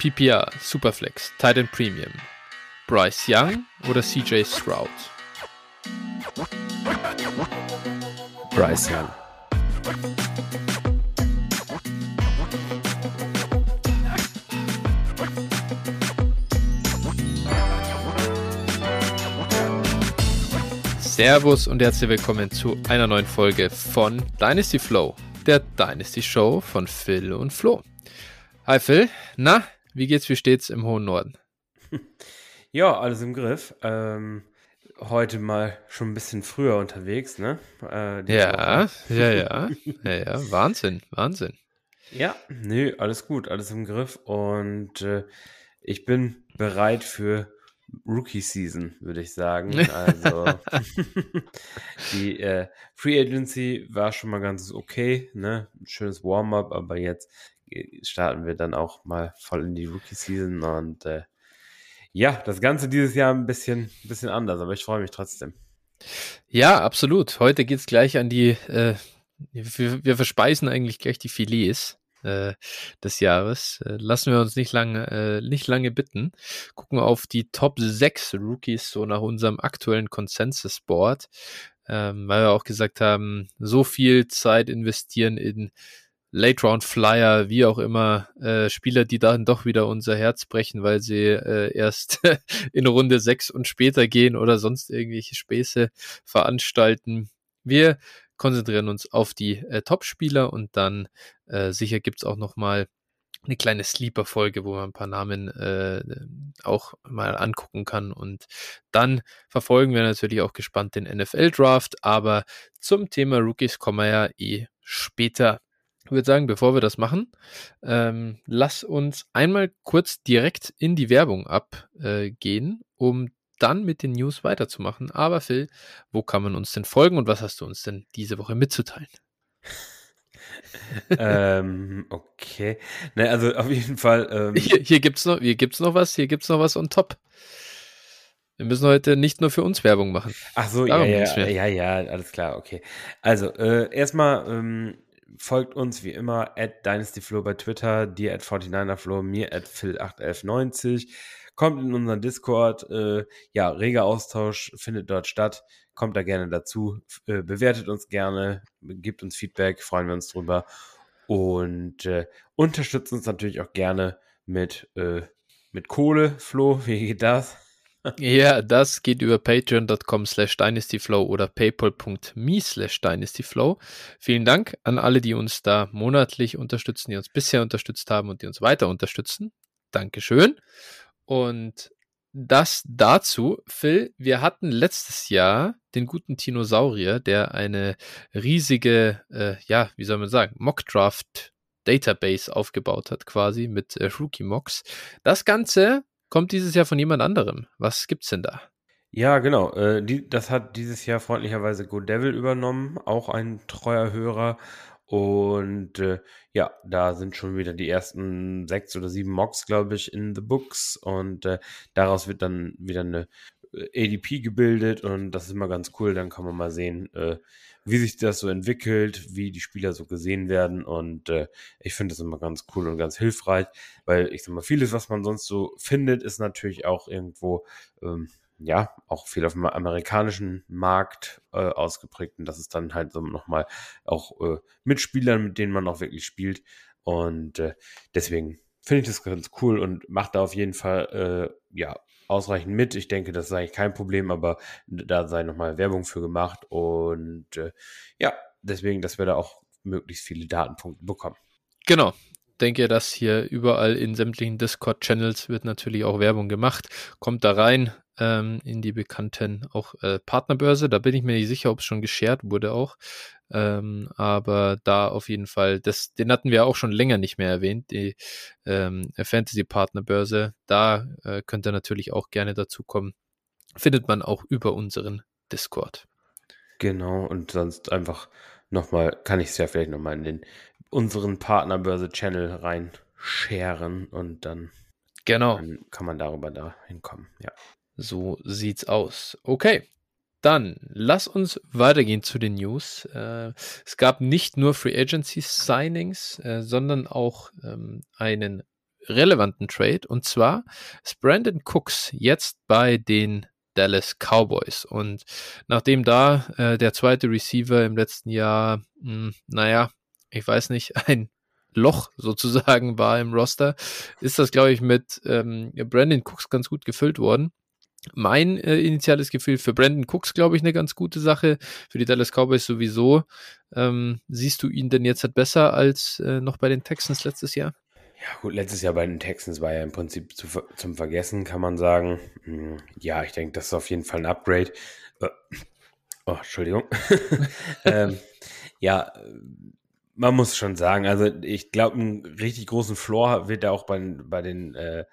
PPR, Superflex, Titan Premium, Bryce Young oder CJ Stroud? Bryce Young. Servus und herzlich willkommen zu einer neuen Folge von Dynasty Flow, der Dynasty Show von Phil und Flo. Hi Phil, na, wie geht's, wie steht's im hohen Norden? Ja, alles im Griff. Ähm, heute mal schon ein bisschen früher unterwegs, ne? Äh, ja, ja, ja, ja, ja, Wahnsinn, Wahnsinn. Ja, nö, alles gut, alles im Griff und äh, ich bin bereit für Rookie Season, würde ich sagen. Also die äh, Free Agency war schon mal ganz okay, ne? Schönes Warm-up, aber jetzt starten wir dann auch mal voll in die Rookie Season und äh, ja, das Ganze dieses Jahr ein bisschen, ein bisschen anders, aber ich freue mich trotzdem. Ja, absolut. Heute geht es gleich an die, äh, wir, wir verspeisen eigentlich gleich die Filets äh, des Jahres. Äh, lassen wir uns nicht lange, äh, nicht lange bitten. Gucken auf die Top 6 Rookies, so nach unserem aktuellen Consensus Board. Ähm, weil wir auch gesagt haben, so viel Zeit investieren in Late Round Flyer, wie auch immer, äh, Spieler, die dann doch wieder unser Herz brechen, weil sie äh, erst in Runde 6 und später gehen oder sonst irgendwelche Späße veranstalten. Wir konzentrieren uns auf die äh, Top-Spieler und dann äh, sicher gibt's auch noch mal eine kleine Sleeper-Folge, wo man ein paar Namen äh, auch mal angucken kann. Und dann verfolgen wir natürlich auch gespannt den NFL-Draft. Aber zum Thema Rookies kommen wir ja eh später. Ich würde sagen, bevor wir das machen, ähm, lass uns einmal kurz direkt in die Werbung abgehen, äh, um dann mit den News weiterzumachen. Aber Phil, wo kann man uns denn folgen und was hast du uns denn diese Woche mitzuteilen? ähm, okay. Ne, also auf jeden Fall. Ähm, hier, hier gibt es noch, noch was, hier gibt es noch was on top. Wir müssen heute nicht nur für uns Werbung machen. Ach so, ja, ja, ja, ja, alles klar, okay. Also, äh, erstmal ähm, folgt uns wie immer at DynastyFlow bei Twitter, dir at 49erFlow, mir at Phil81190 kommt in unseren Discord, äh, ja, reger Austausch findet dort statt, kommt da gerne dazu, äh, bewertet uns gerne, gibt uns Feedback, freuen wir uns drüber und äh, unterstützt uns natürlich auch gerne mit, äh, mit Kohle, Flo, wie geht das? Ja, das geht über patreon.com slash dynastyflow oder paypal.me slash dynastyflow. Vielen Dank an alle, die uns da monatlich unterstützen, die uns bisher unterstützt haben und die uns weiter unterstützen. Dankeschön. Und das dazu, Phil, wir hatten letztes Jahr den guten Dinosaurier, der eine riesige, äh, ja, wie soll man sagen, Mockdraft Database aufgebaut hat, quasi mit äh, Rookie Mocks. Das Ganze kommt dieses Jahr von jemand anderem. Was gibt's denn da? Ja, genau. Äh, die, das hat dieses Jahr freundlicherweise Go Devil übernommen, auch ein treuer Hörer. Und äh, ja, da sind schon wieder die ersten sechs oder sieben Mocks, glaube ich, in the books. Und äh, daraus wird dann wieder eine ADP gebildet und das ist immer ganz cool. Dann kann man mal sehen, äh, wie sich das so entwickelt, wie die Spieler so gesehen werden. Und äh, ich finde das immer ganz cool und ganz hilfreich, weil ich sag mal, vieles, was man sonst so findet, ist natürlich auch irgendwo ähm, ja, auch viel auf dem amerikanischen Markt äh, ausgeprägt und das ist dann halt so nochmal auch äh, Mitspielern, mit denen man auch wirklich spielt und äh, deswegen finde ich das ganz cool und macht da auf jeden Fall, äh, ja, ausreichend mit. Ich denke, das ist eigentlich kein Problem, aber da sei nochmal Werbung für gemacht und äh, ja, deswegen, dass wir da auch möglichst viele Datenpunkte bekommen. Genau, denke, dass hier überall in sämtlichen Discord-Channels wird natürlich auch Werbung gemacht. Kommt da rein, ähm, in die bekannten auch äh, Partnerbörse. Da bin ich mir nicht sicher, ob es schon geshared wurde auch. Ähm, aber da auf jeden Fall, das, den hatten wir auch schon länger nicht mehr erwähnt, die ähm, Fantasy Partnerbörse. Da äh, könnt ihr natürlich auch gerne dazu kommen. Findet man auch über unseren Discord. Genau, und sonst einfach nochmal, kann ich es ja vielleicht nochmal in den unseren Partnerbörse-Channel rein sharen und dann, genau. dann kann man darüber da hinkommen, ja. So sieht's aus. Okay. Dann lass uns weitergehen zu den News. Äh, es gab nicht nur Free Agency Signings, äh, sondern auch ähm, einen relevanten Trade. Und zwar ist Brandon Cooks jetzt bei den Dallas Cowboys. Und nachdem da äh, der zweite Receiver im letzten Jahr, mh, hm, naja, ich weiß nicht, ein Loch sozusagen war im Roster, ist das, glaube ich, mit ähm, Brandon Cooks ganz gut gefüllt worden. Mein äh, initiales Gefühl für Brandon Cooks, glaube ich, eine ganz gute Sache. Für die Dallas Cowboys sowieso. Ähm, siehst du ihn denn jetzt halt besser als äh, noch bei den Texans letztes Jahr? Ja, gut, letztes Jahr bei den Texans war ja im Prinzip zu, zum Vergessen, kann man sagen. Hm, ja, ich denke, das ist auf jeden Fall ein Upgrade. Äh, oh, Entschuldigung. ähm, ja, man muss schon sagen, also ich glaube, einen richtig großen Floor wird er auch bei, bei den äh,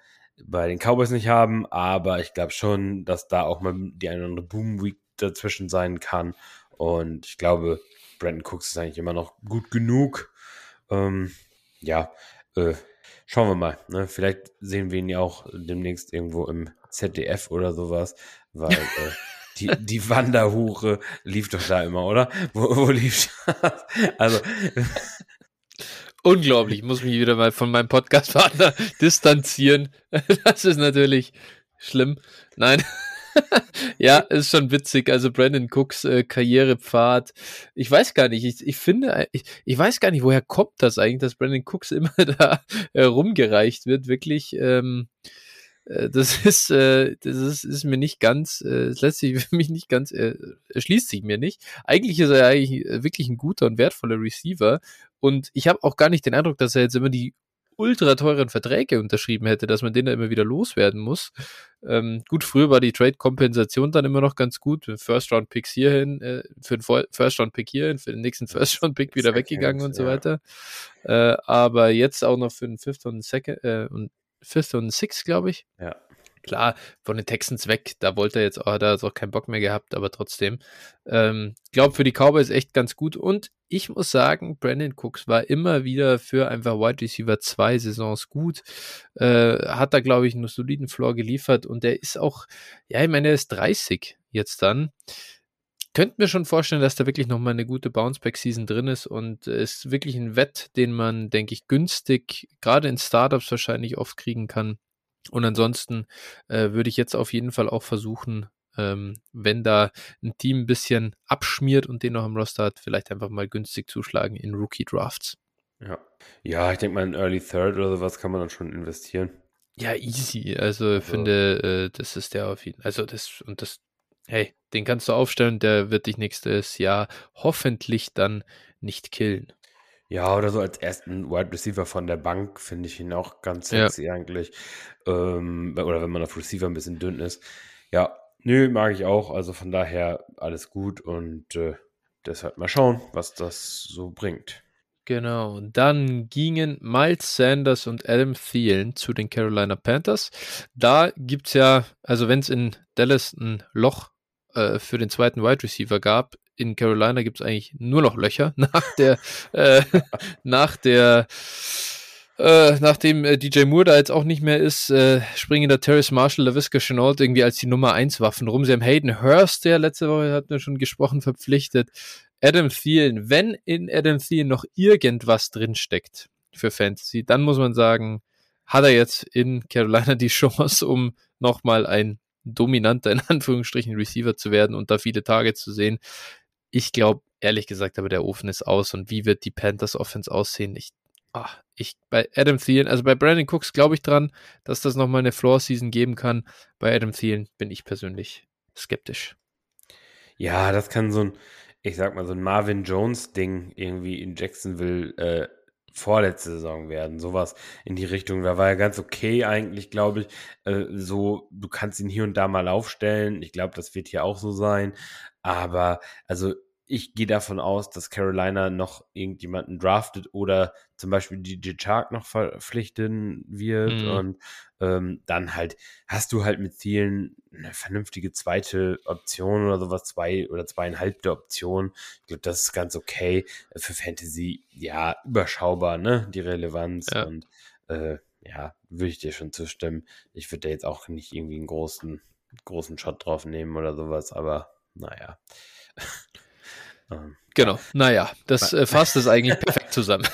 bei den Cowboys nicht haben, aber ich glaube schon, dass da auch mal die eine oder andere Boom Week dazwischen sein kann. Und ich glaube, Brandon Cooks ist eigentlich immer noch gut genug. Ähm, ja, äh, schauen wir mal. Ne? Vielleicht sehen wir ihn ja auch demnächst irgendwo im ZDF oder sowas, weil äh, die, die Wanderhure lief doch da immer, oder? Wo, wo lief das? Also. Unglaublich, ich muss mich wieder mal von meinem Podcast-Partner distanzieren. Das ist natürlich schlimm. Nein. ja, ist schon witzig. Also Brandon Cooks äh, Karrierepfad. Ich weiß gar nicht. Ich, ich finde, ich, ich weiß gar nicht, woher kommt das eigentlich, dass Brandon Cooks immer da äh, rumgereicht wird. Wirklich. Ähm, äh, das ist, äh, das ist, ist mir nicht ganz, äh, es lässt sich für mich nicht ganz, äh, erschließt sich mir nicht. Eigentlich ist er eigentlich wirklich ein guter und wertvoller Receiver und ich habe auch gar nicht den Eindruck, dass er jetzt immer die ultra teuren Verträge unterschrieben hätte, dass man den da immer wieder loswerden muss. Ähm, gut, früher war die Trade-Kompensation dann immer noch ganz gut. First-Round-Picks hierhin, äh, für den First-Round-Pick hierhin, für den nächsten First-Round-Pick wieder weggegangen und so ja. weiter. Äh, aber jetzt auch noch für den Fifth und Second äh, und Fifth und Six, glaube ich. Ja. Klar, von den Texans weg, da wollte er jetzt auch, da hat er auch keinen Bock mehr gehabt, aber trotzdem. Ähm, glaube für die Cowboys echt ganz gut. Und ich muss sagen, Brandon Cooks war immer wieder für einfach Wide Receiver zwei Saisons gut. Äh, hat da, glaube ich, einen soliden Floor geliefert und der ist auch, ja, ich meine, er ist 30 jetzt dann könnte mir schon vorstellen, dass da wirklich nochmal eine gute Bounceback-Season drin ist und ist wirklich ein Wett, den man, denke ich, günstig, gerade in Startups wahrscheinlich oft kriegen kann. Und ansonsten äh, würde ich jetzt auf jeden Fall auch versuchen, ähm, wenn da ein Team ein bisschen abschmiert und den noch im Roster hat, vielleicht einfach mal günstig zuschlagen in Rookie-Drafts. Ja. ja, ich denke mal in Early Third oder sowas kann man dann schon investieren. Ja, easy. Also, ich also. finde, äh, das ist der auf jeden Fall. Also das, und das hey, den kannst du aufstellen, der wird dich nächstes Jahr hoffentlich dann nicht killen. Ja, oder so als ersten Wide Receiver von der Bank finde ich ihn auch ganz sexy ja. eigentlich. Ähm, oder wenn man auf Receiver ein bisschen dünn ist. Ja, nö, mag ich auch. Also von daher alles gut und äh, deshalb mal schauen, was das so bringt. Genau, dann gingen Miles Sanders und Adam Thielen zu den Carolina Panthers. Da gibt es ja, also wenn es in Dallas ein Loch äh, für den zweiten Wide Receiver gab. In Carolina gibt es eigentlich nur noch Löcher nach der, äh, nach der, äh, nachdem äh, DJ Moore da jetzt auch nicht mehr ist, äh, springen da Terrace Marshall, LaVisca Chenault irgendwie als die Nummer 1 Waffen rum. Sie haben Hayden Hurst, der letzte Woche hat mir schon gesprochen, verpflichtet. Adam Thielen, wenn in Adam Thielen noch irgendwas drinsteckt für Fantasy, dann muss man sagen, hat er jetzt in Carolina die Chance, um nochmal ein dominanter, in Anführungsstrichen, Receiver zu werden und da viele Tage zu sehen. Ich glaube, ehrlich gesagt, aber der Ofen ist aus und wie wird die Panthers Offense aussehen? Ich, ach, ich, bei Adam Thielen, also bei Brandon Cooks glaube ich dran, dass das nochmal eine Floor-Season geben kann. Bei Adam Thielen bin ich persönlich skeptisch. Ja, das kann so ein, ich sag mal, so ein Marvin Jones-Ding irgendwie in Jacksonville äh, vorletzte Saison werden, sowas in die Richtung. Da war er ganz okay eigentlich, glaube ich. Äh, so, du kannst ihn hier und da mal aufstellen. Ich glaube, das wird hier auch so sein. Aber also ich gehe davon aus, dass Carolina noch irgendjemanden draftet oder zum Beispiel DJ Chark noch verpflichten wird. Mhm. Und ähm, dann halt hast du halt mit Zielen eine vernünftige zweite Option oder sowas, zwei oder zweieinhalbte Option. Ich glaube, das ist ganz okay. Für Fantasy, ja, überschaubar, ne? Die Relevanz. Ja. Und äh, ja, würde ich dir schon zustimmen. Ich würde da jetzt auch nicht irgendwie einen großen, großen Shot drauf nehmen oder sowas, aber naja. Ähm, genau, naja, das äh, fasst es eigentlich perfekt zusammen.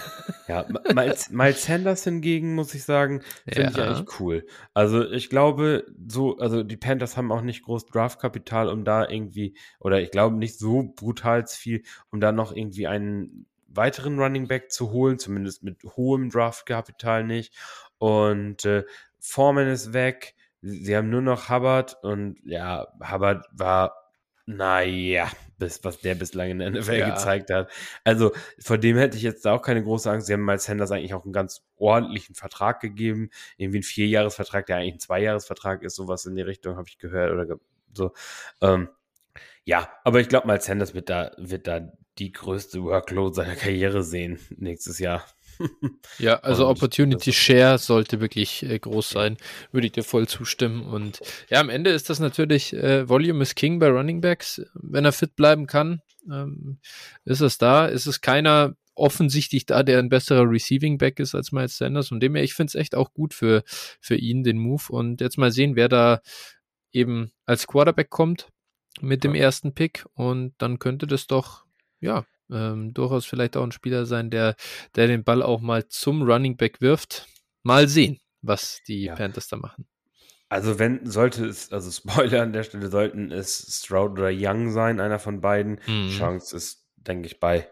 Ja, Miles, Miles Sanders hingegen, muss ich sagen, finde ja. ich eigentlich cool. Also ich glaube, so, also die Panthers haben auch nicht groß Draftkapital, um da irgendwie, oder ich glaube nicht so brutal viel, um da noch irgendwie einen weiteren Running Back zu holen, zumindest mit hohem Draftkapital nicht. Und äh, Foreman ist weg. Sie haben nur noch Hubbard und ja, Hubbard war naja, bis, was der bislang in der NFL ja. gezeigt hat. Also vor dem hätte ich jetzt auch keine große Angst. Sie haben Miles Sanders eigentlich auch einen ganz ordentlichen Vertrag gegeben. Irgendwie ein Vierjahresvertrag, der eigentlich ein Zweijahresvertrag ist. Sowas in die Richtung habe ich gehört oder so. Ähm, ja, aber ich glaube, Miles Sanders wird da, wird da die größte Workload seiner Karriere sehen nächstes Jahr. Ja, also und Opportunity Share sollte wirklich äh, groß sein, würde ich dir voll zustimmen. Und ja, am Ende ist das natürlich, äh, Volume is King bei Running Backs. Wenn er fit bleiben kann, ähm, ist es da. Ist es keiner offensichtlich da, der ein besserer Receiving Back ist als Miles Sanders. Und dem her, ich finde es echt auch gut für, für ihn, den Move. Und jetzt mal sehen, wer da eben als Quarterback kommt mit dem ersten Pick. Und dann könnte das doch, ja, ähm, durchaus vielleicht auch ein Spieler sein, der, der den Ball auch mal zum Running Back wirft. Mal sehen, was die ja. Panthers da machen. Also wenn sollte es, also Spoiler an der Stelle, sollten es Stroud oder Young sein, einer von beiden. Mhm. Chance ist, denke ich, bei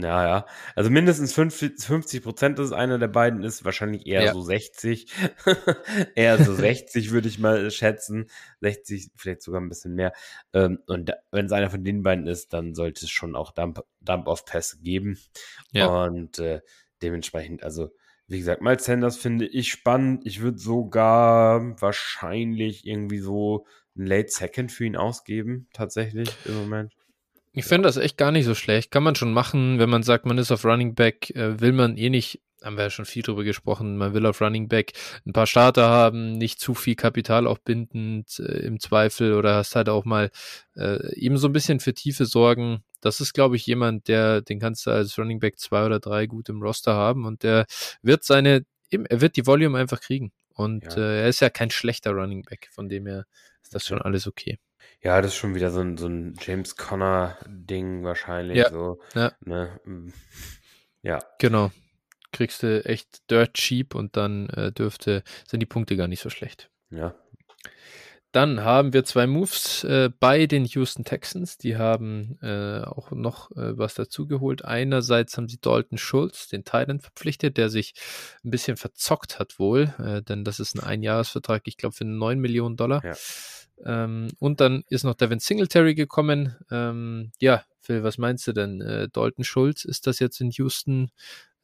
naja, also mindestens 50 Prozent, dass es einer der beiden ist, wahrscheinlich eher ja. so 60. eher so 60 würde ich mal schätzen. 60, vielleicht sogar ein bisschen mehr. Ähm, und wenn es einer von den beiden ist, dann sollte es schon auch Dump-Off-Pass geben. Ja. Und äh, dementsprechend, also wie gesagt, Miles Sanders finde ich spannend. Ich würde sogar wahrscheinlich irgendwie so ein Late Second für ihn ausgeben, tatsächlich im Moment. Ich finde das echt gar nicht so schlecht. Kann man schon machen, wenn man sagt, man ist auf Running Back, äh, will man eh nicht, haben wir ja schon viel drüber gesprochen, man will auf Running Back ein paar Starter haben, nicht zu viel Kapital auch bindend äh, im Zweifel oder hast halt auch mal äh, eben so ein bisschen für Tiefe sorgen. Das ist, glaube ich, jemand, der, den kannst du als Running Back zwei oder drei gut im Roster haben und der wird seine, er wird die Volume einfach kriegen. Und ja. äh, er ist ja kein schlechter Running Back, von dem her ist das schon alles okay. Ja, das ist schon wieder so ein, so ein James Conner-Ding wahrscheinlich. Ja. So, ja. Ne? Ja. Genau. Kriegst du echt dirt cheap und dann äh, dürfte, sind die Punkte gar nicht so schlecht. Ja. Dann haben wir zwei Moves äh, bei den Houston Texans. Die haben äh, auch noch äh, was dazugeholt. Einerseits haben sie Dalton Schulz, den Thailand, verpflichtet, der sich ein bisschen verzockt hat wohl, äh, denn das ist ein Einjahresvertrag, ich glaube, für 9 Millionen Dollar. Ja. Ähm, und dann ist noch Devin Singletary gekommen. Ähm, ja, Phil, was meinst du denn? Äh, Dalton Schulz, ist das jetzt in Houston,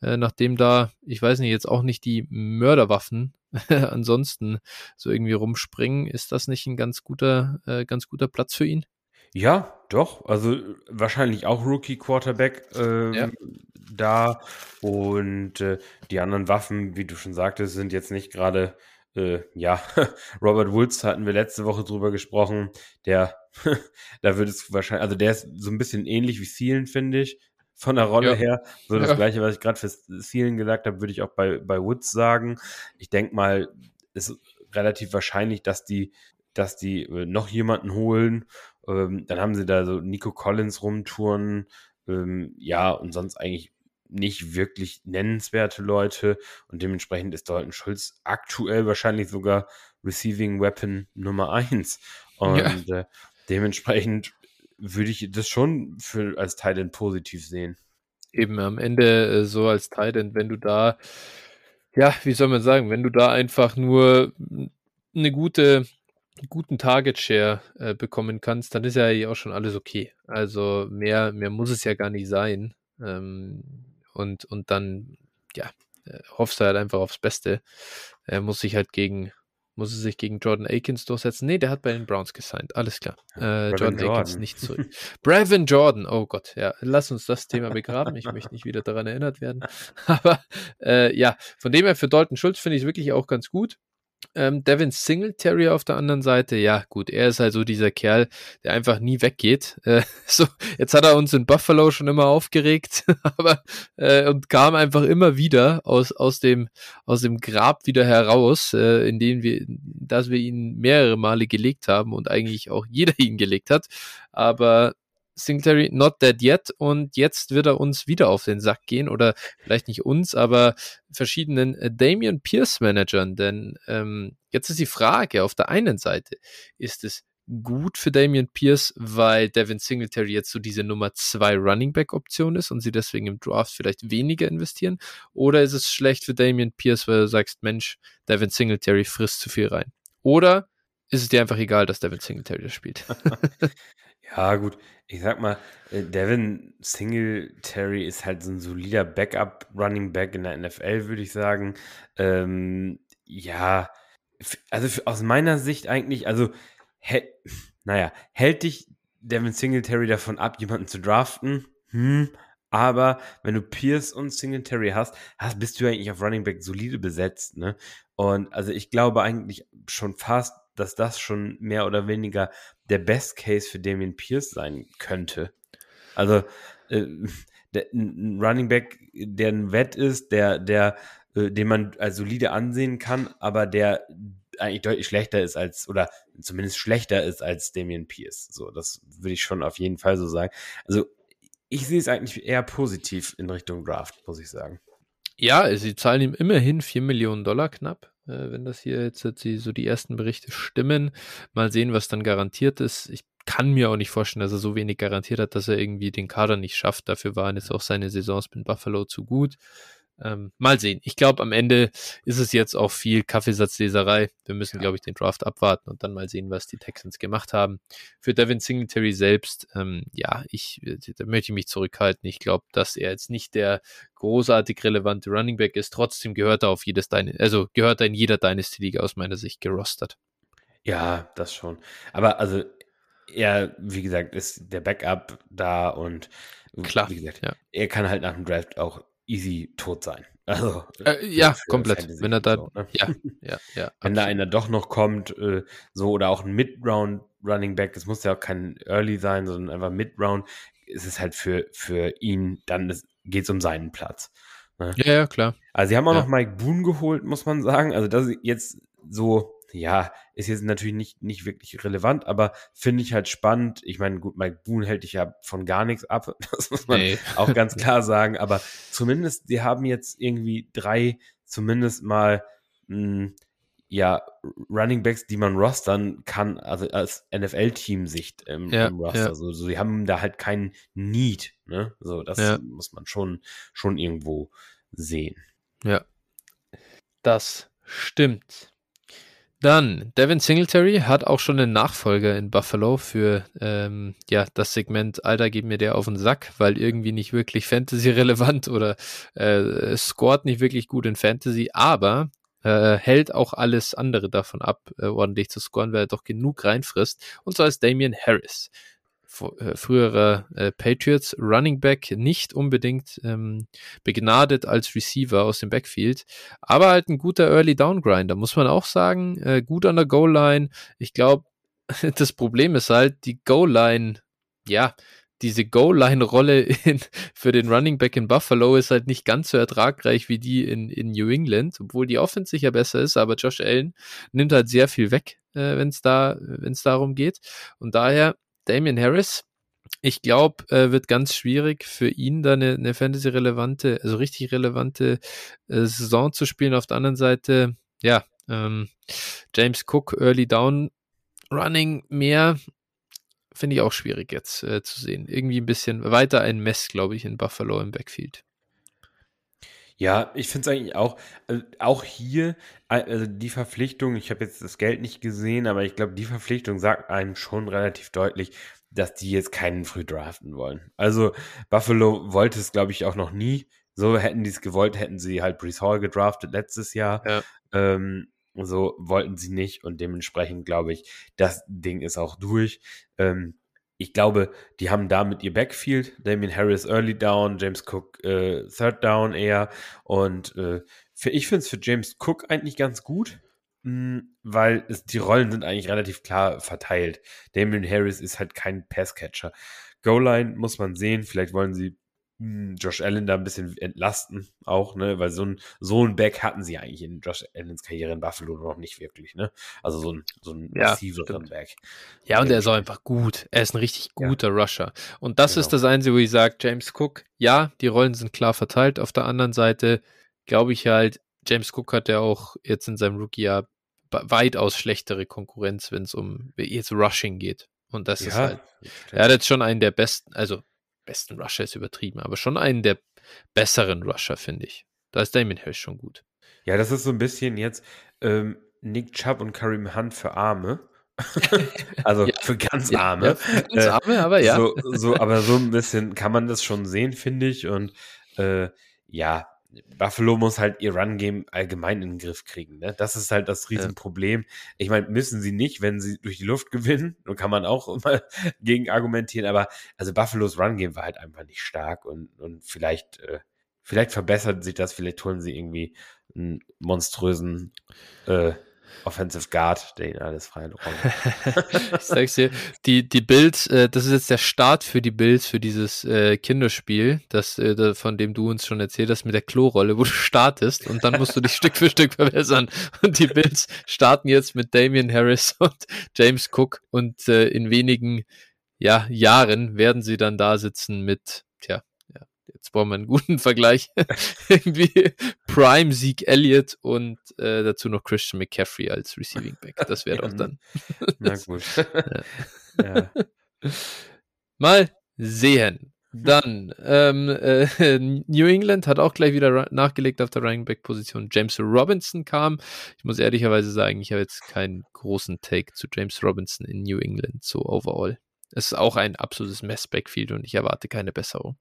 äh, nachdem da, ich weiß nicht, jetzt auch nicht die Mörderwaffen ansonsten so irgendwie rumspringen, ist das nicht ein ganz guter, äh, ganz guter Platz für ihn? Ja, doch. Also wahrscheinlich auch Rookie Quarterback ähm, ja. da. Und äh, die anderen Waffen, wie du schon sagtest, sind jetzt nicht gerade äh, ja, Robert Woods hatten wir letzte Woche drüber gesprochen. Der, da würde es wahrscheinlich, also der ist so ein bisschen ähnlich wie Seelen, finde ich, von der Rolle ja. her. So das ja. gleiche, was ich gerade für Seelen gesagt habe, würde ich auch bei, bei Woods sagen. Ich denke mal, ist relativ wahrscheinlich, dass die, dass die äh, noch jemanden holen. Ähm, dann haben sie da so Nico Collins rumtouren. Ähm, ja, und sonst eigentlich nicht wirklich nennenswerte Leute und dementsprechend ist Dalton Schulz aktuell wahrscheinlich sogar Receiving Weapon Nummer eins und ja. äh, dementsprechend würde ich das schon für als Titan positiv sehen. Eben am Ende äh, so als Titan, wenn du da ja, wie soll man sagen, wenn du da einfach nur eine gute guten Target Share äh, bekommen kannst, dann ist ja auch schon alles okay. Also mehr mehr muss es ja gar nicht sein. Ähm, und, und dann, ja, äh, hoffst du halt einfach aufs Beste. Er muss sich halt gegen, muss er sich gegen Jordan Akins durchsetzen. Nee, der hat bei den Browns gesigned. Alles klar. Äh, Jordan, Jordan, Akins nicht zurück. Brevin Jordan, oh Gott, ja, lass uns das Thema begraben. Ich möchte nicht wieder daran erinnert werden. Aber äh, ja, von dem her für Dalton Schulz finde ich es wirklich auch ganz gut. Ähm, Devin Singletary auf der anderen Seite, ja gut, er ist halt so dieser Kerl, der einfach nie weggeht. Äh, so, jetzt hat er uns in Buffalo schon immer aufgeregt, aber äh, und kam einfach immer wieder aus aus dem aus dem Grab wieder heraus, äh, in dem wir, dass wir ihn mehrere Male gelegt haben und eigentlich auch jeder ihn gelegt hat. Aber Singletary not dead yet und jetzt wird er uns wieder auf den Sack gehen oder vielleicht nicht uns, aber verschiedenen äh, Damian Pierce Managern, denn ähm, jetzt ist die Frage auf der einen Seite, ist es gut für Damian Pierce, weil Devin Singletary jetzt so diese Nummer zwei Running Back Option ist und sie deswegen im Draft vielleicht weniger investieren? Oder ist es schlecht für Damian Pierce, weil du sagst, Mensch, Devin Singletary frisst zu viel rein? Oder ist es dir einfach egal, dass Devin Singletary das spielt? Ja, gut. Ich sag mal, äh, Devin Singletary ist halt so ein solider Backup Running Back in der NFL, würde ich sagen. Ähm, ja, also aus meiner Sicht eigentlich, also, naja, hält dich Devin Singletary davon ab, jemanden zu draften? Hm, aber wenn du Pierce und Singletary hast, hast bist du eigentlich auf Running Back solide besetzt, ne? Und also ich glaube eigentlich schon fast, dass das schon mehr oder weniger der Best Case für Damien Pierce sein könnte. Also äh, der, ein Running Back, der ein Wett ist, der, der, äh, den man als solide ansehen kann, aber der eigentlich deutlich schlechter ist als, oder zumindest schlechter ist als Damien Pierce. So, das würde ich schon auf jeden Fall so sagen. Also, ich sehe es eigentlich eher positiv in Richtung Draft, muss ich sagen. Ja, sie zahlen ihm immerhin 4 Millionen Dollar knapp äh, wenn das hier jetzt, jetzt so die ersten Berichte stimmen. Mal sehen, was dann garantiert ist. Ich kann mir auch nicht vorstellen, dass er so wenig garantiert hat, dass er irgendwie den Kader nicht schafft. Dafür waren jetzt auch seine Saisons mit Buffalo zu gut. Ähm, mal sehen. Ich glaube, am Ende ist es jetzt auch viel Kaffeesatzleserei. Wir müssen, ja. glaube ich, den Draft abwarten und dann mal sehen, was die Texans gemacht haben. Für Devin Singletary selbst, ähm, ja, ich, da möchte ich mich zurückhalten. Ich glaube, dass er jetzt nicht der großartig relevante Running Back ist. Trotzdem gehört er auf jedes deine, also gehört er in jeder Dynasty-Liga aus meiner Sicht gerostert. Ja, das schon. Aber also, er, wie gesagt, ist der Backup da und Klar, wie gesagt, ja. er kann halt nach dem Draft auch easy tot sein. Also, äh, ja, komplett. Fantasy Wenn er da, so, ne? ja, ja, ja. Wenn absolut. da einer doch noch kommt, äh, so oder auch ein Mid-Round Running Back, es muss ja auch kein Early sein, sondern einfach Mid-Round, ist es halt für, für ihn, dann geht es um seinen Platz. Ne? Ja, ja, klar. Also, sie haben auch ja. noch Mike Boone geholt, muss man sagen. Also, das ist jetzt so ja, ist jetzt natürlich nicht, nicht wirklich relevant, aber finde ich halt spannend. Ich meine, gut, Mike Boone hält dich ja von gar nichts ab, das muss man nee. auch ganz klar sagen, aber zumindest, sie haben jetzt irgendwie drei, zumindest mal, mh, hm, ja, Running Backs, die man rostern kann, also als NFL-Team-Sicht im, ja, im, Roster. Ja. So, so, die haben da halt keinen Need, ne? So, das ja. muss man schon, schon irgendwo sehen. Ja. Das stimmt. Dann, Devin Singletary hat auch schon einen Nachfolger in Buffalo für ähm, ja, das Segment, Alter, gib mir der auf den Sack, weil irgendwie nicht wirklich Fantasy-relevant oder äh, scored nicht wirklich gut in Fantasy, aber äh, hält auch alles andere davon ab, äh, ordentlich zu scoren, weil er doch genug reinfrisst. Und zwar ist Damian Harris. Äh, früherer äh, Patriots Running Back nicht unbedingt ähm, begnadet als Receiver aus dem Backfield, aber halt ein guter Early Down Grinder, muss man auch sagen, äh, gut an der Goal Line. Ich glaube, das Problem ist halt die Goal Line, ja, diese Goal-Line-Rolle für den Running Back in Buffalo ist halt nicht ganz so ertragreich wie die in, in New England, obwohl die Offense sicher besser ist, aber Josh Allen nimmt halt sehr viel weg, äh, wenn es da, wenn es darum geht. Und daher Damian Harris, ich glaube, äh, wird ganz schwierig für ihn da eine, eine Fantasy-relevante, also richtig relevante äh, Saison zu spielen. Auf der anderen Seite, ja, ähm, James Cook, Early Down Running mehr, finde ich auch schwierig jetzt äh, zu sehen. Irgendwie ein bisschen weiter ein Mess, glaube ich, in Buffalo im Backfield. Ja, ich finde es eigentlich auch, äh, auch hier, also die Verpflichtung, ich habe jetzt das Geld nicht gesehen, aber ich glaube, die Verpflichtung sagt einem schon relativ deutlich, dass die jetzt keinen früh draften wollen. Also Buffalo wollte es, glaube ich, auch noch nie. So hätten die es gewollt, hätten sie halt Brees Hall gedraftet letztes Jahr. Ja. Ähm, so wollten sie nicht und dementsprechend glaube ich, das Ding ist auch durch. Ähm, ich glaube, die haben damit ihr Backfield, Damien Harris Early Down, James Cook äh, Third Down eher. Und äh, für, ich finde es für James Cook eigentlich ganz gut, mh, hm, weil es, die Rollen sind eigentlich relativ klar verteilt. Damien Harris ist halt kein Passcatcher. Goal Line muss man sehen, vielleicht wollen sie Josh Allen da ein bisschen entlasten, auch, ne, weil so ein, so ein Back hatten sie eigentlich in Josh Allens Karriere in Buffalo noch nicht wirklich, ne? Also so ein, so ein Ja, massiveren Back. Ja, und er ist auch einfach gut. Er ist ein richtig Ja. guter Rusher. Und das ist Genau. das Einzige, wo ich sage, James Cook, ja, die Rollen sind klar verteilt. Auf der anderen Seite glaube ich halt, James Cook hat ja auch jetzt in seinem Rookie-Jahr weitaus schlechtere Konkurrenz, wenn es um jetzt Rushing geht. Und das ist halt, er hat jetzt schon einen der besten, also besten Rusher ist übertrieben, aber schon einen der besseren Rusher, finde ich. Da ist Damien Harris schon gut. Ja, das ist so ein bisschen jetzt ähm, Nick Chubb und Kareem Hunt für Arme. also Ja. für ganz Arme. ja, ganz Äh, arme, aber ja. So, so, aber so ein bisschen kann man das schon sehen, finde ich. Und äh, ja, Buffalo muss halt ihr Run-Game allgemein in den Griff kriegen. Ne? Das ist halt das Riesenproblem. Ich meine, müssen sie nicht, wenn sie durch die Luft gewinnen. Da kann man auch immer gegen argumentieren. Aber also Buffalos Run-Game war halt einfach nicht stark. Und, und vielleicht, äh, vielleicht verbessert sich das. Vielleicht holen sie irgendwie einen monströsen äh, Offensive Guard, der ihnen alles freien Raum ich sag's dir, die, die Bills, äh, das ist jetzt der Start für die Bills für dieses äh, Kinderspiel, das, äh, von dem du uns schon erzählt hast, mit der Klorolle, wo du startest und dann musst du dich Stück für Stück verbessern. Und die Bills starten jetzt mit Damian Harris und James Cook und äh, in wenigen ja, Jahren werden sie dann da sitzen mit, tja, ja, jetzt brauchen wir einen guten Vergleich. Irgendwie Prime Zeke Elliott und äh, dazu noch Christian McCaffrey als Receiving Back. Das wäre doch dann. Na gut. ja. Mal sehen. Dann, ähm, äh, New England hat auch gleich wieder nachgelegt auf der Running Back Position. James Robinson kam. Ich muss ehrlicherweise sagen, ich habe jetzt keinen großen Take zu James Robinson in New England, so overall. Es ist auch ein absolutes Mess-Backfield und ich erwarte keine Besserung.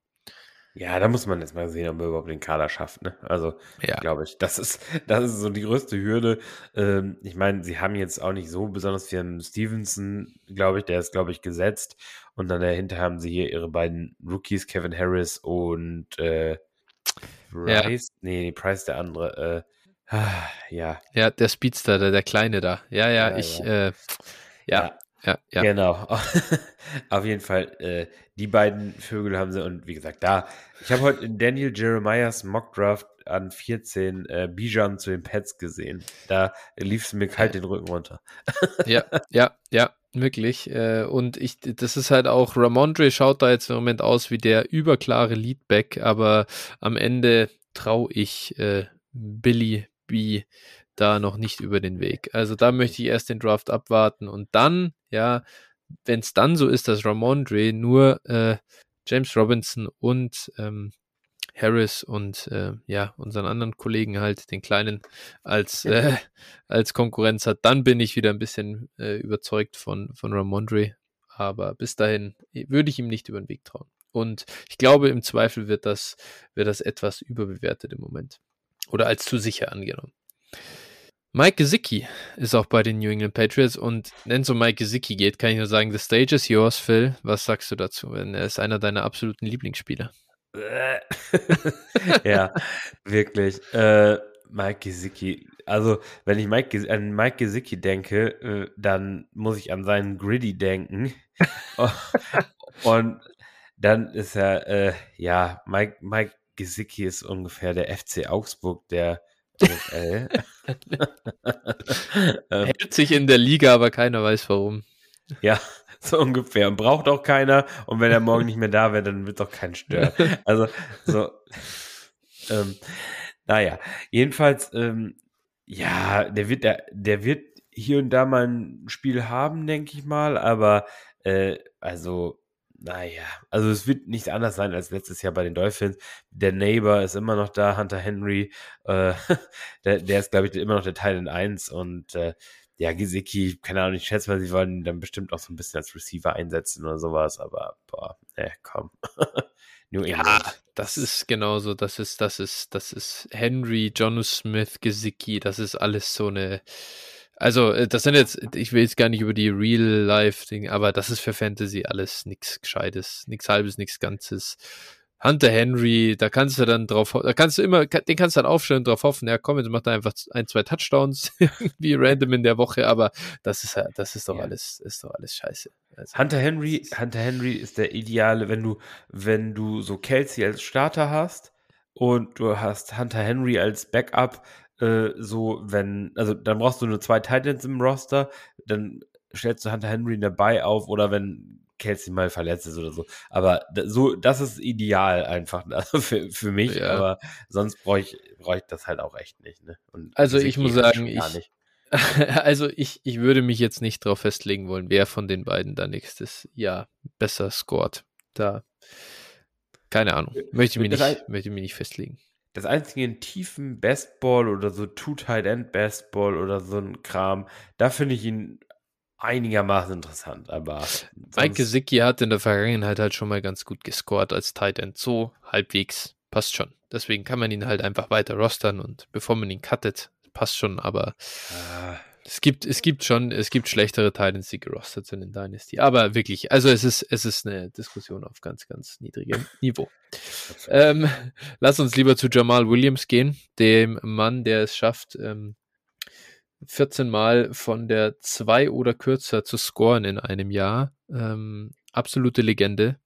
Ja, da muss man jetzt mal sehen, ob er überhaupt den Kader schafft. Ne? Also, Ja, glaube ich, das ist, das ist so die größte Hürde. Ähm, ich meine, sie haben jetzt auch nicht so besonders viel Stevenson, glaube ich, der ist, glaube ich, gesetzt. Und dann dahinter haben sie hier ihre beiden Rookies, Kevin Harris und äh, Ja. Price. Nee, Price der andere. Äh, ah, ja, ja, der Speedster, der, der Kleine da. Ja, ja, Ja, ich, ja. Äh, ja, ja, ja. Genau. Auf jeden Fall, äh, die beiden Vögel haben sie und wie gesagt, da, ich habe heute in Daniel Jeremiahs Mockdraft an 14 äh, Bijan zu den Pets gesehen. Da lief es mir kalt den Rücken runter. Ja, ja, ja, wirklich. Äh, Und ich, das ist halt auch, Ramondre schaut da jetzt im Moment aus wie der überklare Leadback, aber am Ende traue ich äh, Billy B da noch nicht über den Weg. Also da möchte ich erst den Draft abwarten und dann, ja, wenn es dann so ist, dass Ramondre nur äh, James Robinson und ähm, Harris und äh, ja, unseren anderen Kollegen halt, den kleinen, als, äh, als Konkurrenz hat, dann bin ich wieder ein bisschen äh, überzeugt von, von Ramondre. Aber bis dahin würde ich ihm nicht über den Weg trauen. Und ich glaube, im Zweifel wird das, wird das etwas überbewertet im Moment. Oder als zu sicher angenommen. Mike Gesicki ist auch bei den New England Patriots und wenn es um Mike Gesicki geht, kann ich nur sagen, the stage is yours, Phil. Was sagst du dazu? Denn er ist einer deiner absoluten Lieblingsspieler. ja, wirklich. Äh, Mike Gesicki. Also, wenn ich Mike, an Mike Gesicki denke, äh, dann muss ich an seinen Gritty denken. Und dann ist er, äh, ja, Mike, Mike Gesicki ist ungefähr der FC Augsburg der NFL. ähm, Hält sich in der Liga, aber keiner weiß warum. ja, so ungefähr. Und braucht auch keiner. Und wenn er morgen nicht mehr da wäre, dann wird doch keinen stören. Also, so. Ähm, naja, jedenfalls, ähm, ja, der wird, der, der wird hier und da mal ein Spiel haben, denke ich mal, aber äh, also, naja, also es wird nicht anders sein als letztes Jahr bei den Dolphins. Der Neighbor ist immer noch da, Hunter Henry, äh, der, der ist, glaube ich, immer noch der Teil in 1 und äh, ja, Gesicki, keine Ahnung, ich schätze mal, sie wollen ihn dann bestimmt auch so ein bisschen als Receiver einsetzen oder sowas, aber boah, ne, komm. New England. Ja, das ist genauso. Das ist, das ist, das ist Henry, John Smith, Gesicki. Das ist alles so eine. Also, äh, das sind jetzt, ich will jetzt gar nicht über die Real-Life-Dinge, aber das ist für Fantasy alles nichts Gescheites, nichts Halbes, nichts Ganzes. Hunter Henry, da kannst du dann drauf, da kannst du immer, den kannst du dann aufstellen und drauf hoffen, ja komm, jetzt macht er einfach ein, zwei Touchdowns, wie random in der Woche, aber das ist das ist doch ja. alles, ist doch alles scheiße. Also, Hunter Henry, Hunter Henry ist der ideale, wenn du, wenn du so Kelsey als Starter hast und du hast Hunter Henry als Backup, äh, so wenn, also dann brauchst du nur zwei Titans im Roster, dann stellst du Hunter Henry dabei auf oder wenn Kelsey mal verletzt ist oder so. Aber so, das ist ideal einfach also für, für mich, ja. aber sonst brauche ich, brauch ich das halt auch echt nicht. Ne? also ich muss sagen, ich, also ich, ich würde mich jetzt nicht darauf festlegen wollen, wer von den beiden da nächstes Jahr besser scored. Da, keine Ahnung, möchte ich mich, nicht, möchte mich nicht festlegen. Das einzige in tiefen Bestball oder so Two-Tight-End Bestball oder so ein Kram, da finde ich ihn einigermaßen interessant, aber. Mike Gesicki hat in der Vergangenheit halt schon mal ganz gut gescored als Tight End. So halbwegs. Passt schon. Deswegen kann man ihn halt einfach weiter rostern und bevor man ihn cuttet, passt schon, aber ah. Es gibt, es gibt schon, es gibt schlechtere Titans, die gerostet sind in Dynasty. Aber wirklich, also es ist, es ist eine Diskussion auf ganz, ganz niedrigem Niveau. ähm, lass uns lieber zu Jamal Williams gehen, dem Mann, der es schafft, ähm, 14 Mal von der 2 oder kürzer zu scoren in einem Jahr. Ähm, absolute Legende.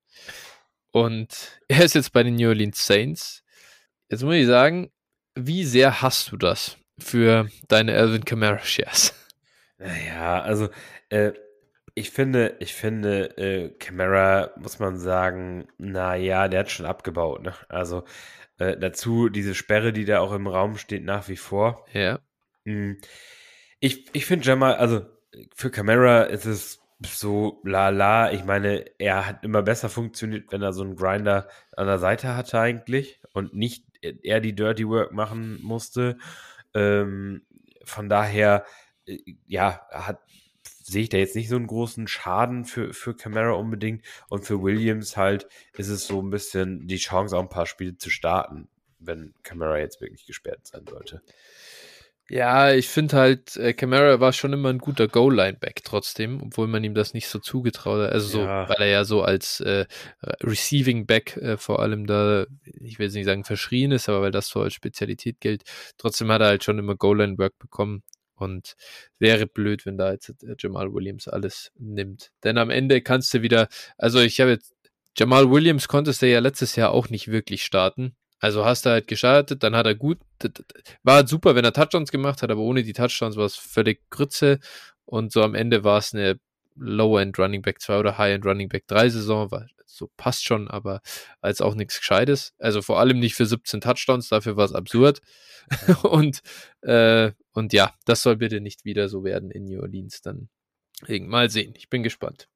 Und er ist jetzt bei den New Orleans Saints. Jetzt muss ich sagen, wie sehr hast du das für deine Alvin Kamara Shares? Naja, also äh, ich finde, ich finde, äh, Camara muss man sagen, naja, der hat schon abgebaut. Ne? Also äh, dazu diese Sperre, die da auch im Raum steht, nach wie vor. Ja. Mhm. Ich, ich finde Jamal, also für Camara ist es so la la. Ich meine, er hat immer besser funktioniert, wenn er so einen Grinder an der Seite hatte eigentlich und nicht er die Dirty Work machen musste. Ähm, von daher, äh, ja, hat sehe ich da jetzt nicht so einen großen Schaden für, für Camara unbedingt. Und für Williams halt ist es so ein bisschen die Chance, auch ein paar Spiele zu starten, wenn Camara jetzt wirklich gesperrt sein sollte. Ja, ich finde halt, äh, Camara war schon immer ein guter Goal-Line-Back trotzdem, obwohl man ihm das nicht so zugetraut hat. Also ja. so, weil er ja so als äh, Receiving-Back äh, vor allem da, ich will jetzt nicht sagen verschrien ist, aber weil das so als Spezialität gilt. Trotzdem hat er halt schon immer Goal-Line-Work bekommen. Und wäre blöd, wenn da jetzt äh, Jamal Williams alles nimmt. Denn am Ende kannst du wieder, also ich habe jetzt, Jamal Williams konntest du ja letztes Jahr auch nicht wirklich starten. Also hast du halt gestartet, dann hat er gut, war halt super, wenn er Touchdowns gemacht hat, aber ohne die Touchdowns war es völlig Grütze und so am Ende war es eine Low-End Running Back 2 oder High-End Running Back 3 Saison, war, so passt schon, aber als auch nichts Gescheites. Also vor allem nicht für 17 Touchdowns, dafür war es absurd. und, äh, und ja, das soll bitte nicht wieder so werden in New Orleans. Dann mal sehen. Ich bin gespannt.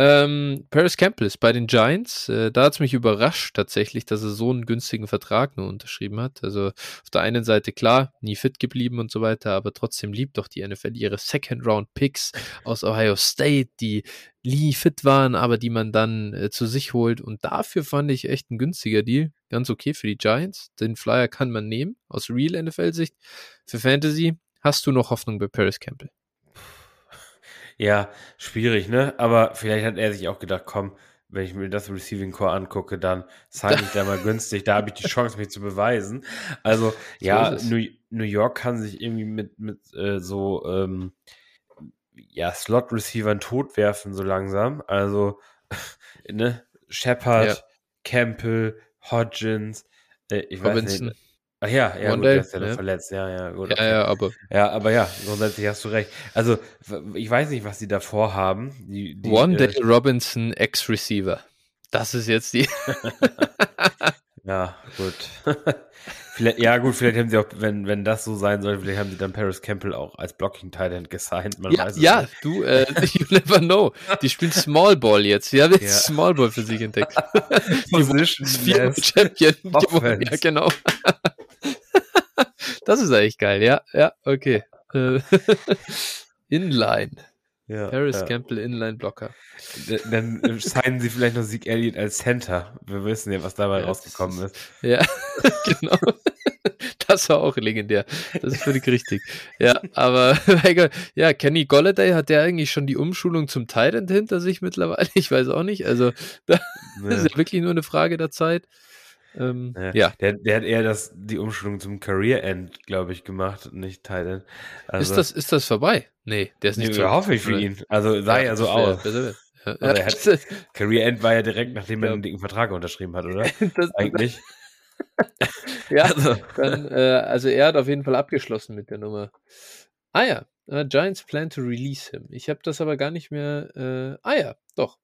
Ähm, Paris Campbell ist bei den Giants. Äh, da hat es mich überrascht tatsächlich, dass er so einen günstigen Vertrag nur unterschrieben hat. Also auf der einen Seite klar, nie fit geblieben und so weiter, aber trotzdem liebt doch die NFL ihre Second-Round-Picks aus Ohio State, die nie fit waren, aber die man dann äh, zu sich holt. Und dafür fand ich echt ein günstiger Deal. Ganz okay für die Giants. Den Flyer kann man nehmen, aus Real NFL-Sicht. Für Fantasy hast du noch Hoffnung bei Paris Campbell. Ja, schwierig, ne? Aber vielleicht hat er sich auch gedacht, komm, wenn ich mir das Receiving Core angucke, dann zahle ich da mal günstig, da habe ich die Chance, mich zu beweisen. Also, ja, New, New, York kann sich irgendwie mit, mit äh, so ähm, ja, Slot-Receivern totwerfen, so langsam. Also, ne, Shepard, ja. Campbell, Hodgins, äh, ich Robinson. weiß nicht. Ach ja, ja, gut, der ist ja, ja. verletzt, ja, ja, gut. Ja, ja, aber. Ja, aber ja, grundsätzlich hast du recht. Also, ich weiß nicht, was die da vorhaben. Die, die, One Day äh, Robinson Ex-Receiver. Das ist jetzt die. ja, gut. vielleicht, ja, gut, vielleicht haben sie auch, wenn, wenn das so sein soll, vielleicht haben sie dann Paris Campbell auch als Blocking Titan gesigned. Man ja, ja nicht. du, äh, you never know. Die spielen Small Ball jetzt. Sie haben jetzt ja. Small Ball für sich entdeckt. Position Champion. Ja, genau. Das ist eigentlich geil, ja, ja, okay. Äh, Inline. Ja, Paris ja. Campbell Inline Blocker. Dann signen sie vielleicht noch Sieg Elliott als Center. Wir wissen ja, was dabei ja, rausgekommen ist. Ja, genau. das war auch legendär. Das ist völlig richtig. Ja, aber ja, Kenny Golladay hat der eigentlich schon die Umschulung zum Titan hinter sich mittlerweile? Ich weiß auch nicht. Also, das nee. ist ja wirklich nur eine Frage der Zeit. Ähm, ja. ja. Der, der, hat eher das, die Umschulung zum Career End, glaube ich, gemacht, nicht Titan. Also, ist, das, ist das vorbei? Nee, der ist nicht nee, hoffe ich für ihn. Also sah ja, ja so aus. Ja. Aber hat, Career End war ja direkt, nachdem er einen dicken Vertrag unterschrieben hat, oder? das, Eigentlich. ja, also. Dann, äh, also er hat auf jeden Fall abgeschlossen mit der Nummer. Ah ja, uh, Giants plan to release him. Ich habe das aber gar nicht mehr. Äh, ah ja, doch.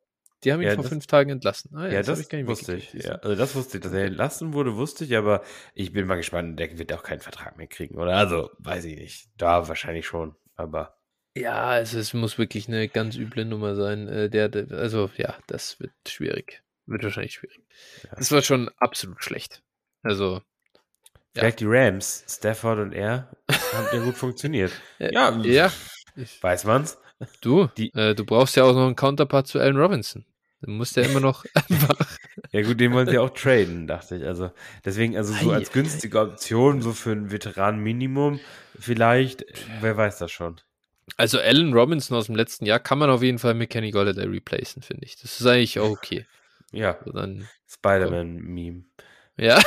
Die haben ihn ja, vor das, fünf Tagen entlassen. Ah, ja, ja das, das wusste ich. Ja, also das wusste ich, dass er entlassen wurde, wusste ich, aber ich bin mal gespannt, der wird auch keinen Vertrag mehr kriegen, oder? Also, weiß ich nicht. Da wahrscheinlich schon, aber. Ja, also es muss wirklich eine ganz üble Nummer sein. Äh, der, der, also ja, das wird schwierig. Wird wahrscheinlich schwierig. Ja. Das war schon absolut schlecht. Also. Vielleicht die Rams, Stafford und er, haben ja gut funktioniert. ja, ja. Weiß man's? Du, die, äh, du brauchst ja auch noch einen Counterpart zu Allen Robinson. Dann muss der immer noch einfach. ja, gut, den wollen sie auch traden, dachte ich. Also, deswegen, also so als günstige Option, so für ein Veteran-Minimum, vielleicht, wer weiß das schon. Also, Allen Robinson aus dem letzten Jahr kann man auf jeden Fall mit Kenny Golladay replacen, finde ich. Das ist eigentlich auch okay. Ja. Also Spider-Man-Meme. Ja.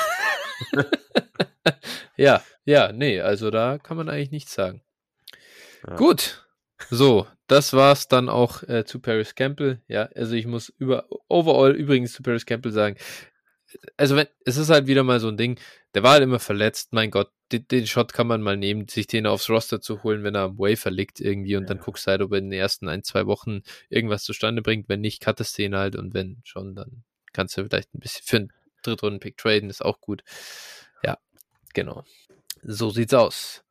ja, ja, nee, also da kann man eigentlich nichts sagen. Ja. Gut. So, das war's dann auch äh, zu Paris Campbell. Ja, also ich muss über overall übrigens zu Paris Campbell sagen, also wenn, es ist halt wieder mal so ein Ding, der war halt immer verletzt, mein Gott, den, den Shot kann man mal nehmen, sich den aufs Roster zu holen, wenn er am Wafer liegt irgendwie und ja. dann guckst du halt, ob er in den ersten ein, zwei Wochen irgendwas zustande bringt, wenn nicht, cuttest du ihn halt und wenn schon, dann kannst du vielleicht ein bisschen für einen Drittrunden-Pick traden, ist auch gut. Ja, genau. So sieht's aus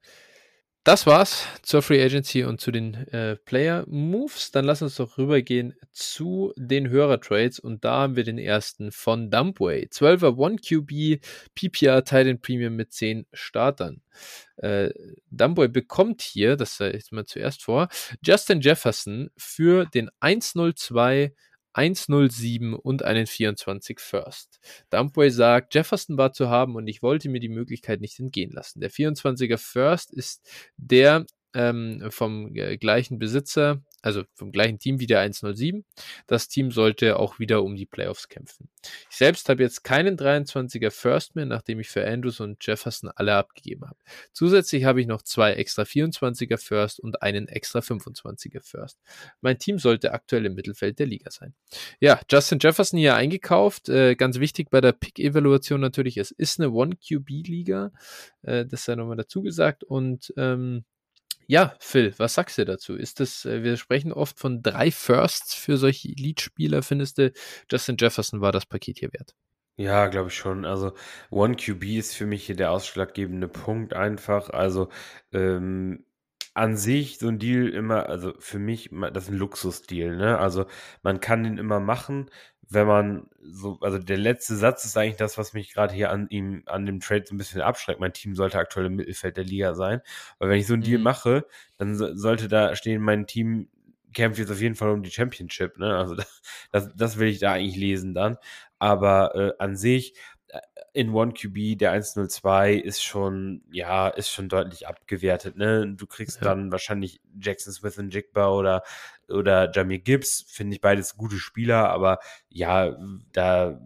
das war's zur Free Agency und zu den äh, Player Moves. Dann lass uns doch rübergehen zu den Hörer-Trades und da haben wir den ersten von Dumpway. 12er 1 QB, PPR Titan Premium mit 10 Startern. Äh, Dumpway bekommt hier, das sage ich mal zuerst vor, Justin Jefferson für den 102 107 und einen 24 First. Dumpway sagt, Jefferson war zu haben und ich wollte mir die Möglichkeit nicht entgehen lassen. Der 24er First ist der ähm, vom äh, gleichen Besitzer also vom gleichen Team wie der 107. Das Team sollte auch wieder um die Playoffs kämpfen. Ich selbst habe jetzt keinen 23er First mehr, nachdem ich für Andrews und Jefferson alle abgegeben habe. Zusätzlich habe ich noch zwei extra 24er First und einen extra 25er First. Mein Team sollte aktuell im Mittelfeld der Liga sein. Ja, Justin Jefferson hier eingekauft. Äh, ganz wichtig bei der Pick-Evaluation natürlich, es ist eine One-QB-Liga. Äh, das sei nochmal dazu gesagt. Und ähm, ja, Phil, was sagst du dazu? Ist das, äh, wir sprechen oft von drei Firsts für solche Elite-Spieler. Findest du, Justin Jefferson war das Paket hier wert? Ja, glaube ich schon. Also One QB ist für mich hier der ausschlaggebende Punkt einfach. Also ähm, an sich so ein Deal immer, also für mich, das ist ein Luxusdeal, ne? Also man kann den immer machen wenn man so, also der letzte Satz ist eigentlich das, was mich gerade hier an ihm, an dem Trade so ein bisschen abschreckt. Mein Team sollte aktuell im Mittelfeld der Liga sein. Weil wenn ich so einen mhm. Deal mache, dann sollte da stehen, mein Team kämpft jetzt auf jeden Fall um die Championship. Ne? Also das, das will ich da eigentlich lesen dann. Aber äh, an sich, äh, in One QB, der 102 ist schon, ja, ist schon deutlich abgewertet. Ne? Du kriegst ja. dann wahrscheinlich Jackson Smith und Jigba oder oder Jamie Gibbs, finde ich beides gute Spieler, aber ja, da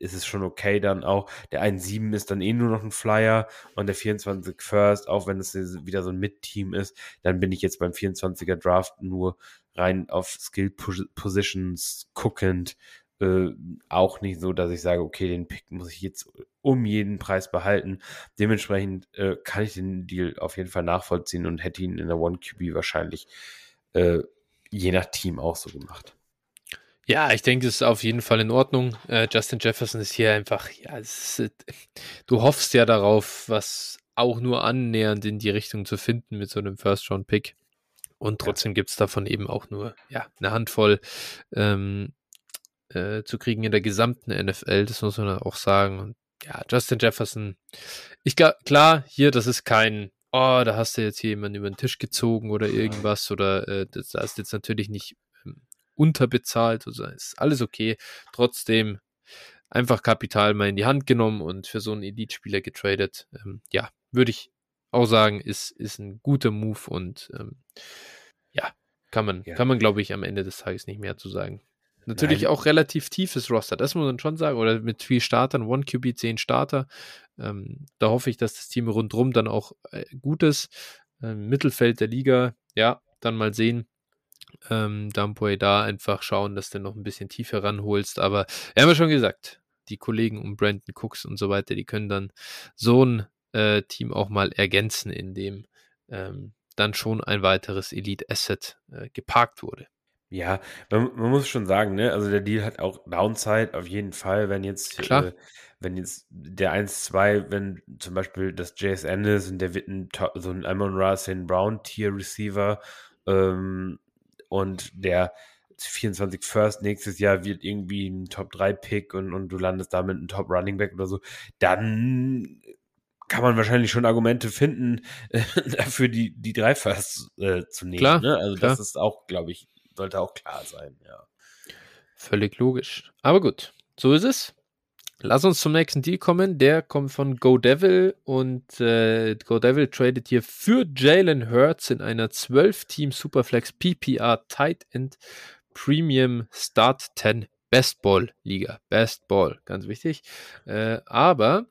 ist es schon okay dann auch. Der 1-7 ist dann eh nur noch ein Flyer und der 24 First, auch wenn es wieder so ein Mid-Team ist, dann bin ich jetzt beim 24er Draft nur rein auf Skill Positions guckend. Äh, auch nicht so, dass ich sage, okay, den Pick muss ich jetzt um jeden Preis behalten. Dementsprechend äh, kann ich den Deal auf jeden Fall nachvollziehen und hätte ihn in der One QB wahrscheinlich äh, je nach Team auch so gemacht. Ja, ich denke, das ist auf jeden Fall in Ordnung. Äh, Justin Jefferson ist hier einfach, ja, ist, du hoffst ja darauf, was auch nur annähernd in die Richtung zu finden mit so einem First-Round-Pick. Und trotzdem ja. gibt es davon eben auch nur ja, eine Handvoll ähm, äh, zu kriegen in der gesamten NFL, das muss man auch sagen. Und ja, Justin Jefferson, ich glaube, klar, hier, das ist kein oh, da hast du jetzt hier jemanden über den Tisch gezogen oder irgendwas oder äh, das, das ist jetzt natürlich nicht ähm, unterbezahlt, also ist alles okay. Trotzdem einfach Kapital mal in die Hand genommen und für so einen Elite-Spieler getradet. Ähm, ja, würde ich auch sagen, ist, ist ein guter Move und ähm, ja, kann man, ja. kann man, glaube ich, am Ende des Tages nicht mehr zu sagen. Natürlich Nein. auch relativ tiefes Roster, das muss man schon sagen. Oder mit viel Startern, One QB, 10 Starter. Ähm, da hoffe ich, dass das Team rundherum dann auch äh, gut ist. Ähm, Mittelfeld der Liga, ja, dann mal sehen. Ähm, Dampoy da einfach schauen, dass du noch ein bisschen tiefer ranholst. Aber wir haben ja schon gesagt, die Kollegen um Brandon Cooks und so weiter, die können dann so ein äh, Team auch mal ergänzen, in dem ähm, dann schon ein weiteres Elite-Asset äh, geparkt wurde. Ja, man, man, muss schon sagen, ne, also der Deal hat auch Downside auf jeden Fall, wenn jetzt. Äh, wenn jetzt der 1-2, wenn zum Beispiel das JSN ist und der wird ein, so ein Amon Ra St. Brown Tier Receiver ähm, und der 24 First nächstes Jahr wird irgendwie ein Top 3 Pick und, und du landest damit ein Top Running Back oder so, dann kann man wahrscheinlich schon Argumente finden, dafür die, die drei Firsts äh, zu nehmen. Klar, ne? Also klar. das ist auch, glaube ich, sollte auch klar sein, ja. Völlig logisch. Aber gut, so ist es. Lass uns zum nächsten Deal kommen. Der kommt von Go Devil und äh, Go Devil tradet hier für Jalen Hurts in einer 12-Team Superflex PPR Tight End Premium Start 10 Best Ball Liga. Best Ball, ganz wichtig. Äh, aber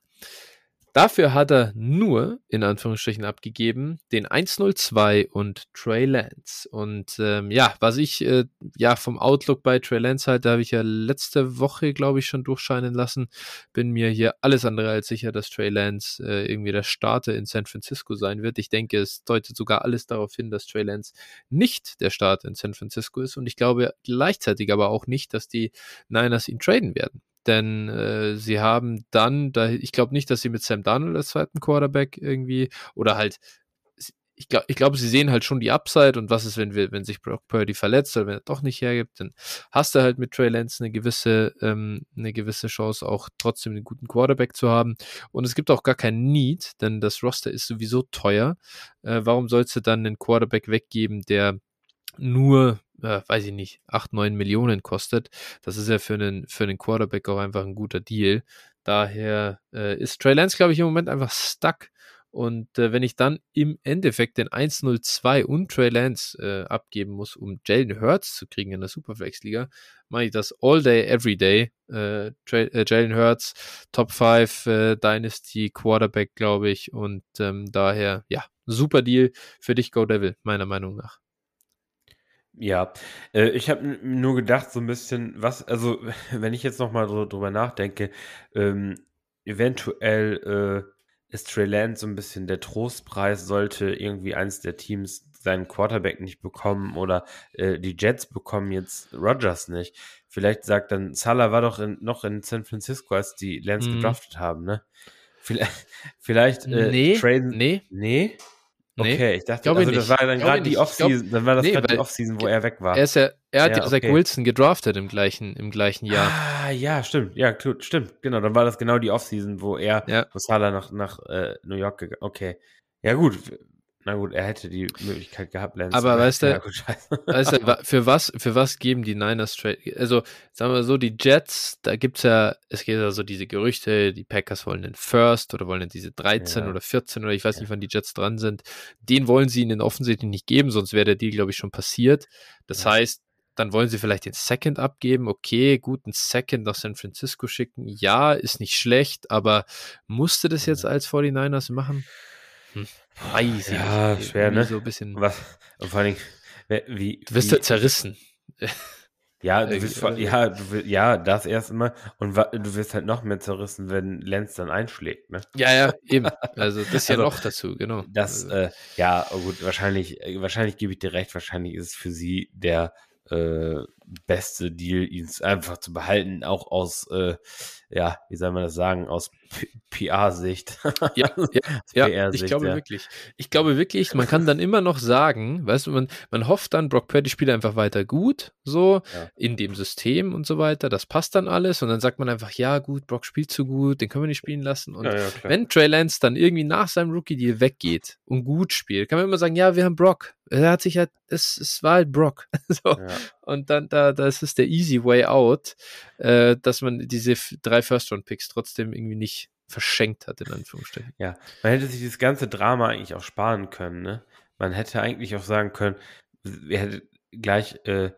Dafür hat er nur, in Anführungsstrichen, abgegeben, den 102 und Trey Lance. Und ähm, ja, was ich äh, ja vom Outlook bei Trey Lance halt, da habe ich ja letzte Woche, glaube ich, schon durchscheinen lassen, bin mir hier alles andere als sicher, dass Trey Lance äh, irgendwie der Starter in San Francisco sein wird. Ich denke, es deutet sogar alles darauf hin, dass Trey Lance nicht der Starter in San Francisco ist. Und ich glaube gleichzeitig aber auch nicht, dass die Niners ihn traden werden denn äh, sie haben dann, da, ich glaube nicht, dass sie mit Sam Darnold als zweiten Quarterback irgendwie oder halt, ich glaube, ich glaube, sie sehen halt schon die Upside und was ist, wenn wir, wenn sich Brock Purdy verletzt oder wenn er doch nicht hergibt, dann hast du halt mit Trey Lance eine gewisse, ähm, eine gewisse Chance, auch trotzdem einen guten Quarterback zu haben. Und es gibt auch gar kein Need, denn das Roster ist sowieso teuer. Äh, warum sollst du dann einen Quarterback weggeben, der nur äh, weiß ich nicht, 8, 9 Millionen kostet. Das ist ja für einen, für einen Quarterback auch einfach ein guter Deal. Daher äh, ist Trey Lance, glaube ich, im Moment einfach stuck. Und äh, wenn ich dann im Endeffekt den 1-0-2 und Trey Lance äh, abgeben muss, um Jalen Hurts zu kriegen in der Superflex-Liga, mache ich das all day, every day. Äh, äh Jalen Hurts, Top 5 äh, Dynasty Quarterback, glaube ich. Und ähm, daher, ja, super Deal für dich, Go Devil, meiner Meinung nach. Ja, äh, ich habe nur gedacht, so ein bisschen, was, also, wenn ich jetzt nochmal so drüber nachdenke, ähm, eventuell äh, ist Trey Lance so ein bisschen der Trostpreis, sollte irgendwie eins der Teams seinen Quarterback nicht bekommen oder äh, die Jets bekommen jetzt Rogers nicht. Vielleicht sagt dann, Salah war doch in, noch in San Francisco, als die Lance mhm. gedraftet haben, ne? Vielleicht, vielleicht äh, nee, traden. Nee. Nee? Nee, okay, ich dachte, also das war dann gerade die Offseason, dann war das nee, gerade die Offseason, wo er weg war. Er, ist ja, er hat ja, okay. Zach Wilson gedraftet im gleichen, im gleichen Jahr. Ah, ja, stimmt, ja, stimmt, genau, dann war das genau die Offseason, wo er, ja. wo Salah nach, nach äh, New York gegangen Okay, ja gut, na gut, er hätte die Möglichkeit gehabt, Lance. Aber weißt du, ja, weißt du, für was, für was geben die Niners Trade? Also, sagen wir so, die Jets, da gibt's ja, es gibt ja so diese Gerüchte, die Packers wollen den First oder wollen diese 13 ja. oder 14 oder ich weiß ja. nicht, wann die Jets dran sind. Den wollen sie ihnen offensichtlich nicht geben, sonst wäre der Deal, glaube ich, schon passiert. Das heißt, dann wollen sie vielleicht den Second abgeben. Okay, gut, einen Second nach San Francisco schicken. Ja, ist nicht schlecht, aber musste das jetzt als 49ers machen? Hm. Weiß ja, schwer, ne? So ein bisschen. Was, und vor allem, wie. Du wirst wie, zerrissen. Ja, du wirst, ja, du ja, das erst immer. Und du wirst halt noch mehr zerrissen, wenn Lenz dann einschlägt, ne? Ja, ja, eben. Also, das ist ja also, noch dazu, genau. Das, also. äh, ja, oh gut, wahrscheinlich, äh, wahrscheinlich gebe ich dir recht, wahrscheinlich ist es für sie der, äh, beste Deal, ihn einfach zu behalten, auch aus, äh, ja, wie soll man das sagen, aus PR-Sicht. ja, ja, ja ich glaube ja. wirklich. Ich glaube wirklich, man kann dann immer noch sagen, weißt du, man, man hofft dann, Brock Purdy spielt einfach weiter gut, so, ja. in dem System und so weiter, das passt dann alles und dann sagt man einfach, ja gut, Brock spielt zu gut, den können wir nicht spielen lassen und wenn Trey Lance dann irgendwie nach seinem Rookie-Deal weggeht und gut spielt, kann man immer sagen, ja, wir haben Brock, er hat sich halt, es, es war halt Brock. so. Und dann, da, das ist der easy way out, äh, dass man diese drei First-Round-Picks trotzdem irgendwie nicht verschenkt hat, in Anführungsstrichen. Ja, man hätte sich dieses ganze Drama eigentlich auch sparen können, ne? Man hätte eigentlich auch sagen können, wir hätten gleich äh,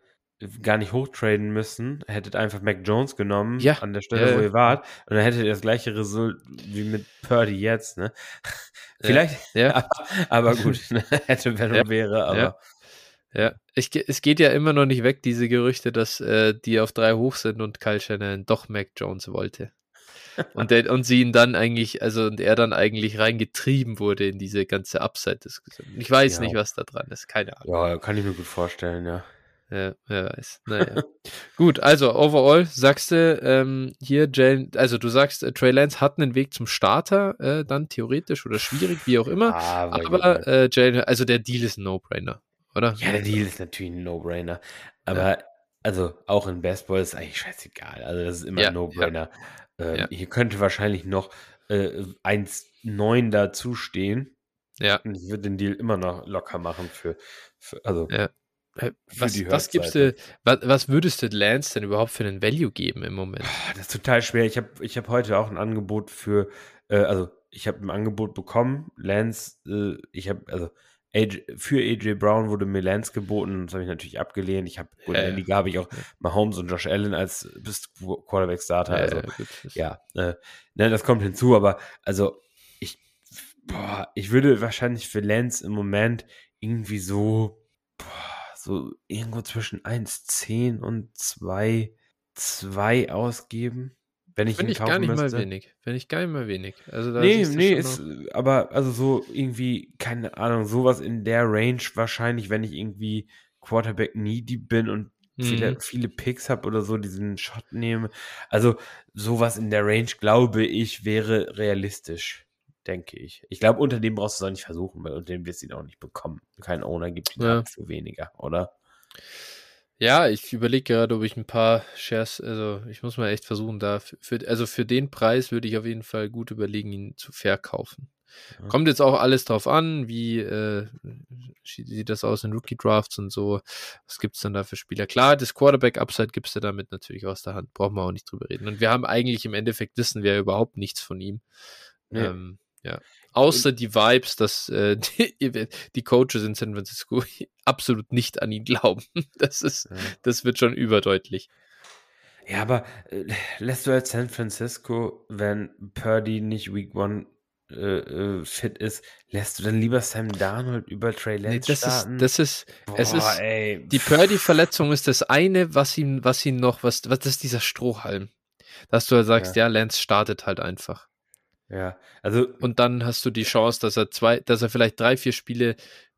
gar nicht hochtraden müssen, hättet einfach Mac Jones genommen Ja, an der Stelle, ja, wo ja. ihr wart, und dann hättet ihr das gleiche Result wie mit Purdy jetzt, ne? Vielleicht, Ja, aber, aber gut, ne? hätte, wenn Ja, wäre, aber ja. Ich, es geht ja immer noch nicht weg, diese Gerüchte, dass äh, die auf drei hoch sind und Kyle Shannon doch Mac Jones wollte. Und, der, und sie ihn dann eigentlich, also und er dann eigentlich reingetrieben wurde in diese ganze Upside-Diskussion. Ich weiß Ja. nicht, was da dran ist, keine Ahnung. ja, kann ich mir gut vorstellen, ja. Ja, wer weiß. Naja. Gut, also overall sagst du ähm, hier, Jalen, also du sagst, äh, Trey Lance hat einen Weg zum Starter, äh, dann theoretisch oder schwierig, wie auch immer. Aber, Aber äh, Jalen, also der Deal ist ein No-Brainer, oder? ja, der Deal ist natürlich ein No-Brainer. Aber, also, auch in Baseball ist eigentlich scheißegal. Also, das ist immer Ja, ein No-Brainer. Ähm, Ja. Hier könnte wahrscheinlich noch äh, 1,9 dazustehen. Ja. Und ich würde den Deal immer noch locker machen für, für also, Ja. Äh, Für Was, was gibst du, was, was würdest du Lance denn überhaupt für einen Value geben im Moment? Das ist total schwer. Ich habe ich hab heute auch ein Angebot für, äh, also, ich habe ein Angebot bekommen. Lance, äh, ich habe, also, AJ, für AJ Brown wurde mir Lance geboten. Das habe ich natürlich abgelehnt. Ich habe, gut, Ja, in der ja. Liga habe ich auch. Mahomes und Josh Allen als bis Quarterback-Starter. also, Äh, gut, ja, äh, ne, das kommt hinzu, aber also ich, boah, ich würde wahrscheinlich für Lance im Moment irgendwie so, boah, so irgendwo zwischen 1,10 und 2, 2 ausgeben, wenn ich Finde ich gar nicht müsste. mal wenig. Finde ich gar nicht mal wenig. Also da Nee, nee, ist, aber also so irgendwie, keine Ahnung, sowas in der Range wahrscheinlich, wenn ich irgendwie Quarterback needy bin und viele, Mhm. viele Picks habe oder so, diesen Shot nehme. Also sowas in der Range, glaube ich, wäre realistisch, denke ich. Ich glaube, unter dem brauchst du es auch nicht versuchen, weil unter dem wirst du ihn auch nicht bekommen. Kein Owner gibt ihn Ja. ab für weniger, oder? Ja, ich überlege gerade, ob ich ein paar Shares, also ich muss mal echt versuchen, da für, also für den Preis würde ich auf jeden Fall gut überlegen, ihn zu verkaufen. Ja. Kommt jetzt auch alles drauf an, wie äh, sieht das aus in Rookie Drafts und so. Was gibt's dann da für Spieler? Klar, das Quarterback-Upside gibst du damit natürlich aus der Hand. Brauchen wir auch nicht drüber reden. Und wir haben eigentlich im Endeffekt wissen wir überhaupt nichts von ihm. Nee. Ähm, ja. Außer die Vibes, dass äh, die, die Coaches in San Francisco absolut nicht an ihn glauben. Das ist, Ja. das wird schon überdeutlich. Ja, aber äh, lässt du als San Francisco, wenn Purdy nicht Week One äh, äh, fit ist, lässt du dann lieber Sam Darnold über Trey Lance Nee, das starten? ist, das ist, es ist, ey, die Purdy-Verletzung ist das eine, was ihm, was ihm noch, was, was ist dieser Strohhalm. Dass du halt sagst, ja. Lance startet halt einfach. Ja, also Und dann hast du die Chance, dass er zwei, dass er vielleicht drei, vier Spiele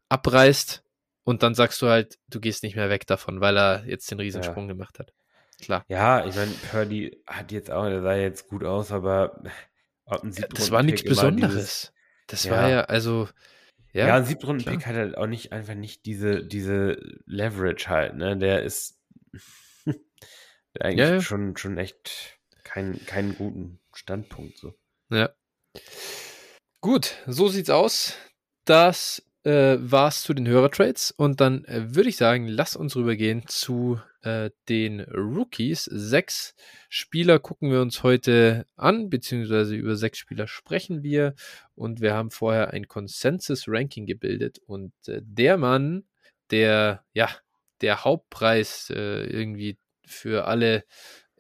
abreißt und dann sagst du halt, du gehst nicht mehr weg davon, weil er jetzt den Riesensprung gemacht hat. Klar. ja, ich meine, Purdy hat jetzt auch, der sah jetzt gut aus, aber ein Das war nichts Besonderes. dieses- das Ja. war ja, also, ja, Ja, ein Siebtrunden-Pick hat halt auch nicht einfach nicht diese, diese Leverage halt, ne? Der ist eigentlich Ja, ja. schon, schon echt kein, keinen guten Standpunkt so. Ja. Gut, so sieht's aus. Das äh, war's zu den Hörertrades. Und dann äh, würde ich sagen, lass uns rübergehen zu äh, den Rookies. Sechs Spieler gucken wir uns heute an, beziehungsweise über sechs Spieler sprechen wir. Und wir haben vorher ein Consensus-Ranking gebildet. Und äh, der Mann, der, ja, der Hauptpreis äh, irgendwie für alle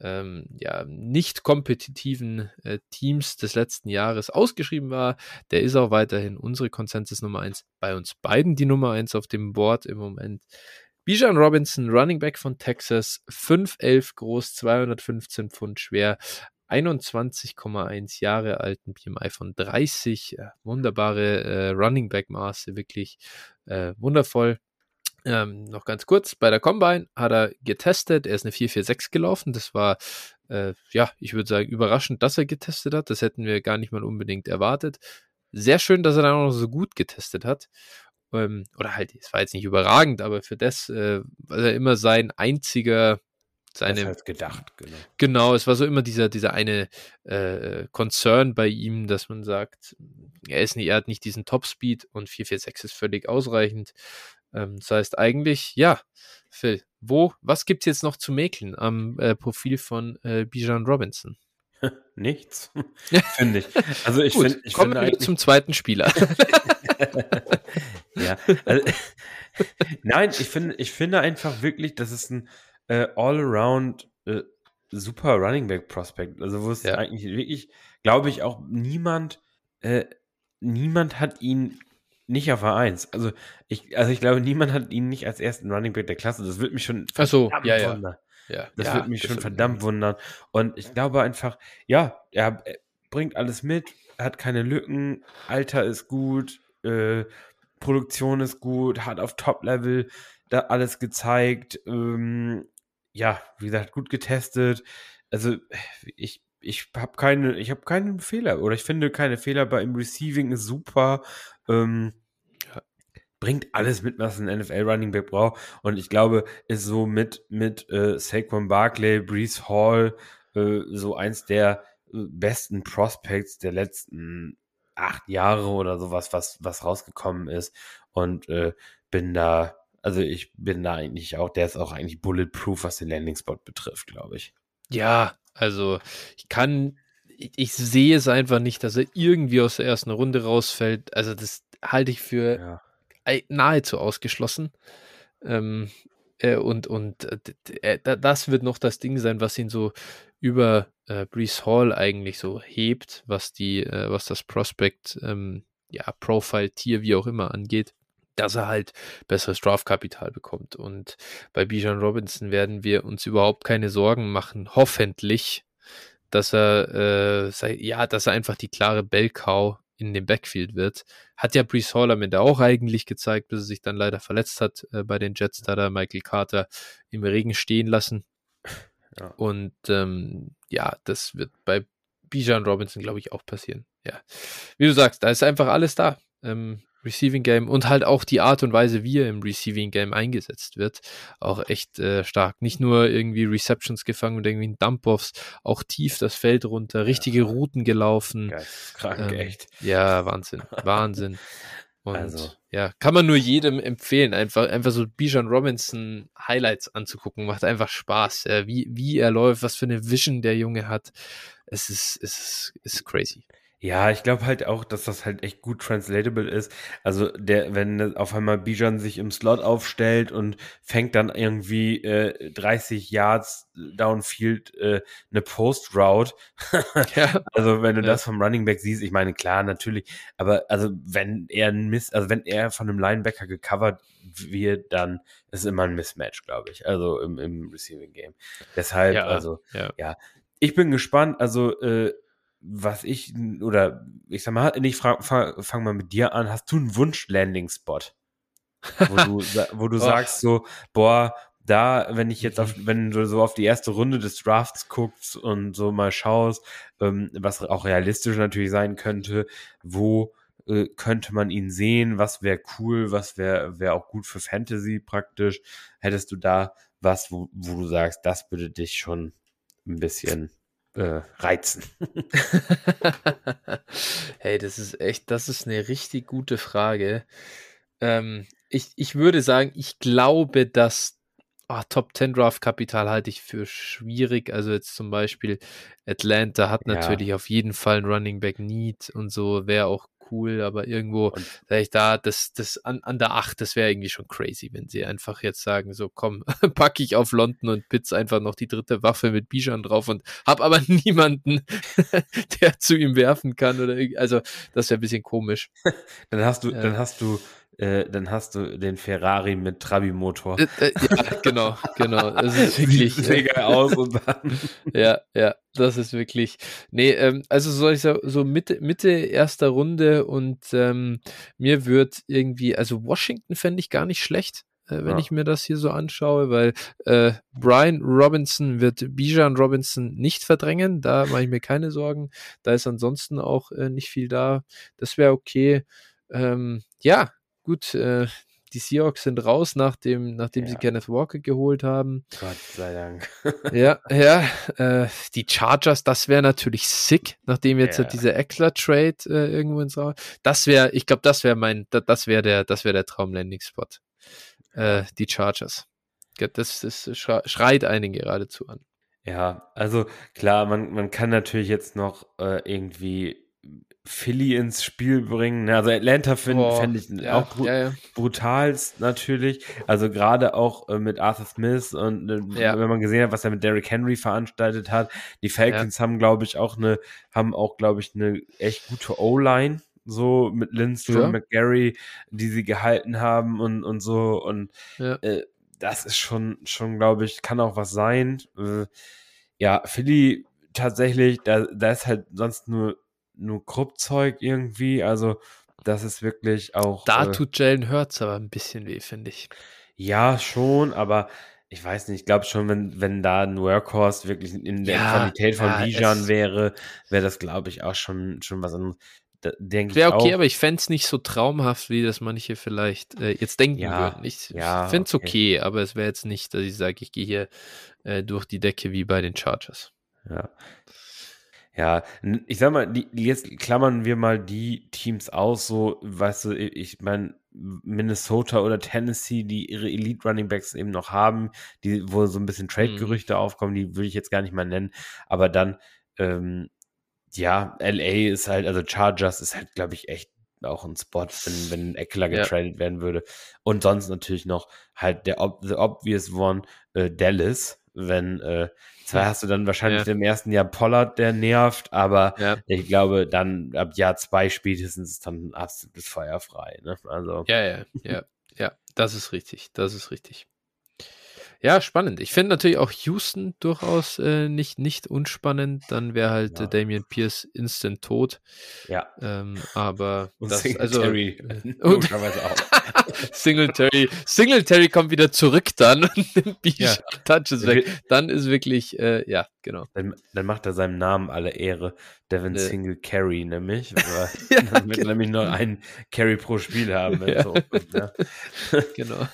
ähm, ja, nicht kompetitiven äh, Teams des letzten Jahres ausgeschrieben war. Der ist auch weiterhin unsere Consensus Nummer 1. Bei uns beiden die Nummer 1 auf dem Board im Moment. Bijan Robinson, Running Back von Texas, 5'11 groß, 215 Pfund schwer, 21,1 Jahre alt, ein BMI von 30, äh, wunderbare äh, Running Back Maße, wirklich äh, wundervoll. Ähm, noch ganz kurz, bei der Combine hat er getestet, er ist eine 446 gelaufen, das war, äh, ja, ich würde sagen, überraschend, dass er getestet hat, das hätten wir gar nicht mal unbedingt erwartet. Sehr schön, dass er dann auch noch so gut getestet hat. Ähm, oder halt, es war jetzt nicht überragend, aber für das äh, war er immer sein einziger, seine, Das heißt gedacht, genau. Genau, es war so immer dieser, dieser eine äh, Concern bei ihm, dass man sagt, er ist nicht, er hat nicht diesen Top-Speed und 446 ist völlig ausreichend. Ähm, das heißt eigentlich, ja, Phil, wo, was gibt's jetzt noch zu mäkeln am äh, Profil von äh, Bijan Robinson? nichts. finde ich. Also ich finde, ich kommen finde wir zum zweiten Spieler. ja, also, nein, ich finde, ich finde einfach wirklich, das ist ein äh, all-around äh, super Running Back Prospect. Also wo es ja. eigentlich wirklich, glaube ich, auch niemand, äh, niemand hat ihn nicht auf A1. Also ich, also ich glaube, niemand hat ihn nicht als ersten Running Back der Klasse. Das würde mich schon Ach so, ja, wundern. Ja. Das ja, würde mich schon verdammt wundern. Und ich glaube einfach, ja, er bringt alles mit, hat keine Lücken, Alter ist gut, äh, Produktion ist gut, hat auf Top-Level da alles gezeigt. Ähm, ja, wie gesagt, gut getestet. Also ich, ich habe keine, ich habe keinen Fehler oder ich finde keine Fehler bei ihm. Receiving ist super. Ähm, bringt alles mit, was ein NFL Running Back braucht. Und ich glaube, ist so mit, mit äh, Saquon Barkley, Brees Hall, äh, so eins der äh, besten Prospects der letzten acht Jahre oder sowas, was, was rausgekommen ist. Und äh, bin da also ich bin da eigentlich auch, der ist auch eigentlich bulletproof, was den Landing Spot betrifft, glaube ich. Ja, also ich kann, ich, ich, sehe es einfach nicht, dass er irgendwie aus der ersten Runde rausfällt. Also das halte ich für ja. nahezu ausgeschlossen. Ähm, äh, und und äh, das wird noch das Ding sein, was ihn so über äh, Brees Hall eigentlich so hebt, was die, äh, was das Prospect, ähm, ja, Profile, Tier, wie auch immer angeht dass er halt besseres Draftkapital bekommt. Und bei Bijan Robinson werden wir uns überhaupt keine Sorgen machen, hoffentlich, dass er, äh, sei, ja, dass er einfach die klare Bellcow in dem Backfield wird. Hat ja Brees Hall am Ende auch eigentlich gezeigt, bis er sich dann leider verletzt hat äh, bei den Jets, da da Michael Carter im Regen stehen lassen. Ja. Und ähm, ja, das wird bei Bijan Robinson, glaube ich, auch passieren. Ja. Wie du sagst, da ist einfach alles da. Ähm, Receiving Game und halt auch die Art und Weise, wie er im Receiving Game eingesetzt wird, auch echt äh, stark. Nicht nur irgendwie Receptions gefangen und irgendwie Dump-Offs, auch tief das Feld runter, richtige ja. Routen gelaufen. Geil, krank, ähm, echt. Ja, Wahnsinn, Wahnsinn. Und also. ja, kann man nur jedem empfehlen, einfach, einfach so Bijan Robinson Highlights anzugucken. Macht einfach Spaß. Äh, wie, wie er läuft, was für eine Vision der Junge hat. Es ist, es ist, ist crazy. Ja, ich glaube halt auch, dass das halt echt gut translatable ist. Also der, wenn auf einmal Bijan sich im Slot aufstellt und fängt dann irgendwie äh, 30 Yards Downfield äh, eine Post Route. ja. Also wenn du ja. das vom Running Back siehst, ich meine klar natürlich, aber also wenn er ein Miss, also wenn er von einem Linebacker gecovert wird, dann ist immer ein Mismatch, glaube ich. Also im, im Receiving Game. Deshalb, ja, also ja. ja. Ich bin gespannt. Also äh, was ich, oder ich sag mal, ich frage, fang, fang mal mit dir an, hast du einen Wunsch-Landing-Spot? wo du, wo du sagst so, boah, da, wenn ich jetzt auf, mhm. wenn du so auf die erste Runde des Drafts guckst und so mal schaust, ähm, was auch realistisch natürlich sein könnte, wo äh, könnte man ihn sehen, was wäre cool, was wäre wär auch gut für Fantasy praktisch, hättest du da was, wo, wo du sagst, das würde dich schon ein bisschen äh, reizen? hey, das ist echt, das ist eine richtig gute Frage. Ähm, ich, ich würde sagen, ich glaube, dass oh, Top 10 Draft Kapital halte ich für schwierig. Also jetzt zum Beispiel Atlanta hat ja. natürlich auf jeden Fall ein Running Back Need und so wäre auch cool, aber irgendwo, sag ich da, das, das an, an der 8, das wäre irgendwie schon crazy, wenn sie einfach jetzt sagen, so komm, packe ich auf London und Pitts einfach noch die dritte Waffe mit Bijan drauf und hab aber niemanden, der zu ihm werfen kann oder also das wäre ein bisschen komisch. dann hast du, ja. dann hast du äh, dann hast du den Ferrari mit Trabi-Motor. Äh, äh, ja, genau, genau. Das ist wirklich. Sieht mega äh, aus und dann. ja, ja, das ist wirklich. Nee, ähm, also so, ich so Mitte, Mitte erster Runde und ähm, mir wird irgendwie, also Washington fände ich gar nicht schlecht wenn ja. ich mir das hier so anschaue, weil äh, Brian Robinson wird Bijan Robinson nicht verdrängen, da mache ich mir keine Sorgen. Da ist ansonsten auch äh, nicht viel da. Das wäre okay. Ähm, ja, gut, äh, die Seahawks sind raus, nachdem, nachdem ja. sie Kenneth Walker geholt haben. Gott sei Dank. ja, ja. Äh, die Chargers, das wäre natürlich sick, nachdem jetzt ja. dieser Eckler-Trade äh, irgendwo ins Raum. Das wäre, ich glaube, das wäre mein, das wäre der, das wäre der Traum-Landing-Spot. Äh, die Chargers. Das, das schreit einen geradezu an. Ja, also klar, man, man kann natürlich jetzt noch äh, irgendwie Philly ins Spiel bringen. Also Atlanta finde fänd ich ja, auch bru ja, ja. brutalst natürlich. Also gerade auch äh, mit Arthur Smith und äh, wenn man gesehen hat, was er mit Derrick Henry veranstaltet hat. Die Falcons haben, glaube ich, auch eine, haben auch, glaube ich, eine echt gute O-Line. So mit Lindstrom. McGarry, die sie gehalten haben und, und so. Und äh, das ist schon, schon, glaube ich, kann auch was sein. Äh, ja, Philly tatsächlich, da, da ist halt sonst nur, nur Kruppzeug irgendwie. Also, das ist wirklich auch. Da äh, tut Jalen Hurts aber ein bisschen weh, finde ich. ja, schon, aber ich weiß nicht, ich glaube schon, wenn, wenn da ein Workhorse wirklich in der Ja, Qualität von ja, Bijan wäre, wäre das, glaube ich, auch schon, schon was anderes. Denke Wäre okay, auch. aber ich fände es nicht so traumhaft, wie das manche vielleicht äh, jetzt denken Ja, würden. Ich ja, finde es okay. okay, aber es wäre jetzt nicht, dass ich sage, ich gehe hier äh, durch die Decke wie bei den Chargers. Ja. Ja, ich sag mal, die, jetzt klammern wir mal die Teams aus, so, weißt du, ich meine, Minnesota oder Tennessee, die ihre Elite Running Backs eben noch haben, die, wo so ein bisschen Trade-Gerüchte aufkommen, die will ich jetzt gar nicht mal nennen, aber dann, ähm, ja, LA ist halt, also Chargers ist halt, glaube ich, echt auch ein Spot, wenn, wenn Eckler Ja. getradet werden würde. Und sonst natürlich noch halt der ob, the obvious one, äh, Dallas, wenn, äh, zwar hast du dann wahrscheinlich Ja. im ersten Jahr Pollard, der nervt, aber Ja, ich glaube, dann ab Jahr zwei spätestens ist dann absolutes Feuer frei. Ne? Also, ja, ja, ja, ja, das ist richtig, das ist richtig. Ja, spannend. Ich finde natürlich auch Houston durchaus äh, nicht, nicht unspannend. Dann wäre halt Ja. äh, Damian Pierce instant tot. ja. Ähm, aber Und das, also, Singletary äh, und auch. Singletary, Singletary kommt wieder zurück dann und nimmt Bijan Ja. Touches weg. Dann ist wirklich, äh, ja, genau. Dann, dann macht er seinem Namen alle Ehre. Devin Äh. Single Carry nämlich. Ja, dann wird genau. nämlich nur einen Carry pro Spiel haben. Ja. so ne? genau.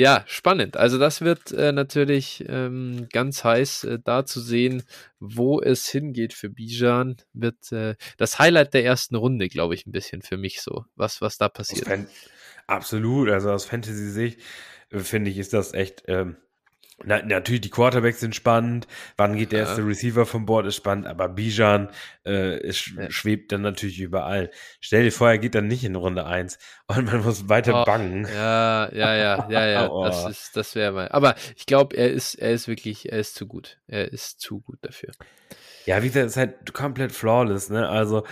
Ja, spannend. Also das wird äh, natürlich ähm, ganz heiß äh, da zu sehen, wo es hingeht für Bijan. Wird äh, das Highlight der ersten Runde, glaube ich, ein bisschen für mich so, was, was da passiert. Absolut. Also aus Fantasy-Sicht äh, finde ich, ist das echt. Ähm, na, natürlich, die Quarterbacks sind spannend. Wann geht der Ja. erste Receiver vom Board ist spannend, aber Bijan äh, ist, Ja. schwebt dann natürlich überall. Stell dir vor, er geht dann nicht in Runde 1 und man muss weiter Oh, bangen. Ja, ja, ja, ja, ja. Das Oh. ist, das wäre mal. Aber ich glaube, er ist, er ist wirklich, er ist zu gut. Er ist zu gut dafür. Ja, wie gesagt, ist halt komplett flawless, ne? Also,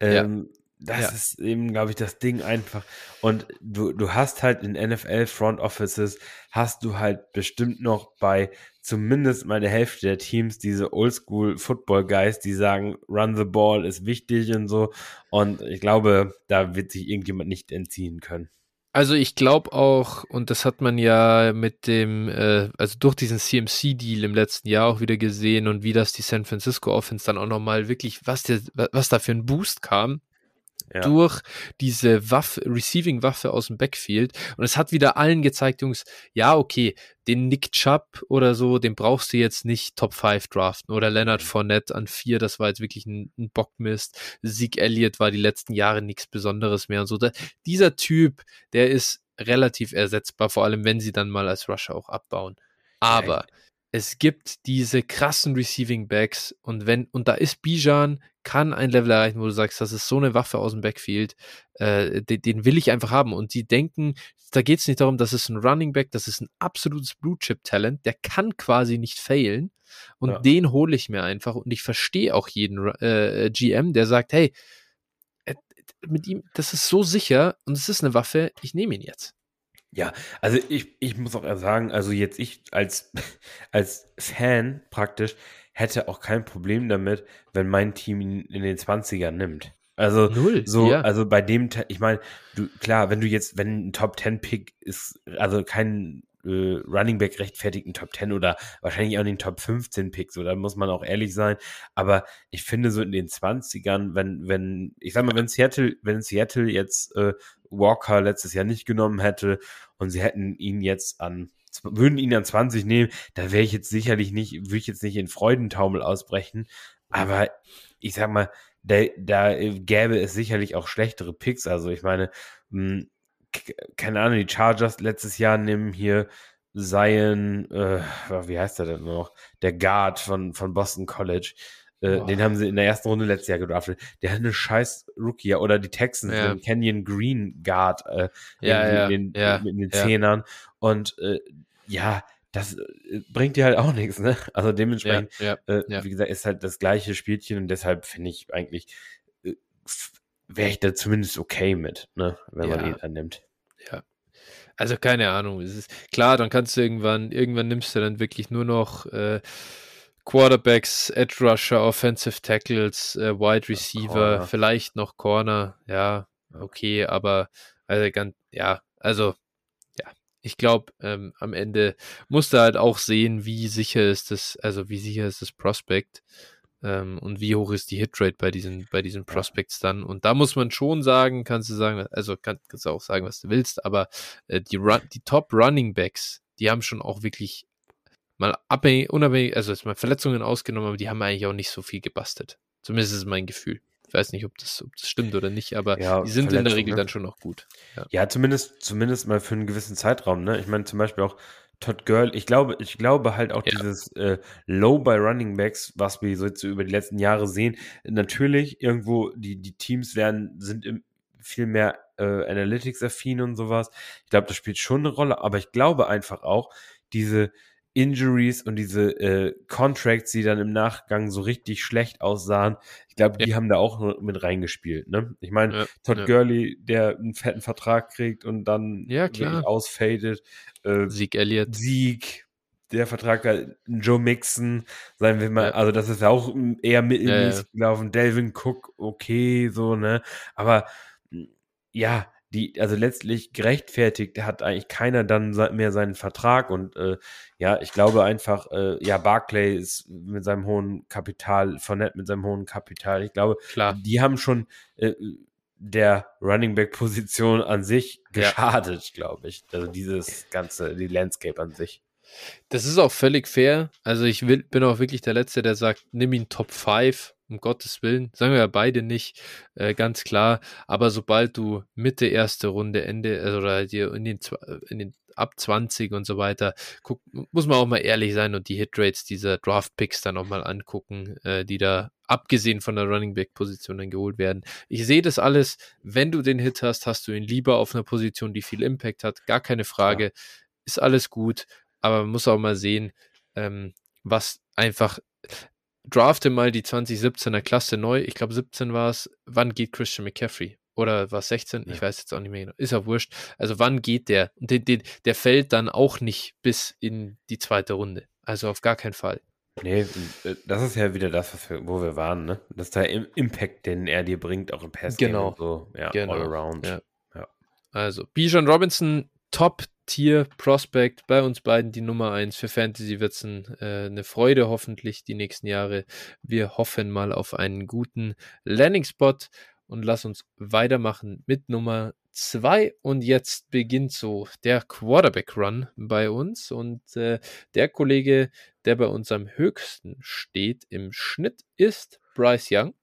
ähm, das Ja. ist eben, glaube ich, das Ding einfach. Und du, du hast halt in NFL Front Offices, hast du halt bestimmt noch bei zumindest mal der Hälfte der Teams diese Oldschool Football Guys, die sagen, run the ball ist wichtig und so. Und ich glaube, da wird sich irgendjemand nicht entziehen können. Also ich glaube auch, und das hat man ja mit dem, äh, also durch diesen CMC-Deal im letzten Jahr auch wieder gesehen und wie das die San Francisco Offense dann auch nochmal wirklich, was, der, was da für ein Boost kam, Ja. durch diese Waffe, Receiving-Waffe aus dem Backfield. Und es hat wieder allen gezeigt, Jungs, ja, okay, den Nick Chubb oder so, den brauchst du jetzt nicht Top 5 draften. Oder Leonard Mhm. Fournette an 4, das war jetzt wirklich ein, ein Bockmist. Zeke Elliott war die letzten Jahre nichts Besonderes mehr und so. Da, dieser Typ, der ist relativ ersetzbar, vor allem wenn sie dann mal als Rusher auch abbauen. Aber es gibt diese krassen Receiving Backs und wenn, und da ist Bijan, kann ein Level erreichen, wo du sagst, das ist so eine Waffe aus dem Backfield, äh, den, den will ich einfach haben. Und die denken, da geht es nicht darum, das ist ein Running Back, das ist ein absolutes Blue Chip Talent, der kann quasi nicht failen. Und Ja. den hole ich mir einfach. Und ich verstehe auch jeden äh, GM, der sagt, hey, äh, mit ihm, das ist so sicher und es ist eine Waffe, ich nehme ihn jetzt. Ja, also ich, ich muss auch sagen, also jetzt ich als, als Fan praktisch hätte auch kein Problem damit, wenn mein Team ihn in den 20ern nimmt. Also Null. so, ja. also bei dem, ich meine, du, klar, wenn du jetzt, wenn ein Top 10 Pick ist, also kein äh, Running Back rechtfertigt einen Top 10 oder wahrscheinlich auch den Top 15 Pick, so, da muss man auch ehrlich sein. Aber ich finde so in den 20ern, wenn, wenn, ich sag mal, wenn Seattle, wenn Seattle jetzt äh, Walker letztes Jahr nicht genommen hätte und sie hätten ihn jetzt an, würden ihn an 20 nehmen, da wäre ich jetzt sicherlich nicht, würde ich jetzt nicht in Freudentaumel ausbrechen. Aber ich sag mal, da, da gäbe es sicherlich auch schlechtere Picks. Also ich meine, mh, k- keine Ahnung, die Chargers letztes Jahr nehmen hier Zion, äh, wie heißt er denn noch? Der Guard von, von Boston College. Äh, den haben sie in der ersten Runde letztes Jahr gedraftet. Der hat eine scheiß Rookie. Oder die Texans, Ja. den Canyon Green Guard äh, Ja, irgendwie ja, in den, in den. Zehnern. Und äh, ja, das äh, bringt dir halt auch nichts, ne? Also dementsprechend, äh, wie gesagt, ist halt das gleiche Spielchen und deshalb finde ich eigentlich, äh, wäre ich da zumindest okay mit, ne? Wenn man ihn annimmt. Also keine Ahnung. Es ist klar, dann kannst du irgendwann, irgendwann nimmst du dann wirklich nur noch äh, Quarterbacks, Edge Rusher, Offensive Tackles, äh, Wide Receiver, Corner. vielleicht noch Corner. Ja, okay, aber also ganz, ja, also ja, ich glaube, ähm, am Ende musst du halt auch sehen, wie sicher ist das, also wie sicher ist das Prospect ähm, und wie hoch ist die Hitrate bei diesen, bei diesen Prospects dann. Und da muss man schon sagen, kannst du sagen, also kann, kannst du auch sagen, was du willst, aber äh, die, Run, die Top Running Backs, die haben schon auch wirklich mal abhängig, unabhängig, also jetzt mal Verletzungen ausgenommen, aber die haben eigentlich auch nicht so viel gebastelt. Zumindest ist es mein Gefühl. Ich weiß nicht, ob das, ob das stimmt oder nicht, aber Ja, die sind in der Regel ne? dann schon noch gut. Ja, zumindest, zumindest mal für einen gewissen Zeitraum, ne? Ich meine, zum Beispiel auch Todd Girl, ich glaube, ich glaube halt auch Ja. dieses äh, Low bei Running Backs, was wir so jetzt so über die letzten Jahre sehen, natürlich irgendwo, die, die Teams werden, sind im, viel mehr äh, Analytics-affin und sowas. Ich glaube, das spielt schon eine Rolle, aber ich glaube einfach auch, diese Injuries und diese äh, Contracts, die dann im Nachgang so richtig schlecht aussahen, ich glaube, die haben da auch nur mit reingespielt. Ne? Ich meine, Ja, Todd ja. Gurley, der einen fetten Vertrag kriegt und dann Ja, klar. ausfadet. Äh, Zeke Elliott. Sieg, der Vertrag hat Joe Mixon, sagen wir mal, Ja. also das ist ja auch eher mittelmäßig Ja, gelaufen. Delvin Cook, okay, so, ne? Aber ja, die, also letztlich gerechtfertigt hat eigentlich keiner dann mehr seinen Vertrag und äh, ja, ich glaube einfach, äh, ja, Barclay ist mit seinem hohen Kapital, Fournette mit seinem hohen Kapital, ich glaube, Klar. die haben schon äh, der Running Back Position an sich Ja. geschadet, glaube ich. Also dieses ganze, die Landscape an sich. Das ist auch völlig fair. Also ich will, bin auch wirklich der Letzte, der sagt, nimm ihn Top 5, um Gottes Willen. Sagen wir ja beide nicht, äh, ganz klar. Aber sobald du Mitte erste Runde, Ende, also oder dir in den, zw- in den ab 20 und so weiter, guck, muss man auch mal ehrlich sein und die Hitrates dieser Draft-Picks dann auch mal angucken, äh, die da abgesehen von der Running Back-Position dann geholt werden. Ich sehe das alles, wenn du den Hit hast, hast du ihn lieber auf einer Position, die viel Impact hat, gar keine Frage. Ist alles gut, aber man muss auch mal sehen, ähm, was einfach drafte mal die 2017er Klasse neu. Ich glaube 17 war es. Wann geht Christian McCaffrey? Oder war es 16? Ich Ja. weiß jetzt auch nicht mehr genau. Ist ja wurscht. Also wann geht der? Und der, der? Der fällt dann auch nicht bis in die zweite Runde. Also auf gar keinen Fall. Nee, äh, das ist ja wieder das, wir, wo wir waren, ne? Das ist der Im- Impact, den er dir bringt, auch im Pass Genau. und so. Ja, Genau. all around. Ja. Ja. Also, Bijan Robinson, Top-Tier-Prospect, bei uns beiden die Nummer 1 für Fantasy wird's ein, äh, eine Freude hoffentlich die nächsten Jahre. Wir hoffen mal auf einen guten Landing-Spot und lass uns weitermachen mit Nummer 2 und jetzt beginnt so der Quarterback-Run bei uns und äh, der Kollege, der bei uns am höchsten steht im Schnitt ist Bryce Young.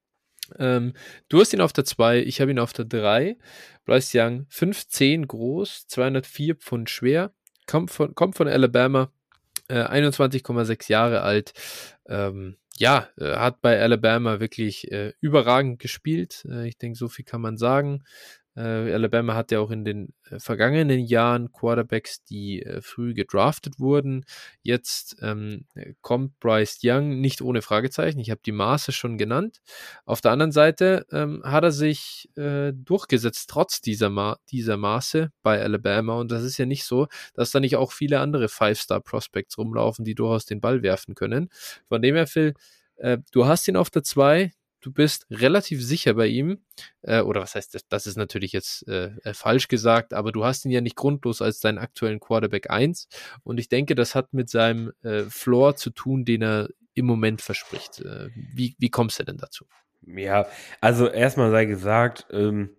Ähm, du hast ihn auf der 2, ich habe ihn auf der 3. Bryce Young, 5'10 groß, 204 Pfund schwer, kommt von, kommt von Alabama, äh, 21,6 Jahre alt. Ähm, ja, äh, hat bei Alabama wirklich äh, überragend gespielt. Äh, ich denke, so viel kann man sagen. Äh, Alabama hat ja auch in den äh, vergangenen Jahren Quarterbacks, die äh, früh gedraftet wurden. Jetzt ähm, kommt Bryce Young nicht ohne Fragezeichen. Ich habe die Maße schon genannt. Auf der anderen Seite ähm, hat er sich äh, durchgesetzt, trotz dieser, Ma dieser Maße bei Alabama. Und das ist ja nicht so, dass da nicht auch viele andere Five-Star-Prospects rumlaufen, die durchaus den Ball werfen können. Von dem her, Phil, äh, du hast ihn auf der 2, du bist relativ sicher bei ihm, äh, oder was heißt das? Das ist natürlich jetzt äh, äh, falsch gesagt, aber du hast ihn ja nicht grundlos als deinen aktuellen Quarterback 1. Und ich denke, das hat mit seinem äh, Floor zu tun, den er im Moment verspricht. Äh, wie, wie kommst du denn dazu? Ja, also erstmal sei gesagt, ähm,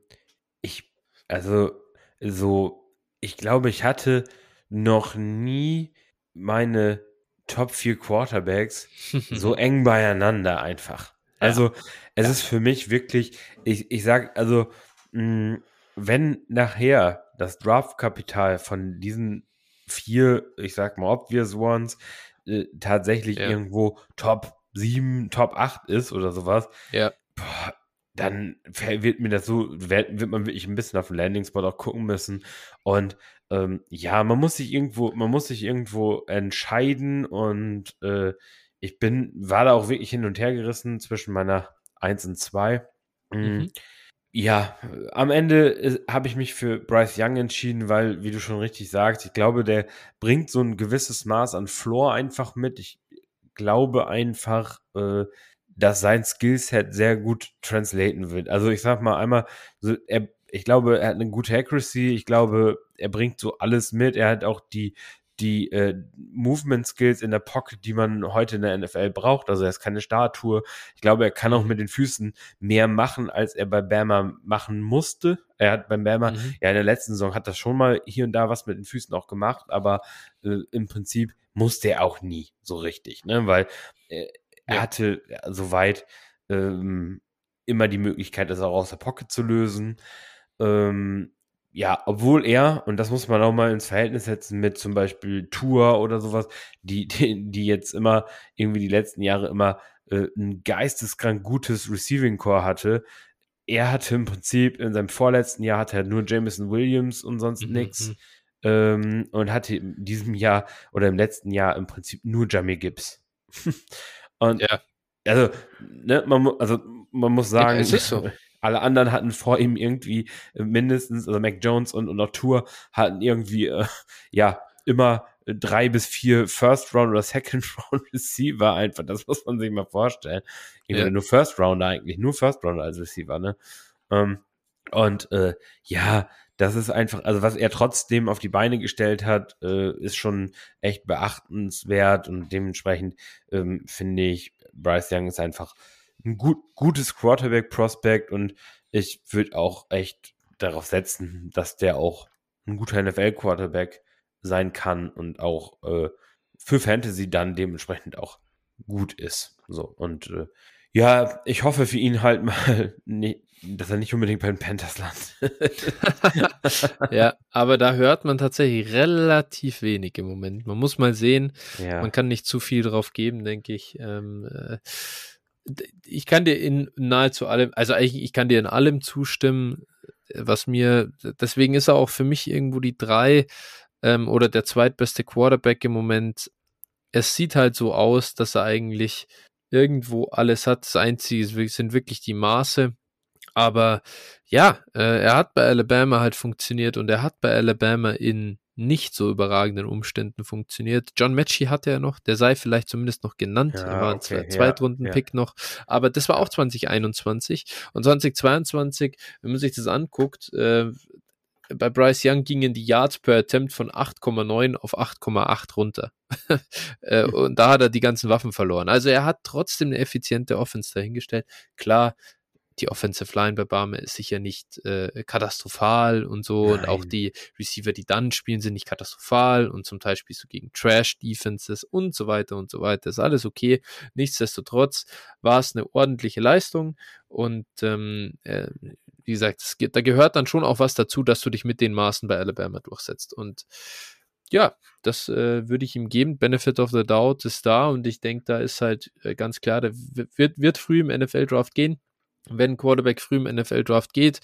ich, also so, ich glaube, ich hatte noch nie meine Top 4 Quarterbacks so eng beieinander einfach. Also es ist für mich wirklich, ich, ich sag, also mh, wenn nachher das Draftkapital von diesen vier, ich sag mal, obvious ones, äh, tatsächlich ja. irgendwo Top 7, Top 8 ist oder sowas, ja. Boah, dann wird mir das so, wird, wird man wirklich ein bisschen auf den Landing-Spot auch gucken müssen. Und ähm, ja, man muss sich irgendwo, man muss sich irgendwo entscheiden und äh, ich bin, war da auch wirklich hin und her gerissen zwischen meiner 1 und 2. Mm, mhm. Ja, am Ende äh, habe ich mich für Bryce Young entschieden, weil, wie du schon richtig sagst, ich glaube, der bringt so ein gewisses Maß an Floor einfach mit. Ich glaube einfach, äh, dass sein Skillset sehr gut translaten wird. Also ich sag mal einmal, so, er, ich glaube, er hat eine gute Accuracy. Ich glaube, er bringt so alles mit. Er hat auch die die äh, Movement Skills in der Pocket, die man heute in der NFL braucht. Also er ist keine Statue. Ich glaube, er kann auch mit den Füßen mehr machen, als er bei Bama machen musste. Er hat beim Bama, mhm. ja, in der letzten Saison hat das schon mal hier und da was mit den Füßen auch gemacht, aber äh, im Prinzip musste er auch nie so richtig, ne? Weil äh, er hatte ja, soweit ähm, immer die Möglichkeit, das auch aus der Pocket zu lösen. Ähm, ja, obwohl er, und das muss man auch mal ins Verhältnis setzen mit zum Beispiel Tour oder sowas, die, die, die jetzt immer irgendwie die letzten Jahre immer äh, ein geisteskrank gutes Receiving Core hatte. Er hatte im Prinzip in seinem vorletzten Jahr hatte er nur Jameson Williams und sonst mhm, nichts. Mhm. Ähm, und hatte in diesem Jahr oder im letzten Jahr im Prinzip nur Jamie Gibbs. Und ja. also, ne, man, also man muss sagen, ja, so. alle anderen hatten vor ihm irgendwie mindestens, also Mac Jones und, und auch Tour hatten irgendwie, äh, ja, immer drei bis vier First Round oder Second Round Receiver einfach. Das muss man sich mal vorstellen. Ja. Nur First Rounder eigentlich, nur First Rounder als Receiver, ne? Ähm, und äh, ja, das ist einfach, also was er trotzdem auf die Beine gestellt hat, äh, ist schon echt beachtenswert und dementsprechend ähm, finde ich, Bryce Young ist einfach ein gut, gutes Quarterback-Prospect und ich würde auch echt darauf setzen, dass der auch ein guter NFL-Quarterback sein kann und auch äh, für Fantasy dann dementsprechend auch gut ist. So und äh, ja, ich hoffe für ihn halt mal, nee, dass er nicht unbedingt bei den Panthers landet. ja, aber da hört man tatsächlich relativ wenig im Moment. Man muss mal sehen. Ja. Man kann nicht zu viel drauf geben, denke ich. Ähm, äh, ich kann dir in nahezu allem, also eigentlich, ich kann dir in allem zustimmen, was mir, deswegen ist er auch für mich irgendwo die drei ähm, oder der zweitbeste Quarterback im Moment. Es sieht halt so aus, dass er eigentlich irgendwo alles hat. Das Einzige sind wirklich die Maße. Aber ja, äh, er hat bei Alabama halt funktioniert und er hat bei Alabama in nicht so überragenden Umständen funktioniert. John Matchy hatte er noch, der sei vielleicht zumindest noch genannt. Ja, er war okay, ein Zweitrunden-Pick ja. noch, aber das war auch 2021 und 2022, wenn man sich das anguckt, äh, bei Bryce Young gingen die Yards per Attempt von 8,9 auf 8,8 runter. äh, und da hat er die ganzen Waffen verloren. Also er hat trotzdem eine effiziente Offense dahingestellt. Klar, die Offensive Line bei Barme ist sicher nicht äh, katastrophal und so. Nein. Und auch die Receiver, die dann spielen, sind nicht katastrophal. Und zum Teil spielst du gegen Trash-Defenses und so weiter und so weiter. Ist alles okay. Nichtsdestotrotz war es eine ordentliche Leistung. Und ähm, äh, wie gesagt, es, da gehört dann schon auch was dazu, dass du dich mit den Maßen bei Alabama durchsetzt. Und ja, das äh, würde ich ihm geben. Benefit of the Doubt ist da und ich denke, da ist halt äh, ganz klar, der wird, wird früh im NFL-Draft gehen. Wenn Quarterback früh im NFL-Draft geht,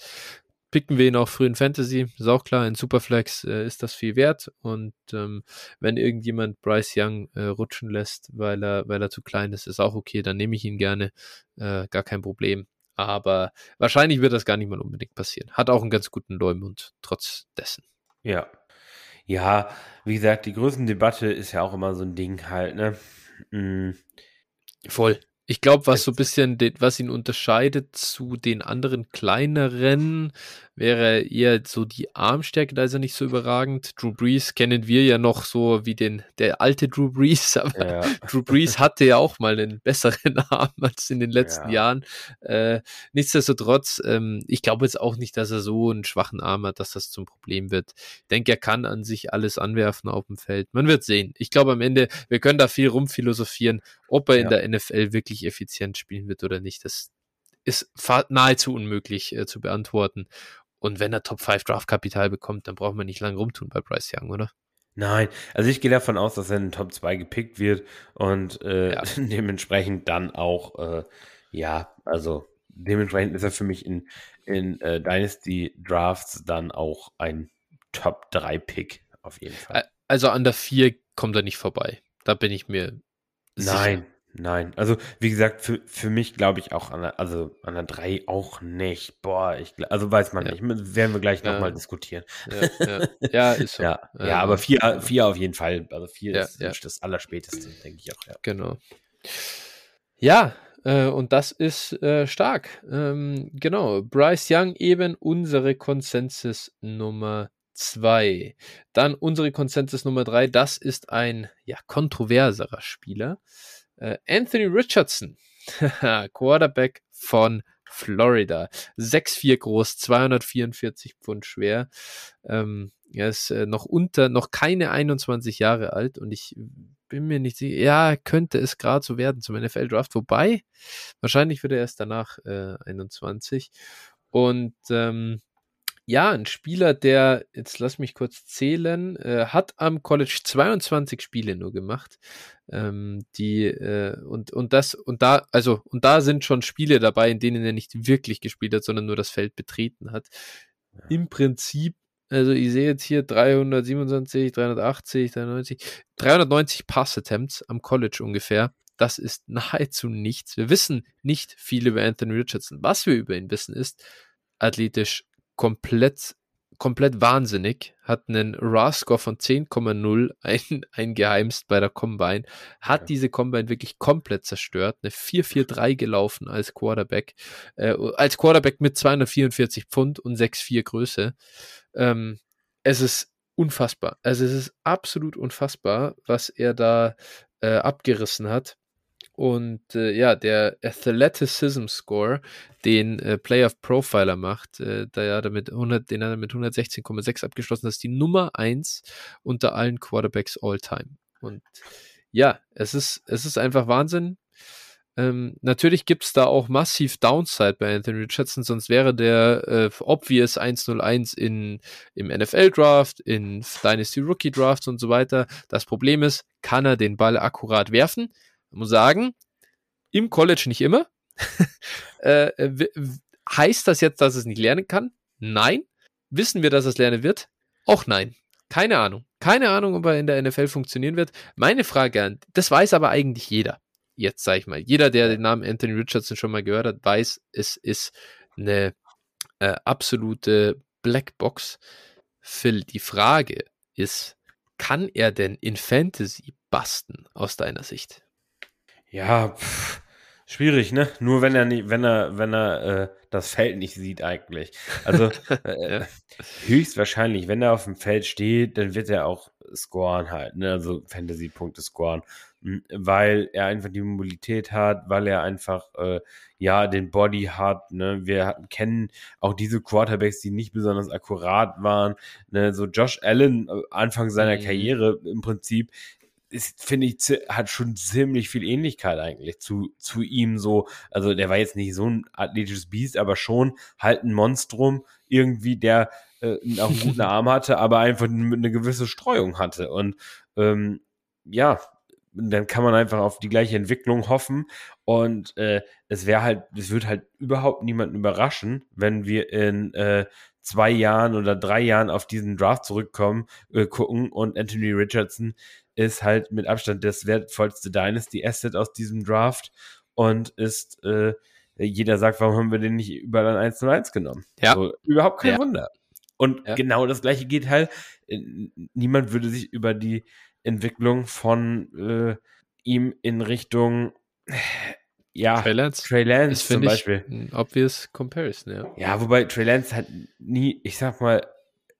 picken wir ihn auch früh in Fantasy. Ist auch klar, in Superflex äh, ist das viel wert. Und ähm, wenn irgendjemand Bryce Young äh, rutschen lässt, weil er, weil er zu klein ist, ist auch okay, dann nehme ich ihn gerne. Äh, gar kein Problem. Aber wahrscheinlich wird das gar nicht mal unbedingt passieren. Hat auch einen ganz guten Leumund, trotz dessen. Ja. Ja, wie gesagt, die Größendebatte ist ja auch immer so ein Ding halt, ne? Mhm. Voll. Ich glaube, was so ein bisschen, was ihn unterscheidet zu den anderen kleineren, wäre eher so die Armstärke, da ist er nicht so überragend. Drew Brees kennen wir ja noch so wie den, der alte Drew Brees, aber ja. Drew Brees hatte ja auch mal einen besseren Arm als in den letzten ja. Jahren. Äh, nichtsdestotrotz, ähm, ich glaube jetzt auch nicht, dass er so einen schwachen Arm hat, dass das zum Problem wird. Ich denke, er kann an sich alles anwerfen auf dem Feld. Man wird sehen. Ich glaube am Ende, wir können da viel rumphilosophieren, ob er ja. in der NFL wirklich effizient spielen wird oder nicht. Das ist nahezu unmöglich äh, zu beantworten. Und wenn er Top 5 Draft Kapital bekommt, dann braucht man nicht lange rumtun bei Bryce Young, oder? Nein, also ich gehe davon aus, dass er in den Top 2 gepickt wird und äh, Ja. dementsprechend dann auch, äh, ja, also dementsprechend ist er für mich in, in äh, Dynasty Drafts dann auch ein Top 3 Pick auf jeden Fall. Also an der 4 kommt er nicht vorbei. Da bin ich mir sicher. Nein, nein. Also, wie gesagt, für, für mich glaube ich auch an der, also an der 3 auch nicht. Boah, ich, also weiß man Ja. nicht. Werden wir gleich Ja. nochmal diskutieren. Ja, ja. ja ist so. Ja, Ähm, ja aber 4 vier auf jeden Fall. Also 4 Ja, ist das Allerspäteste, denke ich auch. Ja. Genau. Ja, äh, und das ist äh, stark. Ähm, genau. Bryce Young eben unsere Konsensus Nummer zwei. Dann unsere Konsensus Nummer drei. Das ist ein ja, kontroverserer Spieler. Äh, Anthony Richardson, Quarterback von Florida. 6'4 groß, 244 Pfund schwer. Ähm, er ist äh, noch unter, noch keine 21 Jahre alt und ich bin mir nicht sicher, ja, könnte es gerade so werden zum NFL-Draft, wobei, wahrscheinlich wird er erst danach äh, 21. Und ähm, ja, ein Spieler, der, jetzt lass mich kurz zählen, äh, hat am College 22 Spiele nur gemacht. Ähm, die, äh, und, und das, und da, also, und da sind schon Spiele dabei, in denen er nicht wirklich gespielt hat, sondern nur das Feld betreten hat. Im Prinzip, also ich sehe jetzt hier 327, 380, 390, 390 Pass-Attempts am College ungefähr. Das ist nahezu nichts. Wir wissen nicht viel über Anthony Richardson. Was wir über ihn wissen, ist athletisch komplett, komplett wahnsinnig, hat einen RAS-Score von 10,0 ein, eingeheimst bei der Combine, hat Ja. diese Combine wirklich komplett zerstört, eine 4-4-3 gelaufen als Quarterback, äh, als Quarterback mit 244 Pfund und 6,4 Größe. Ähm, es ist unfassbar. Also es ist absolut unfassbar, was er da äh, abgerissen hat. Und äh, ja, der Athleticism Score, den äh, Playoff Profiler macht, äh, da ja damit 100, den hat er mit 116,6 abgeschlossen. Das ist die Nummer 1 unter allen Quarterbacks all time. Und ja, es ist, es ist einfach Wahnsinn. Ähm, natürlich gibt es da auch massiv Downside bei Anthony Richardson, sonst wäre der äh, obvious 101 in, im NFL-Draft, in Dynasty Rookie Drafts und so weiter. Das Problem ist, kann er den Ball akkurat werfen? Ich muss sagen, im College nicht immer. äh, w- heißt das jetzt, dass es nicht lernen kann? Nein. Wissen wir, dass es lernen wird? Auch nein. Keine Ahnung. Keine Ahnung, ob er in der NFL funktionieren wird. Meine Frage an, das weiß aber eigentlich jeder. Jetzt sage ich mal, jeder, der den Namen Anthony Richardson schon mal gehört hat, weiß, es ist eine äh, absolute Blackbox. Phil, die Frage ist, kann er denn in Fantasy basten aus deiner Sicht? Ja, pff, schwierig, ne? Nur wenn er nicht, wenn er, wenn er äh, das Feld nicht sieht eigentlich. Also äh, höchstwahrscheinlich, wenn er auf dem Feld steht, dann wird er auch scoren halt, ne? Also Fantasy-Punkte scoren. M, Weil er einfach die Mobilität hat, weil er einfach äh, ja den Body hat, ne? Wir hatten- kennen auch diese Quarterbacks, die nicht besonders akkurat waren, ne? So Josh Allen äh, Anfang seiner Mhm. Karriere im Prinzip ist, finde ich, hat schon ziemlich viel Ähnlichkeit eigentlich zu, zu ihm so. Also der war jetzt nicht so ein athletisches Biest, aber schon halt ein Monstrum irgendwie, der äh, auch einen guten Arm hatte, aber einfach eine gewisse Streuung hatte. Und ähm, ja, dann kann man einfach auf die gleiche Entwicklung hoffen. Und äh, es wäre halt, es wird halt überhaupt niemanden überraschen, wenn wir in äh, zwei Jahren oder drei Jahren auf diesen Draft zurückkommen, äh, gucken und Anthony Richardson ist halt mit Abstand das wertvollste Dynasty Asset aus diesem Draft und ist, äh, jeder sagt, warum haben wir den nicht überall an 1 zu 1 genommen? Ja. So, überhaupt kein Ja. Wunder. Und Ja. genau das gleiche geht halt, äh, niemand würde sich über die Entwicklung von äh, ihm in Richtung, ja, Trey Lance Trey Lance ist, zum Beispiel. ein obvious comparison, ja. Ja, wobei Trey Lance halt nie, ich sag mal,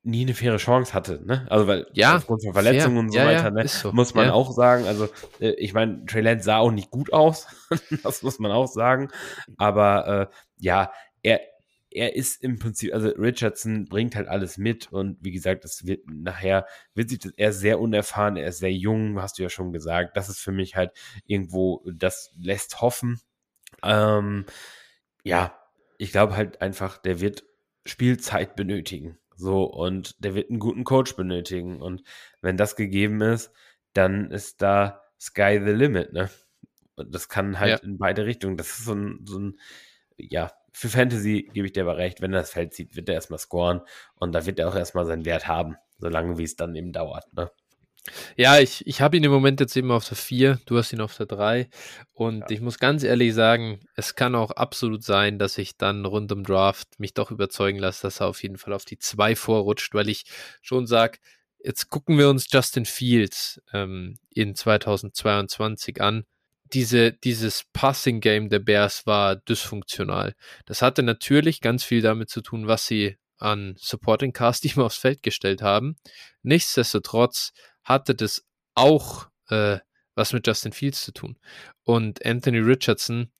nie eine faire Chance hatte, ne? Also weil Ja, aufgrund von Verletzungen fair. und so Ja, weiter, ne? so. Muss man Ja. auch sagen. Also äh, ich meine, Trey Lance sah auch nicht gut aus, das muss man auch sagen. Aber äh, ja, er er ist im Prinzip, also Richardson bringt halt alles mit und wie gesagt, das wird nachher, wird sich das, er ist sehr unerfahren, er ist sehr jung, hast du ja schon gesagt. Das ist für mich halt irgendwo, das lässt hoffen. Ähm, ja, ich glaube halt einfach, der wird Spielzeit benötigen. So, und der wird einen guten Coach benötigen. Und wenn das gegeben ist, dann ist da Sky the Limit, ne? Und das kann halt ja. in beide Richtungen. Das ist so ein, so ein, ja, für Fantasy gebe ich dir aber recht, wenn er das Feld sieht, wird er erstmal scoren und da wird er auch erstmal seinen Wert haben, solange wie es dann eben dauert, ne? Ja, ich, ich habe ihn im Moment jetzt eben auf der 4, du hast ihn auf der 3 und ja. ich muss ganz ehrlich sagen, es kann auch absolut sein, dass ich dann rund um Draft mich doch überzeugen lasse, dass er auf jeden Fall auf die 2 vorrutscht, weil ich schon sage, jetzt gucken wir uns Justin Fields ähm, in 2022 an. Diese, dieses Passing-Game der Bears war dysfunktional. Das hatte natürlich ganz viel damit zu tun, was sie an Supporting Cast immer aufs Feld gestellt haben. Nichtsdestotrotz hatte das auch äh, was mit Justin Fields zu tun. Und Anthony Richardson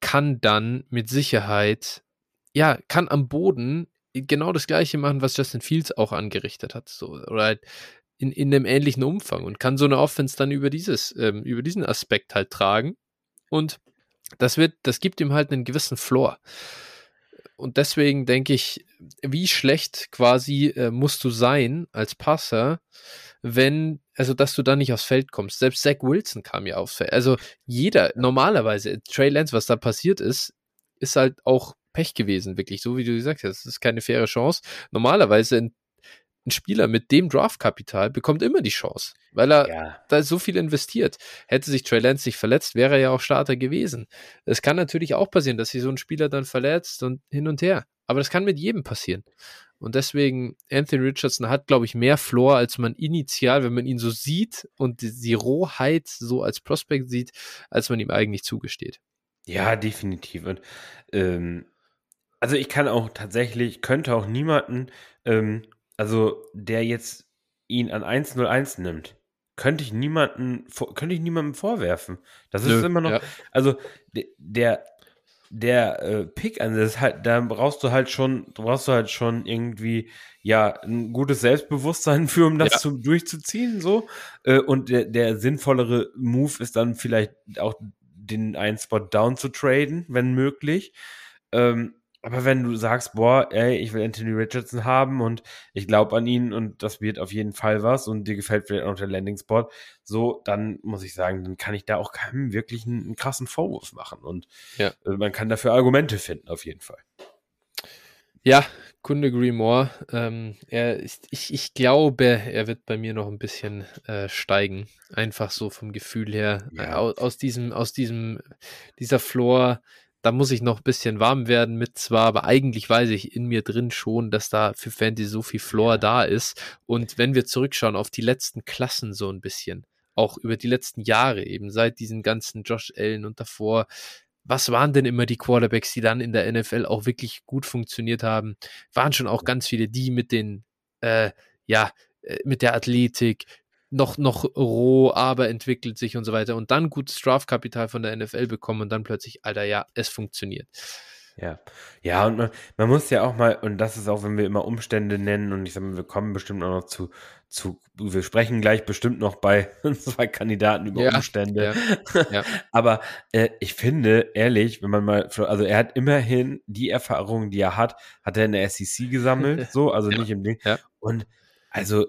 kann dann mit Sicherheit, ja, kann am Boden genau das gleiche machen, was Justin Fields auch angerichtet hat. So, oder halt in, in einem ähnlichen Umfang und kann so eine Offense dann über dieses, ähm, über diesen Aspekt halt tragen. Und das wird, das gibt ihm halt einen gewissen Floor. Und deswegen denke ich, wie schlecht quasi äh, musst du sein als Passer, wenn, also dass du da nicht aufs Feld kommst. Selbst Zach Wilson kam ja aufs Feld. Also jeder, normalerweise, Trey Lance, was da passiert ist, ist halt auch Pech gewesen, wirklich, so wie du gesagt hast. Das ist keine faire Chance. Normalerweise ein, ein Spieler mit dem Draftkapital bekommt immer die Chance, weil er ja. da so viel investiert. Hätte sich Trey Lance nicht verletzt, wäre er ja auch Starter gewesen. Es kann natürlich auch passieren, dass sich so ein Spieler dann verletzt und hin und her. Aber das kann mit jedem passieren. Und deswegen, Anthony Richardson hat, glaube ich, mehr Floor, als man initial, wenn man ihn so sieht und die, die Rohheit so als Prospect sieht, als man ihm eigentlich zugesteht. Ja, definitiv. Und ähm, also ich kann auch tatsächlich, könnte auch niemanden, ähm, also der jetzt ihn an 101 nimmt, könnte ich niemanden, könnte ich niemandem vorwerfen. Das Nö, ist immer noch, ja. also der, der äh, Pick an, das halt, da brauchst du halt schon, brauchst du halt schon irgendwie, ja, ein gutes Selbstbewusstsein für, um das ja. zu, durchzuziehen, so. Äh, und der, der sinnvollere Move ist dann vielleicht auch den einen Spot down zu traden, wenn möglich. Ähm, aber wenn du sagst, boah, ey, ich will Anthony Richardson haben und ich glaube an ihn und das wird auf jeden Fall was und dir gefällt vielleicht auch der Landing Spot, so, dann muss ich sagen, dann kann ich da auch keinem wirklich einen, einen krassen Vorwurf machen und ja. äh, man kann dafür Argumente finden, auf jeden Fall. Ja, Kunde Green Ähm, er ist, ich, ich glaube, er wird bei mir noch ein bisschen äh, steigen. Einfach so vom Gefühl her. Ja. Aus, aus, diesem, aus diesem, dieser Floor da muss ich noch ein bisschen warm werden mit zwar, aber eigentlich weiß ich in mir drin schon, dass da für Fantasy so viel Floor ja. da ist. Und wenn wir zurückschauen auf die letzten Klassen so ein bisschen, auch über die letzten Jahre eben, seit diesen ganzen Josh Allen und davor, was waren denn immer die Quarterbacks, die dann in der NFL auch wirklich gut funktioniert haben? Waren schon auch ganz viele, die mit den, äh, ja, äh, mit der Athletik, noch, noch roh, aber entwickelt sich und so weiter und dann gutes Draftkapital von der NFL bekommen und dann plötzlich, Alter, ja, es funktioniert. Ja, ja, und man, man, muss ja auch mal, und das ist auch, wenn wir immer Umstände nennen, und ich sage mal, wir kommen bestimmt auch noch zu, zu, wir sprechen gleich bestimmt noch bei zwei Kandidaten über ja, Umstände. Ja, ja. Aber äh, ich finde, ehrlich, wenn man mal, also er hat immerhin die Erfahrungen, die er hat, hat er in der SEC gesammelt, so, also nicht im Ding. Und also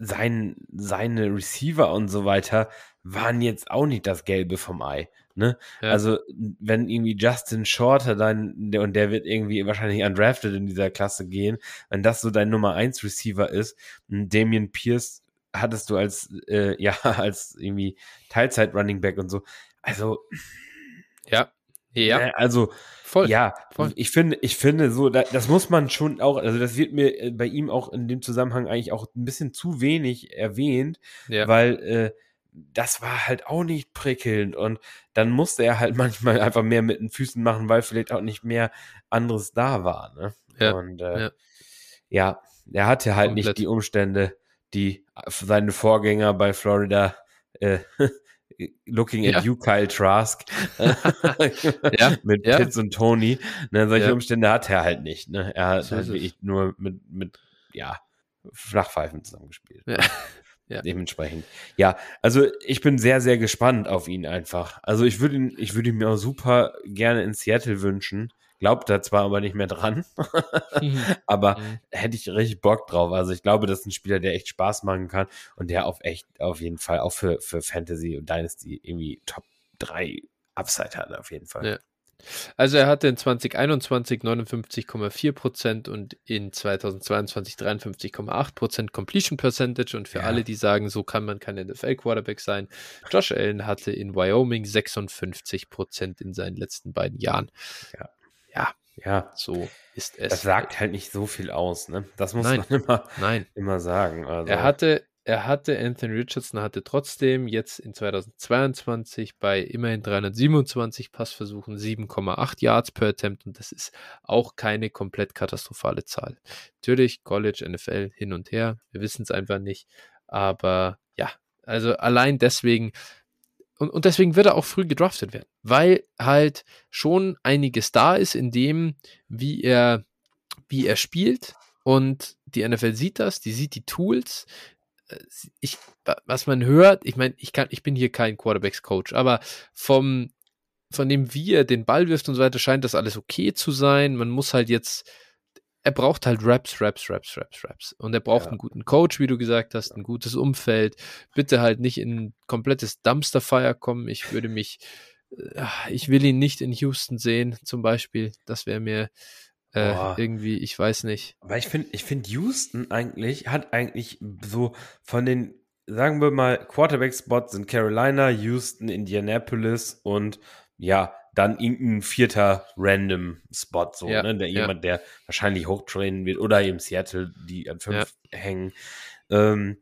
sein, seine Receiver und so weiter waren jetzt auch nicht das Gelbe vom Ei. Ne? Ja. Also, wenn irgendwie Justin Shorter dann, und der wird irgendwie wahrscheinlich undrafted in dieser Klasse gehen, wenn das so dein Nummer 1 Receiver ist, Damien Pierce hattest du als, äh, ja, als irgendwie Teilzeit Running Back und so. Also, ja, ja. Ne, also, Voll. Ja, voll. ich finde, ich finde so, das muss man schon auch, also das wird mir äh, bei ihm auch in dem Zusammenhang eigentlich auch ein bisschen zu wenig erwähnt, ja. weil äh, das war halt auch nicht prickelnd und dann musste er halt manchmal einfach mehr mit den Füßen machen, weil vielleicht auch nicht mehr anderes da war. Ne? Ja. Und äh, ja. ja, er hatte halt Komplett. nicht die Umstände, die seine Vorgänger bei Florida äh, Looking at ja. you, Kyle Trask. ja, mit ja. Pitts und Tony. Ne, solche ja. Umstände hat er halt nicht. Ne? Er hat so halt wirklich nur mit, mit, ja, Flachpfeifen zusammengespielt. Ja. ja. Dementsprechend. Ja, also ich bin sehr, sehr gespannt auf ihn einfach. Also ich würde ihn, ich würde ihn mir auch super gerne in Seattle wünschen. Glaubt da zwar aber nicht mehr dran, mhm. aber mhm. hätte ich richtig Bock drauf. Also ich glaube, das ist ein Spieler, der echt Spaß machen kann und der auf echt, auf jeden Fall auch für, für Fantasy und Dynasty irgendwie Top 3 Upside hat, auf jeden Fall. Ja. Also er hatte in 2021 59,4% und in 2022 53,8% Completion Percentage und für ja. alle, die sagen, so kann man kein NFL-Quarterback sein, Josh Allen hatte in Wyoming 56% in seinen letzten beiden Jahren. Ja. Ja, ja. so ist es. Das sagt halt nicht so viel aus, ne? Das muss Nein. man immer, Nein. immer sagen. Also. Er hatte er hatte, Anthony Richardson hatte trotzdem jetzt in 2022 bei immerhin 327 Passversuchen 7,8 Yards per Attempt und das ist auch keine komplett katastrophale Zahl. Natürlich College, NFL hin und her, wir wissen es einfach nicht, aber ja, also allein deswegen und, und deswegen wird er auch früh gedraftet werden, weil halt schon einiges da ist in dem, wie er, wie er spielt, und die NFL sieht das, die sieht die Tools, ich, was man hört, ich meine, ich ich bin hier kein Quarterbacks-Coach, aber vom, von dem, wie er den Ball wirft und so weiter, scheint das alles okay zu sein. Man muss halt jetzt, er braucht halt Raps, Raps, Raps, Raps, Raps. Und er braucht ja. einen guten Coach, wie du gesagt hast, ein gutes Umfeld. Bitte halt nicht in ein komplettes Dumpster-Fire kommen. Ich würde mich, äh, ich will ihn nicht in Houston sehen, zum Beispiel. Das wäre mir, äh, irgendwie, ich weiß nicht. Aber ich finde, ich finde Houston eigentlich hat eigentlich so von den, sagen wir mal, Quarterback-Spots sind Carolina, Houston, Indianapolis und ja, dann irgendein vierter random Spot, so, ja, ne? Der ja. jemand, der wahrscheinlich hochtrainen wird, oder eben Seattle, die an fünf ja. hängen. Ähm,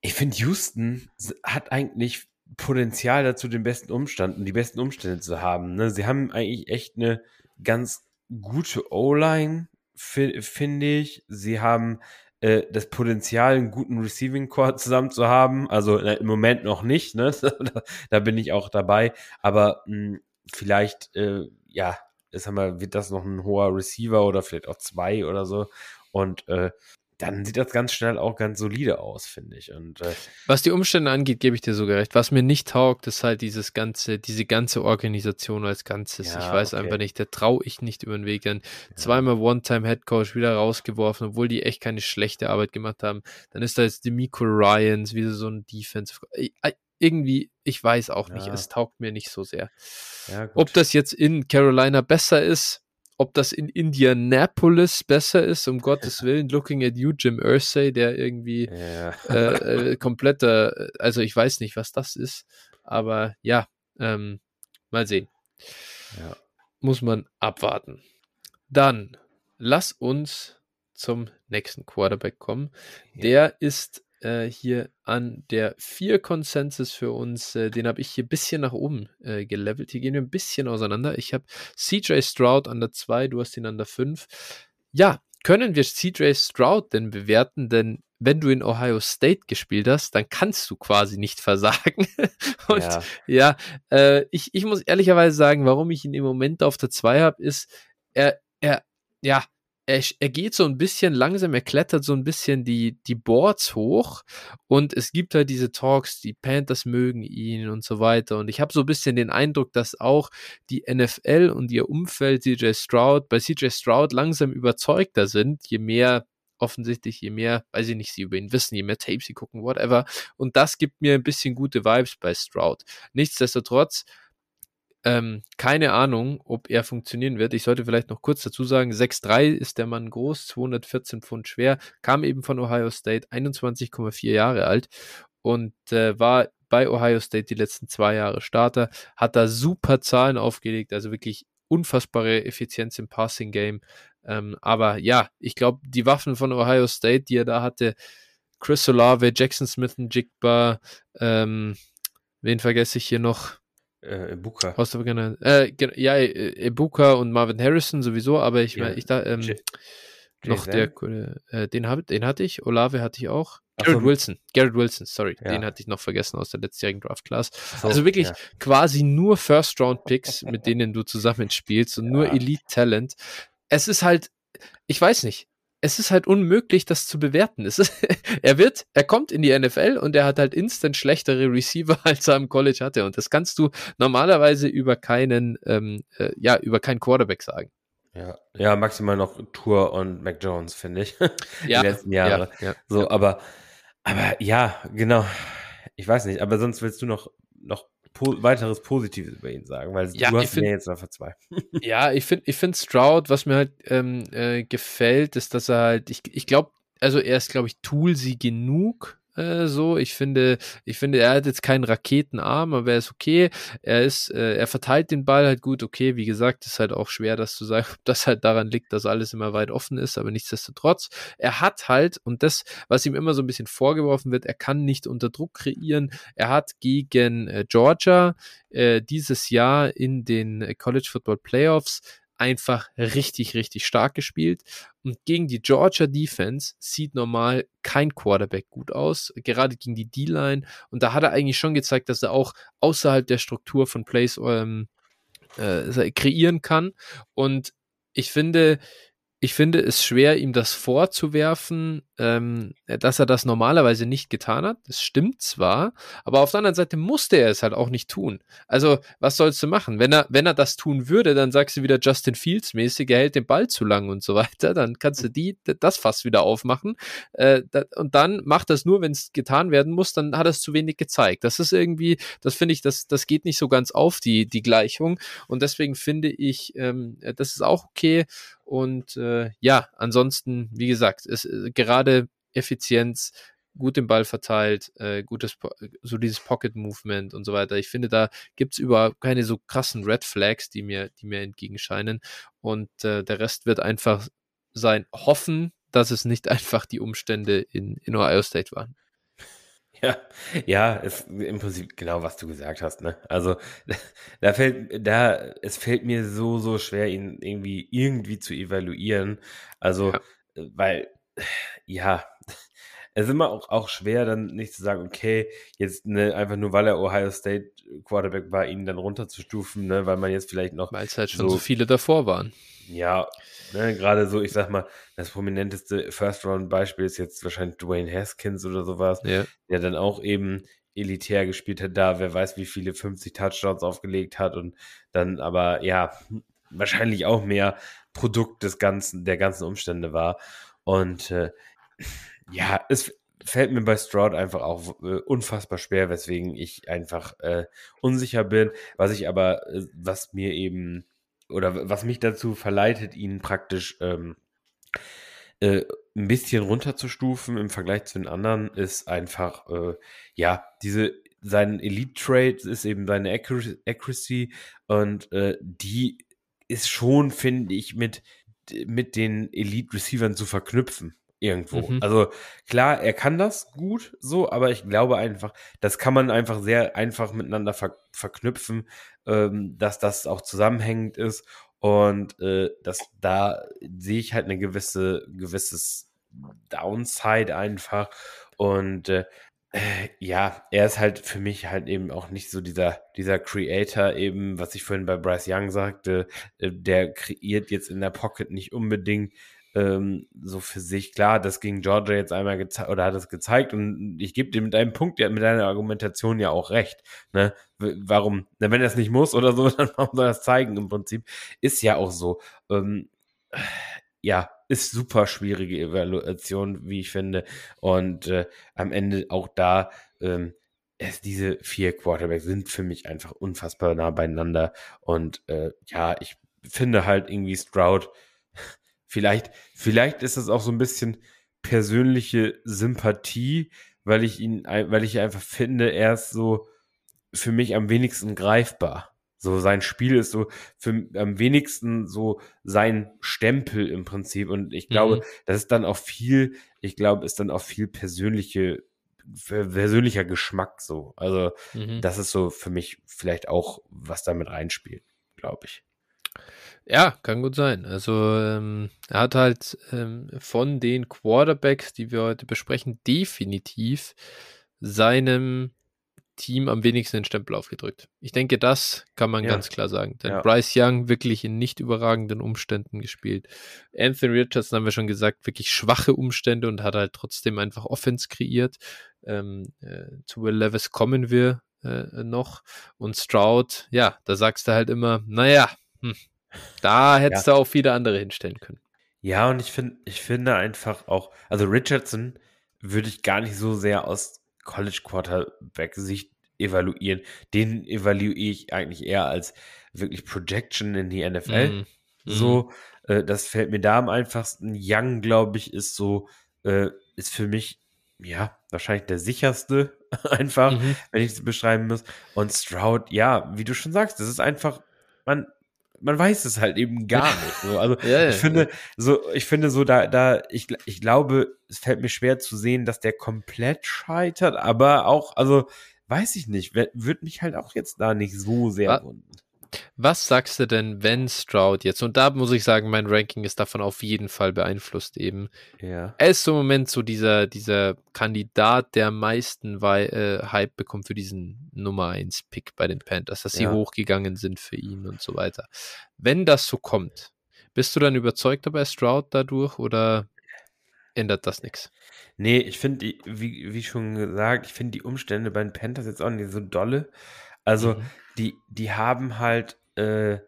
ich finde, Houston hat eigentlich Potenzial dazu, den besten Umstand und die besten Umstände zu haben. Ne? Sie haben eigentlich echt eine ganz gute O-Line, finde ich. Sie haben äh, das Potenzial, einen guten Receiving Core zusammen zu haben. Also äh, im Moment noch nicht, ne? da, da, bin ich auch dabei. Aber mh, hm, vielleicht, äh, ja, ist einmal, wird das noch ein hoher Receiver oder vielleicht auch zwei oder so. Und äh, dann sieht das ganz schnell auch ganz solide aus, finde ich. Und, äh, Was die Umstände angeht, gebe ich dir sogar recht. Was mir nicht taugt, ist halt dieses ganze, diese ganze Organisation als Ganzes. Ja, ich weiß okay. einfach nicht, da traue ich nicht über den Weg. Dann ja. zweimal One-Time-Head-Coach wieder rausgeworfen, obwohl die echt keine schlechte Arbeit gemacht haben. Dann ist da jetzt Demico Ryans, wieder so ein Defensive. Irgendwie, ich weiß auch nicht, ja. es taugt mir nicht so sehr. Ob das jetzt in Carolina besser ist, ob das in Indianapolis besser ist, um Gottes Willen, looking at you, Jim Ursay, der irgendwie ja. äh, äh, kompletter, also ich weiß nicht, was das ist, aber ja, ähm, mal sehen. Ja. Muss man abwarten. Dann lass uns zum nächsten Quarterback kommen. Ja. Der ist äh, hier an der 4 Konsensus für uns. Äh, den habe ich hier ein bisschen nach oben äh, gelevelt. Hier gehen wir ein bisschen auseinander. Ich habe CJ Stroud an der 2, du hast ihn an der 5. Ja, können wir CJ Stroud denn bewerten? Denn wenn du in Ohio State gespielt hast, dann kannst du quasi nicht versagen. Und ja, ja äh, ich, ich muss ehrlicherweise sagen, warum ich ihn im Moment auf der 2 habe, ist, er, er, ja, er, er geht so ein bisschen langsam, er klettert so ein bisschen die, die Boards hoch und es gibt halt diese Talks, die Panthers mögen ihn und so weiter. Und ich habe so ein bisschen den Eindruck, dass auch die NFL und ihr Umfeld CJ Stroud bei CJ Stroud langsam überzeugter sind, je mehr offensichtlich, je mehr, weiß ich nicht, sie über ihn wissen, je mehr Tapes sie gucken, whatever. Und das gibt mir ein bisschen gute Vibes bei Stroud. Nichtsdestotrotz, ähm, keine Ahnung, ob er funktionieren wird. Ich sollte vielleicht noch kurz dazu sagen, 6'3 ist der Mann groß, 214 Pfund schwer, kam eben von Ohio State, 21,4 Jahre alt und äh, war bei Ohio State die letzten zwei Jahre Starter, hat da super Zahlen aufgelegt, also wirklich unfassbare Effizienz im Passing Game. Ähm, aber ja, ich glaube, die Waffen von Ohio State, die er da hatte, Chris Olave, Jackson Smith und Jigba, ähm, wen vergesse ich hier noch? Äh, Ibuka. Hast du gerne, äh, ja, Ibuka und Marvin Harrison sowieso, aber ich meine, ich da, ähm, noch der, äh, den, hab, den hatte ich, Olave hatte ich auch. Garrett Wilson, Garrett Wilson, sorry, ja. den hatte ich noch vergessen aus der letztjährigen Draft Class. So, also wirklich ja. quasi nur First Round Picks, mit denen du zusammen spielst und ja. nur Elite Talent. Es ist halt, ich weiß nicht, es ist halt unmöglich, das zu bewerten. Es ist, er wird, er kommt in die NFL und er hat halt instant schlechtere Receiver, als er am College hatte. Und das kannst du normalerweise über keinen, ähm, äh, ja, über keinen Quarterback sagen. Ja, ja, maximal noch Tour und Mac Jones, finde ich. Ja, Die letzten Jahre. ja, ja, so, ja. aber, aber ja, genau. Ich weiß nicht, aber sonst willst du noch, noch po weiteres Positives über ihn sagen, weil Ja, du ich hast find- mir jetzt einfach zwei. Ja, ich finde, ich finde Stroud, was mir halt ähm, äh, gefällt, ist, dass er halt, ich, ich glaube, also er ist, glaube ich, toolsy genug. Äh, so, ich finde, ich finde, er hat jetzt keinen Raketenarm, aber er ist okay. Er ist, äh, er verteilt den Ball halt gut. Okay, wie gesagt, ist halt auch schwer, das zu sagen, ob das halt daran liegt, dass alles immer weit offen ist, aber nichtsdestotrotz, er hat halt, und das, was ihm immer so ein bisschen vorgeworfen wird, er kann nicht unter Druck kreieren. Er hat gegen äh, Georgia äh, dieses Jahr in den äh, College Football Playoffs einfach richtig, richtig stark gespielt. Und gegen die Georgia Defense sieht normal kein Quarterback gut aus, gerade gegen die D-Line. Und da hat er eigentlich schon gezeigt, dass er auch außerhalb der Struktur von Plays ähm, äh, kreieren kann. Und ich finde, ich finde es schwer, ihm das vorzuwerfen, ähm, dass er das normalerweise nicht getan hat. Das stimmt zwar, aber auf der anderen Seite musste er es halt auch nicht tun. Also, was sollst du machen? Wenn er, wenn er das tun würde, dann sagst du wieder Justin Fields mäßig, er hält den Ball zu lang und so weiter. Dann kannst du die, das Fass wieder aufmachen. Äh, da, und dann macht das nur, wenn es getan werden muss, dann hat er es zu wenig gezeigt. Das ist irgendwie, das finde ich, das, das geht nicht so ganz auf, die, die Gleichung. Und deswegen finde ich, ähm, das ist auch okay. Und äh, ja, ansonsten, wie gesagt, ist äh, gerade Effizienz, gut den Ball verteilt, äh, gutes, Po- so dieses Pocket Movement und so weiter. Ich finde, da gibt's überhaupt keine so krassen Red Flags, die mir, die mir entgegenscheinen. Und äh, der Rest wird einfach sein, hoffen, dass es nicht einfach die Umstände in, in Ohio State waren. Ja, ja, ist im Prinzip genau, was du gesagt hast, ne? Also, da fällt, da, es fällt mir so, so schwer, ihn irgendwie, irgendwie zu evaluieren. Also, Ja. äh, weil, ja, es ist immer auch, auch schwer, dann nicht zu sagen, okay, jetzt ne, einfach nur, weil er Ohio State Quarterback war, ihn dann runterzustufen, ne, weil man jetzt vielleicht noch Weil es halt schon so, So- viele davor waren. ja, ne, gerade so, ich sag mal, das prominenteste First-Round-Beispiel ist jetzt wahrscheinlich Dwayne Haskins oder sowas, Ja. der dann auch eben elitär gespielt hat, da wer weiß, wie viele 50 Touchdowns aufgelegt hat und dann aber, ja, wahrscheinlich auch mehr Produkt des ganzen, der ganzen Umstände war. Und äh, ja, es fällt mir bei Stroud einfach auch äh, unfassbar schwer, weswegen ich einfach äh, unsicher bin, was ich aber, äh, was mir eben oder was mich dazu verleitet, ihn praktisch ähm, äh, ein bisschen runterzustufen im Vergleich zu den anderen, ist einfach, äh, ja, diese, sein Elite-Trade ist eben seine Accuracy, und äh, die ist schon, finde ich, mit, mit den Elite-Receivern zu verknüpfen. Irgendwo. Mhm. Also klar, er kann das gut so, aber ich glaube einfach, das kann man einfach sehr einfach miteinander ver verknüpfen, ähm, dass das auch zusammenhängend ist und äh, dass da sehe ich halt eine gewisse gewisses Downside einfach und äh, ja, er ist halt für mich halt eben auch nicht so dieser dieser Creator eben, was ich vorhin bei Bryce Young sagte, äh, der kreiert jetzt in der Pocket nicht unbedingt ähm, so für sich. Klar, das gegen Georgia jetzt einmal gezeigt oder hat es gezeigt und ich gebe dir mit deinem Punkt, mit deiner Argumentation ja auch recht. Ne? Warum, wenn er es nicht muss oder so, dann warum soll er es zeigen im Prinzip? Ist ja auch so. Ähm, ja, ist super schwierige Evaluation, wie ich finde. Und äh, am Ende auch da, ähm, es, diese vier Quarterbacks sind für mich einfach unfassbar nah beieinander. Und äh, ja, ich finde halt irgendwie Stroud, vielleicht, vielleicht ist es auch so ein bisschen persönliche Sympathie, weil ich ihn, weil ich einfach finde, er ist so für mich am wenigsten greifbar. So sein Spiel ist so für am wenigsten so sein Stempel im Prinzip. Und ich glaube, Mhm. das ist dann auch viel, ich glaube, ist dann auch viel persönliche, persönlicher Geschmack so. Also, Mhm. das ist so für mich vielleicht auch, was damit reinspielt, glaube ich. Ja, kann gut sein. Also ähm, er hat halt ähm, von den Quarterbacks, die wir heute besprechen, definitiv seinem Team am wenigsten den Stempel aufgedrückt. Ich denke, das kann man Ja. ganz klar sagen. Denn Ja. Bryce Young wirklich in nicht überragenden Umständen gespielt. Anthony Richardson haben wir schon gesagt, wirklich schwache Umstände und hat halt trotzdem einfach Offense kreiert. Ähm, äh, zu Will Levis kommen wir äh, noch. Und Stroud, ja, da sagst du halt immer, naja, hm, Da hättest ja. du auch viele andere hinstellen können. Ja, und ich finde, ich finde einfach auch, also Richardson würde ich gar nicht so sehr aus College Quarterback Sicht evaluieren. Den evaluiere ich eigentlich eher als wirklich Projection in die NFL. Mm. So, mm. Äh, das fällt mir da am einfachsten. Young, glaube ich, ist so, äh, ist für mich, ja, wahrscheinlich der sicherste, einfach, mhm. wenn ich es beschreiben muss. Und Stroud, ja, wie du schon sagst, das ist einfach, man, man weiß es halt eben gar nicht. So. Also ja, ich finde, so, ich finde so, da, da, ich, ich glaube, es fällt mir schwer zu sehen, dass der komplett scheitert, aber auch, also weiß ich nicht, würde mich halt auch jetzt da nicht so sehr wundern. Was sagst du denn, wenn Stroud jetzt, und da muss ich sagen, mein Ranking ist davon auf jeden Fall beeinflusst eben. Ja. Er ist im Moment so dieser, dieser Kandidat, der am meisten äh, Hype bekommt für diesen Nummer 1 Pick bei den Panthers, dass sie ja. hochgegangen sind für ihn und so weiter. Wenn das so kommt, bist du dann überzeugt bei Stroud dadurch oder ändert das nichts? Nee, ich finde, wie, wie schon gesagt, ich finde die Umstände bei den Panthers jetzt auch nicht so dolle. Also, mhm. Die, die haben halt äh,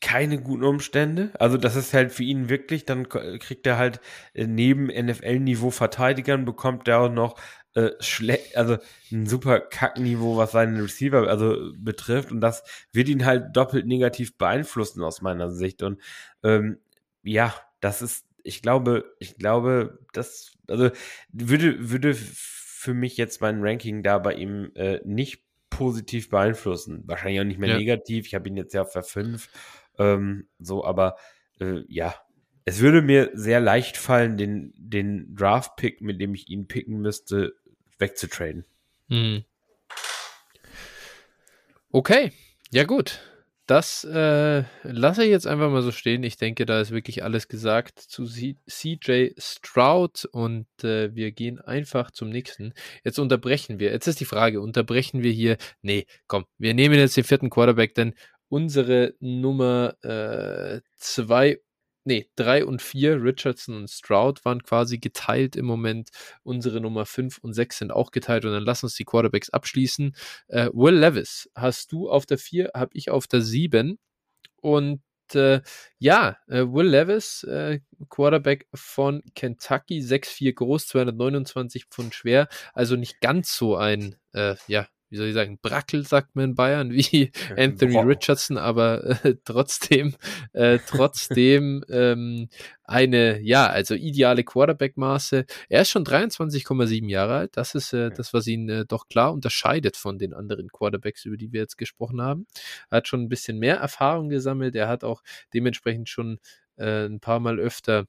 keine guten Umstände. Also, das ist halt für ihn wirklich, dann kriegt er halt äh, neben NFL-Niveau Verteidigern, bekommt er auch noch äh, also ein super Kackniveau, was seinen Receiver also betrifft. Und das wird ihn halt doppelt negativ beeinflussen aus meiner Sicht. Und ähm, ja, das ist, ich glaube, ich glaube, das, also würde, würde für mich jetzt mein Ranking da bei ihm äh, nicht positiv beeinflussen. Wahrscheinlich auch nicht mehr ja. negativ. Ich habe ihn jetzt ja für fünf. Ähm, so, aber äh, ja, es würde mir sehr leicht fallen, den, den Draft-Pick, mit dem ich ihn picken müsste, wegzutraden. Hm. Okay, ja gut das äh, lasse ich jetzt einfach mal so stehen. Ich denke, da ist wirklich alles gesagt zu CJ Stroud und äh, wir gehen einfach zum nächsten. Jetzt unterbrechen wir. Jetzt ist die Frage, unterbrechen wir hier? Nee, komm, wir nehmen jetzt den vierten Quarterback, denn unsere Nummer äh, zwei nee, drei und vier, Richardson und Stroud, waren quasi geteilt im Moment. Unsere Nummer fünf und sechs sind auch geteilt. Und dann lass uns die Quarterbacks abschließen. Äh, Will Levis hast du auf der vier, habe ich auf der sieben. Und äh, ja, äh, Will Levis, äh, Quarterback von Kentucky, 6'4 groß, 229 Pfund schwer, also nicht ganz so ein, äh, ja, wie soll ich sagen, Brackel, sagt man in Bayern, wie Anthony wow. Richardson, aber äh, trotzdem, äh, trotzdem ähm, eine, ja, also ideale Quarterback-Maße. Er ist schon 23,7 Jahre alt. Das ist äh, das, was ihn äh, doch klar unterscheidet von den anderen Quarterbacks, über die wir jetzt gesprochen haben. Er hat schon ein bisschen mehr Erfahrung gesammelt. Er hat auch dementsprechend schon äh, ein paar Mal öfter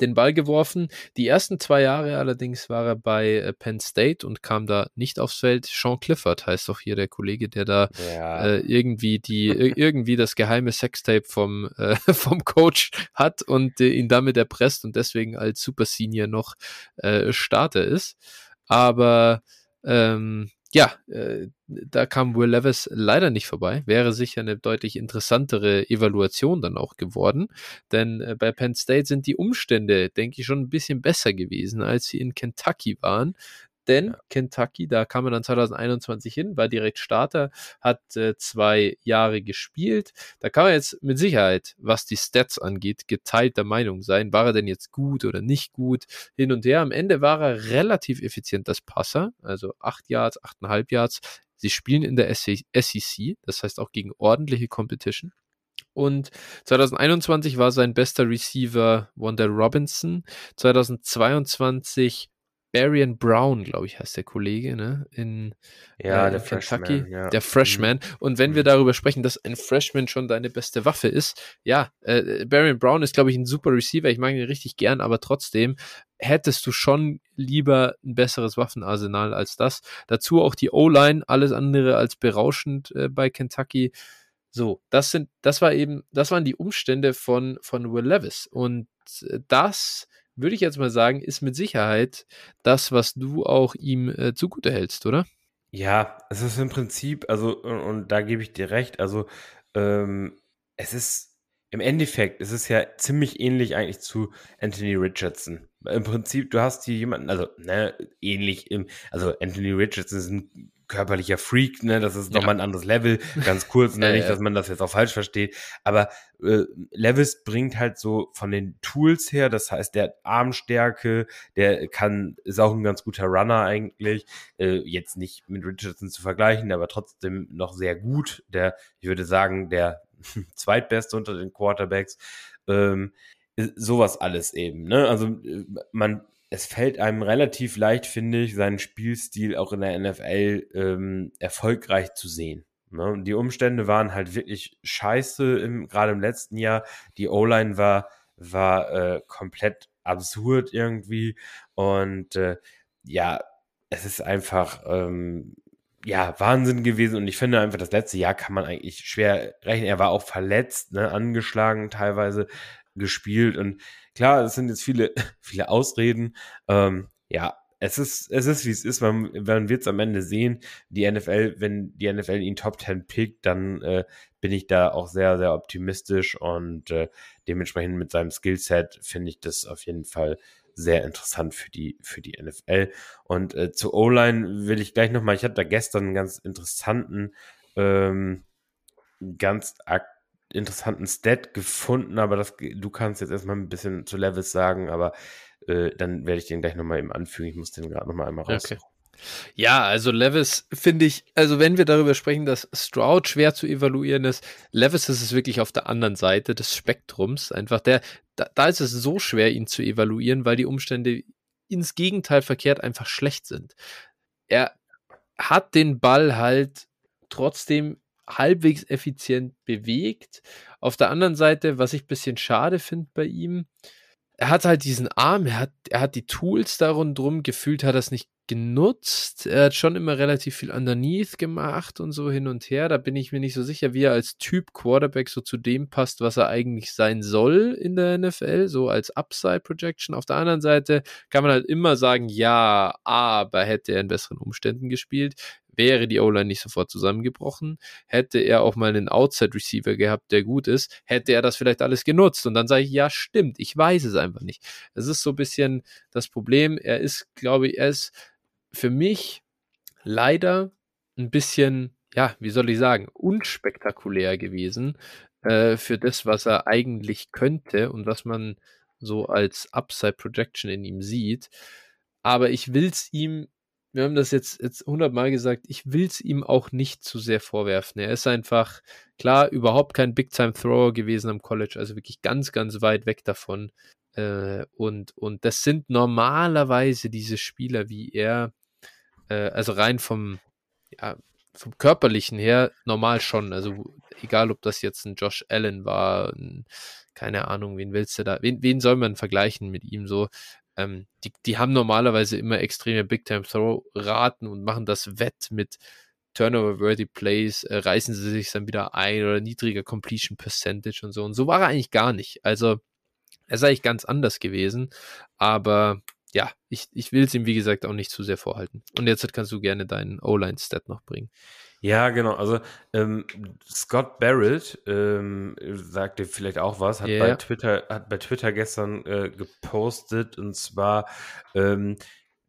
den Ball geworfen. Die ersten zwei Jahre allerdings war er bei äh, Penn State und kam da nicht aufs Feld. Sean Clifford heißt doch hier der Kollege, der da ja. äh, irgendwie die irgendwie das geheime Sextape vom äh, vom Coach hat und äh, ihn damit erpresst und deswegen als Super Senior noch äh, Starter ist. Aber ähm, ja, äh, da kam Will Levis leider nicht vorbei. Wäre sicher eine deutlich interessantere Evaluation dann auch geworden. Denn äh, bei Penn State sind die Umstände, denke ich, schon ein bisschen besser gewesen, als sie in Kentucky waren denn. Kentucky, da kam er dann 2021 hin, war direkt Starter, hat äh, zwei Jahre gespielt. Da kann man jetzt mit Sicherheit, was die Stats angeht, geteilter Meinung sein. War er denn jetzt gut oder nicht gut? Hin und her. Am Ende war er relativ effizient als Passer, also 8 Yards, 8,5 Yards. Sie spielen in der SEC, das heißt auch gegen ordentliche Competition. Und 2021 war sein bester Receiver Wanda Robinson. 2022 Barian Brown, glaube ich, heißt der Kollege, ne? In, ja, äh, der Kentucky. Freshman, ja. Der Freshman. Mhm. Und wenn wir mhm. darüber sprechen, dass ein Freshman schon deine beste Waffe ist, ja, äh, Barian Brown ist, glaube ich, ein super Receiver. Ich mag ihn richtig gern, aber trotzdem hättest du schon lieber ein besseres Waffenarsenal als das. Dazu auch die O-Line, alles andere als berauschend äh, bei Kentucky. So, das sind, das war eben, das waren die Umstände von, von Will Levis. Und äh, das würde ich jetzt mal sagen, ist mit Sicherheit das, was du auch ihm äh, zugute hältst, oder? Ja, es ist im Prinzip, also, und, und da gebe ich dir recht, also, ähm, es ist im Endeffekt, es ist ja ziemlich ähnlich eigentlich zu Anthony Richardson. Im Prinzip, du hast hier jemanden, also, ne, ähnlich im, also Anthony Richardson ist ein körperlicher Freak, ne? Das ist ja. nochmal ein anderes Level. Ganz kurz, ne? nicht, dass man das jetzt auch falsch versteht. Aber äh, Levis bringt halt so von den Tools her, das heißt, der hat Armstärke, der kann, ist auch ein ganz guter Runner eigentlich. Äh, jetzt nicht mit Richardson zu vergleichen, aber trotzdem noch sehr gut. Der, ich würde sagen, der zweitbeste unter den Quarterbacks. Ähm, sowas alles eben. Ne? Also äh, man, es fällt einem relativ leicht, finde ich, seinen Spielstil auch in der NFL ähm, erfolgreich zu sehen. Ne? Die Umstände waren halt wirklich scheiße, im, gerade im letzten Jahr. Die O-Line war, war äh, komplett absurd irgendwie. Und äh, ja, es ist einfach ähm, ja, Wahnsinn gewesen und ich finde einfach, das letzte Jahr kann man eigentlich schwer rechnen. Er war auch verletzt, ne, angeschlagen teilweise gespielt und klar, es sind jetzt viele, viele Ausreden. Ähm, ja, es ist, es ist, wie es ist. Man, man wird es am Ende sehen. Die NFL, wenn die NFL ihn Top 10 pickt, dann äh, bin ich da auch sehr, sehr optimistisch und äh, dementsprechend mit seinem Skillset finde ich das auf jeden Fall sehr interessant für die, für die NFL. Und äh, zu O-Line will ich gleich nochmal, ich hatte da gestern einen ganz interessanten, ähm, ganz interessanten Stat gefunden, aber das, du kannst jetzt erstmal ein bisschen zu Levels sagen, aber äh, dann werde ich den gleich nochmal eben anfügen. Ich muss den gerade nochmal einmal raus. Okay. Ja, also Levis finde ich, also wenn wir darüber sprechen, dass Stroud schwer zu evaluieren ist, Levis ist es wirklich auf der anderen Seite des Spektrums. Einfach der, da, da ist es so schwer, ihn zu evaluieren, weil die Umstände ins Gegenteil verkehrt einfach schlecht sind. Er hat den Ball halt trotzdem halbwegs effizient bewegt. Auf der anderen Seite, was ich ein bisschen schade finde bei ihm, er hat halt diesen Arm, er hat, er hat die Tools da rundrum, gefühlt hat er es nicht genutzt. Er hat schon immer relativ viel underneath gemacht und so hin und her. Da bin ich mir nicht so sicher, wie er als Typ Quarterback so zu dem passt, was er eigentlich sein soll in der NFL, so als Upside Projection. Auf der anderen Seite kann man halt immer sagen, ja, aber hätte er in besseren Umständen gespielt, wäre die O-Line nicht sofort zusammengebrochen, hätte er auch mal einen Outside-Receiver gehabt, der gut ist, hätte er das vielleicht alles genutzt. Und dann sage ich, ja, stimmt, ich weiß es einfach nicht. Es ist so ein bisschen das Problem. Er ist, glaube ich, er ist für mich leider ein bisschen, ja, wie soll ich sagen, unspektakulär gewesen äh, für das, was er eigentlich könnte und was man so als Upside Projection in ihm sieht. Aber ich will es ihm, wir haben das jetzt, jetzt hundertmal gesagt, ich will es ihm auch nicht zu sehr vorwerfen. Er ist einfach, klar, überhaupt kein Big-Time-Thrower gewesen am College, also wirklich ganz, ganz weit weg davon. Äh, und, und das sind normalerweise diese Spieler wie er, äh, also rein vom, ja, vom körperlichen her normal schon. Also egal, ob das jetzt ein Josh Allen war, ein, keine Ahnung, wen willst du da, wen, wen soll man vergleichen mit ihm so? Ähm, die, die haben normalerweise immer extreme Big-Time-Throw-Raten und machen das wett mit Turnover-worthy Plays, äh, reißen sie sich dann wieder ein oder niedriger Completion Percentage und so. Und so war er eigentlich gar nicht. Also er ist eigentlich ganz anders gewesen, aber ja, ich, ich will es ihm, wie gesagt, auch nicht zu sehr vorhalten. Und jetzt kannst du gerne deinen O-Line-Stat noch bringen. Ja, genau. Also ähm, Scott Barrett ähm, sagte vielleicht auch was, hat yeah. bei Twitter, hat bei Twitter gestern äh, gepostet und zwar ähm,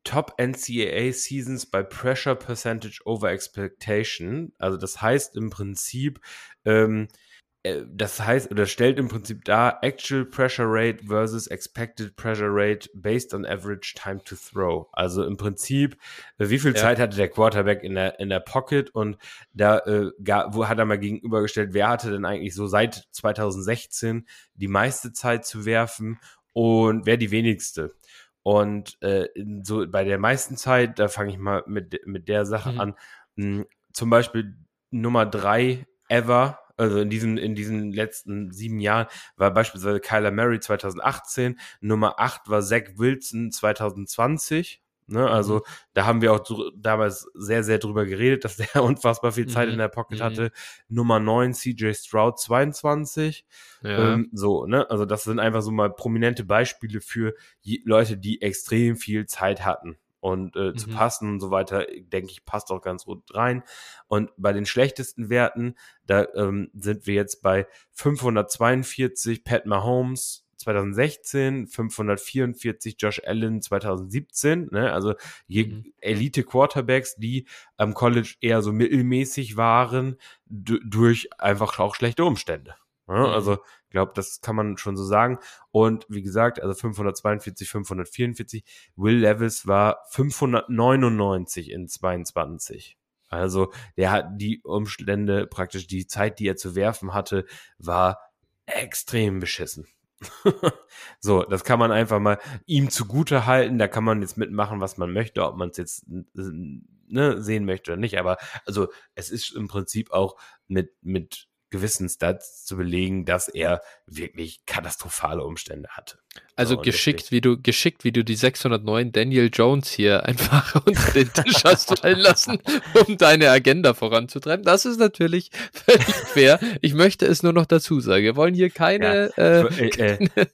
Top NCAA Seasons by Pressure Percentage over Expectation. Also das heißt im Prinzip, ähm, äh, das heißt, oder stellt im Prinzip dar, Actual Pressure Rate versus Expected Pressure Rate based on average time to throw. Also im Prinzip, äh, wie viel ja. Zeit hatte der Quarterback in der, in der Pocket und da äh, wo hat er mal gegenübergestellt, wer hatte denn eigentlich so seit 2016 die meiste Zeit zu werfen und wer die wenigste? Und äh, so bei der meisten Zeit, da fange ich mal mit, mit der Sache mhm. an, mh, hm, zum Beispiel Nummer drei ever also in diesen, in diesen letzten sieben Jahren war beispielsweise Kyler Murray 2018, Nummer 8 war Zach Wilson 2020. Ne, also mhm. da haben wir auch damals sehr, sehr drüber geredet, dass der unfassbar viel Zeit mhm. in der Pocket mhm. hatte. Nummer 9 CJ Stroud 22. Ja. Ähm, so, ne? Also das sind einfach so mal prominente Beispiele für Leute, die extrem viel Zeit hatten und äh, mhm. zu passen und so weiter, denke ich, passt auch ganz gut rein. Und bei den schlechtesten Werten, da ähm, sind wir jetzt bei 542 Pat Mahomes 2016, 544 Josh Allen 2017. Ne? Also je mhm. Elite Quarterbacks, die am College eher so mittelmäßig waren, durch einfach auch schlechte Umstände. Ne? Mhm. Also ich glaube, das kann man schon so sagen. Und wie gesagt, also 542, 544. Will Levis war 599 in 22. Also der hat die Umstände, praktisch die Zeit, die er zu werfen hatte, war extrem beschissen. so, das kann man einfach mal ihm zugute halten. Da kann man jetzt mitmachen, was man möchte, ob man es jetzt ne, sehen möchte oder nicht. Aber also es ist im Prinzip auch mit, mit gewissen Stats zu belegen, dass er wirklich katastrophale Umstände hatte. Also so, geschickt, wie du geschickt, wie du die 609 Daniel Jones hier einfach unter den Tisch hast fallen lassen, um deine Agenda voranzutreiben. Das ist natürlich völlig fair. Ich möchte es nur noch dazu sagen. Wir wollen hier keine. Ja, äh, äh, äh,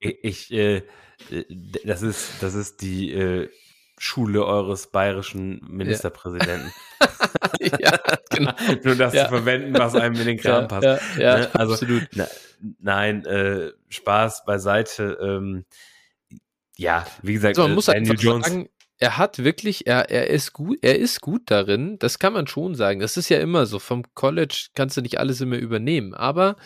ich, äh, das ist, das ist die äh, Schule eures bayerischen Ministerpräsidenten. Ja, ja genau. Nur das ja. zu verwenden, was einem in den Kram ja, passt. Ja, ne? also, absolut. Na, nein, äh, Spaß beiseite. Ähm, ja, wie gesagt, so, man äh, muss Daniel Jones. Sagen, er hat wirklich, er, er ist gut, er ist gut darin, das kann man schon sagen. Das ist ja immer so. Vom College kannst du nicht alles immer übernehmen, aber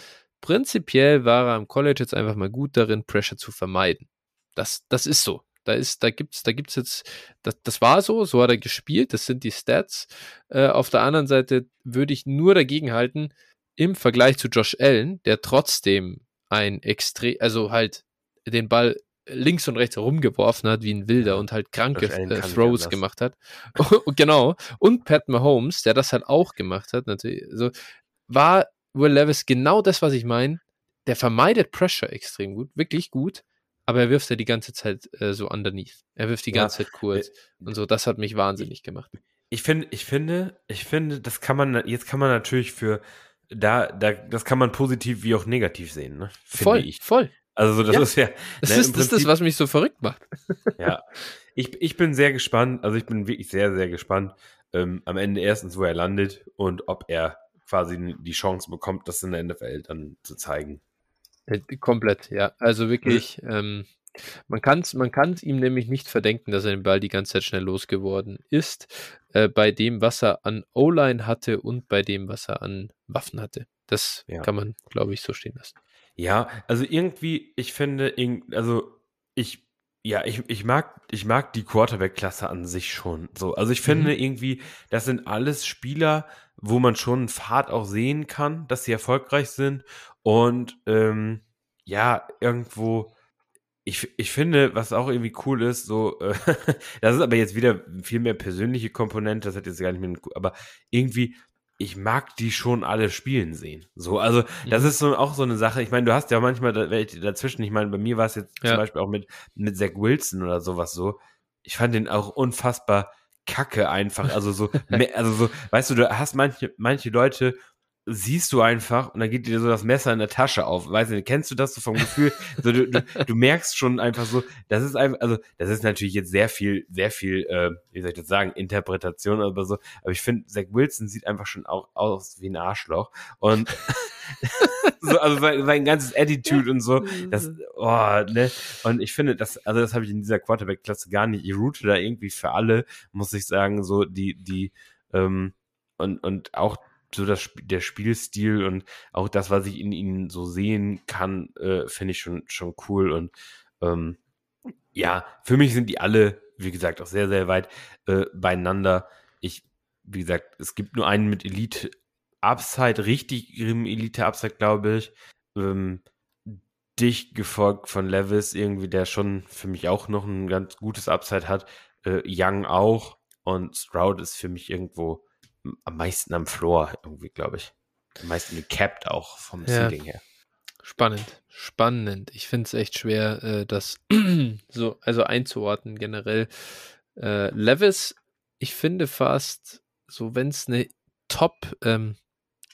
prinzipiell war er am College jetzt einfach mal gut darin, Pressure zu vermeiden. Das, das ist so. Da ist, da gibt's, da gibt's jetzt, das, das war so, so hat er gespielt, das sind die Stats. Äh, auf der anderen Seite würde ich nur dagegen halten, im Vergleich zu Josh Allen, der trotzdem ein extrem, also halt den Ball links und rechts herumgeworfen hat wie ein Wilder und halt kranke äh, Throws gemacht hat. genau. Und Pat Mahomes, der das halt auch gemacht hat, natürlich. So war Will Levis genau das, was ich meine. Der vermeidet Pressure extrem gut, wirklich gut aber er wirft ja die ganze Zeit äh, so underneath. Er wirft die ganze ja, Zeit kurz äh, und so. Das hat mich wahnsinnig gemacht. Ich finde, ich finde, ich finde, das kann man, jetzt kann man natürlich für, da, da, das kann man positiv wie auch negativ sehen, ne? voll, ich. voll. Also das ja, ist ja. Das, ne, ist, das ist das, was mich so verrückt macht. ja. Ich, ich bin sehr gespannt, also ich bin wirklich sehr, sehr gespannt, ähm, am Ende erstens, wo er landet und ob er quasi die Chance bekommt, das in der NFL dann zu zeigen. Äh, komplett, ja. Also wirklich, ähm, man kann es man kann's ihm nämlich nicht verdenken, dass er den Ball die ganze Zeit schnell losgeworden ist, äh, bei dem, was er an O-Line hatte und bei dem, was er an Waffen hatte. Das ja. kann man, glaube ich, so stehen lassen. Ja, also irgendwie, ich finde, also ich, ja, ich, ich mag, ich mag die Quarterback-Klasse an sich schon so. Also ich finde mhm. irgendwie, das sind alles Spieler, wo man schon einen Pfad auch sehen kann, dass sie erfolgreich sind und ähm, ja, irgendwo, ich, ich finde, was auch irgendwie cool ist, so, äh, das ist aber jetzt wieder viel mehr persönliche Komponente, das hat jetzt gar nicht mehr, aber irgendwie, ich mag die schon alle spielen sehen. So, also das mhm. ist so auch so eine Sache. Ich meine, du hast ja manchmal dazwischen, ich meine, bei mir war es jetzt ja. zum Beispiel auch mit, mit Zach Wilson oder sowas so. Ich fand den auch unfassbar kacke einfach. Also so, also so, weißt du, du hast manche, manche Leute, siehst du einfach und dann geht dir so das Messer in der Tasche auf. Weißt du, kennst du das so vom Gefühl? so, du, du, du, merkst schon einfach so, das ist einfach, also das ist natürlich jetzt sehr viel, sehr viel, äh, wie soll ich das sagen, Interpretation oder so, aber ich finde, Zach Wilson sieht einfach schon auch aus wie ein Arschloch und so, also sein, sein ganzes Attitude und so, das, oh, ne, und ich finde, das, also das habe ich in dieser Quarterback-Klasse gar nicht, ich route da irgendwie für alle, muss ich sagen, so die, die, ähm, und, und auch so das, der Spielstil und auch das, was ich in ihnen so sehen kann, äh, finde ich schon, schon cool. Und ähm, ja, für mich sind die alle, wie gesagt, auch sehr, sehr weit äh, beieinander. Ich, wie gesagt, es gibt nur einen mit Elite Upside, richtig Elite Upside, glaube ich. Ähm, dicht gefolgt von Levis, irgendwie, der schon für mich auch noch ein ganz gutes Upside hat. Äh, Young auch. Und Stroud ist für mich irgendwo am meisten am Floor, irgendwie, glaube ich. Am meisten gecapped auch vom ja. Seeding her. Spannend, spannend. Ich finde es echt schwer, äh, das so, also einzuordnen generell. Äh, Levis, ich finde fast, so wenn es eine Top, ähm,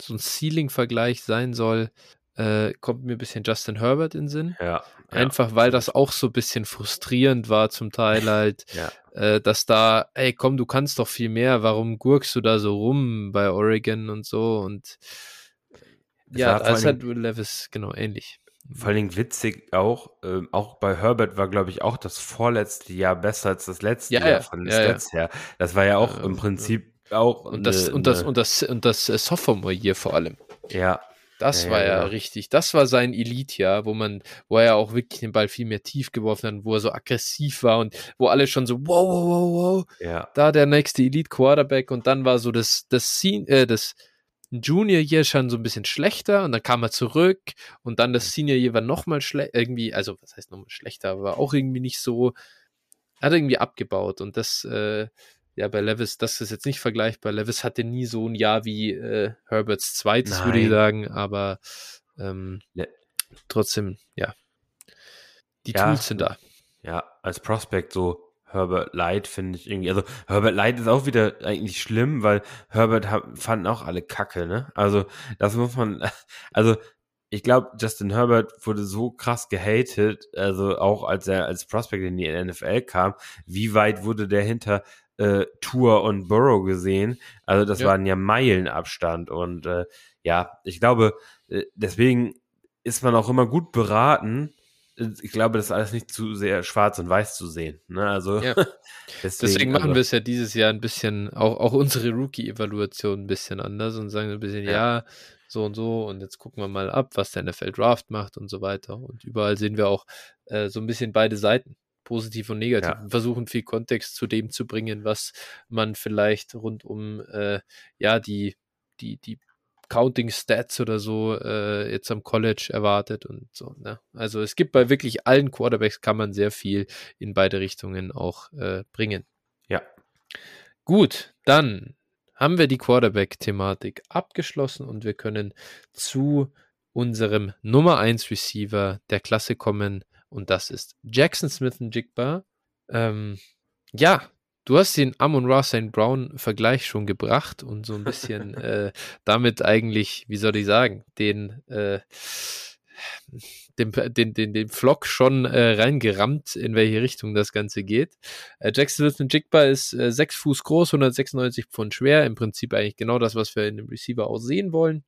so ein Ceiling-Vergleich sein soll, äh, kommt mir ein bisschen Justin Herbert in den Sinn. Ja. Einfach ja. weil das auch so ein bisschen frustrierend war zum Teil halt, ja. Äh, dass da, ey komm, du kannst doch viel mehr, warum gurkst du da so rum bei Oregon und so und das ja, da ist halt Levis genau ähnlich. Vor allem witzig auch, äh, auch bei Herbert war, glaube ich, auch das vorletzte Jahr besser als das letzte Ja, Jahr ja, von den ja. Stats her. Das war ja auch im. Prinzip auch Und das, eine- und das, eine- und das, und das äh, Sophomore-Year vor allem. ja, Das Ja, war ja, ja richtig. Das war sein Elite-Jahr, wo man, wo er auch wirklich den Ball viel mehr tief geworfen hat, wo er so aggressiv war und wo alle schon so, wow, wow, wow, wow, ja, da der nächste Elite Quarterback und dann war so das das Sen äh, das Junior Year schon so ein bisschen schlechter und dann kam er zurück und dann das Senior Year war noch mal schlecht irgendwie also was heißt nochmal schlechter aber auch irgendwie nicht so hat irgendwie abgebaut und das äh, ja bei Levis das ist jetzt nicht vergleichbar Levis hatte nie so ein Jahr wie äh, Herberts zweites würde ich sagen aber ähm, Le- trotzdem ja die Ja. Tools sind da ja, als Prospect so Herbert Light finde ich irgendwie, also Herbert Light ist auch wieder eigentlich schlimm, weil Herbert fanden auch alle Kacke, ne? Also das muss man, also ich glaube, Justin Herbert wurde so krass gehatet, also auch als er als Prospect in die NFL kam, wie weit wurde der hinter äh, Tour und Burrow gesehen? Also das Ja. waren ja Meilenabstand und äh, ja, ich glaube, äh, deswegen ist man auch immer gut beraten. Ich glaube, das ist alles nicht zu sehr schwarz und weiß zu sehen. Ne? Also Ja. deswegen, Deswegen machen also, wir es ja dieses Jahr ein bisschen, auch, auch unsere Rookie-Evaluation ein bisschen anders und sagen ein bisschen, ja. Ja. so und so und jetzt gucken wir mal ab, was der NFL Draft macht und so weiter. Und überall sehen wir auch äh, so ein bisschen beide Seiten, positiv und negativ. Ja. Versuchen viel Kontext zu dem zu bringen, was man vielleicht rund um äh, ja die, die, die Counting Stats oder so äh, jetzt am College erwartet und so. Ne? Also es gibt bei wirklich allen Quarterbacks kann man sehr viel in beide Richtungen auch äh, bringen. Ja. Gut, dann haben wir die Quarterback-Thematik abgeschlossen und wir können zu unserem Nummer 1 Receiver der Klasse kommen und das ist Jackson Smith und Jigba. Ähm, ja, du hast den Amon Ross St. Brown Vergleich schon gebracht und so ein bisschen äh, damit eigentlich, wie soll ich sagen, den äh, den, den, den, den Flock schon äh, reingerammt, in welche Richtung das Ganze geht. Äh, Jackson Smith Jigba ist äh, 6 Fuß groß, 196 Pfund schwer. Im Prinzip eigentlich genau das, was wir in dem Receiver auch sehen wollen.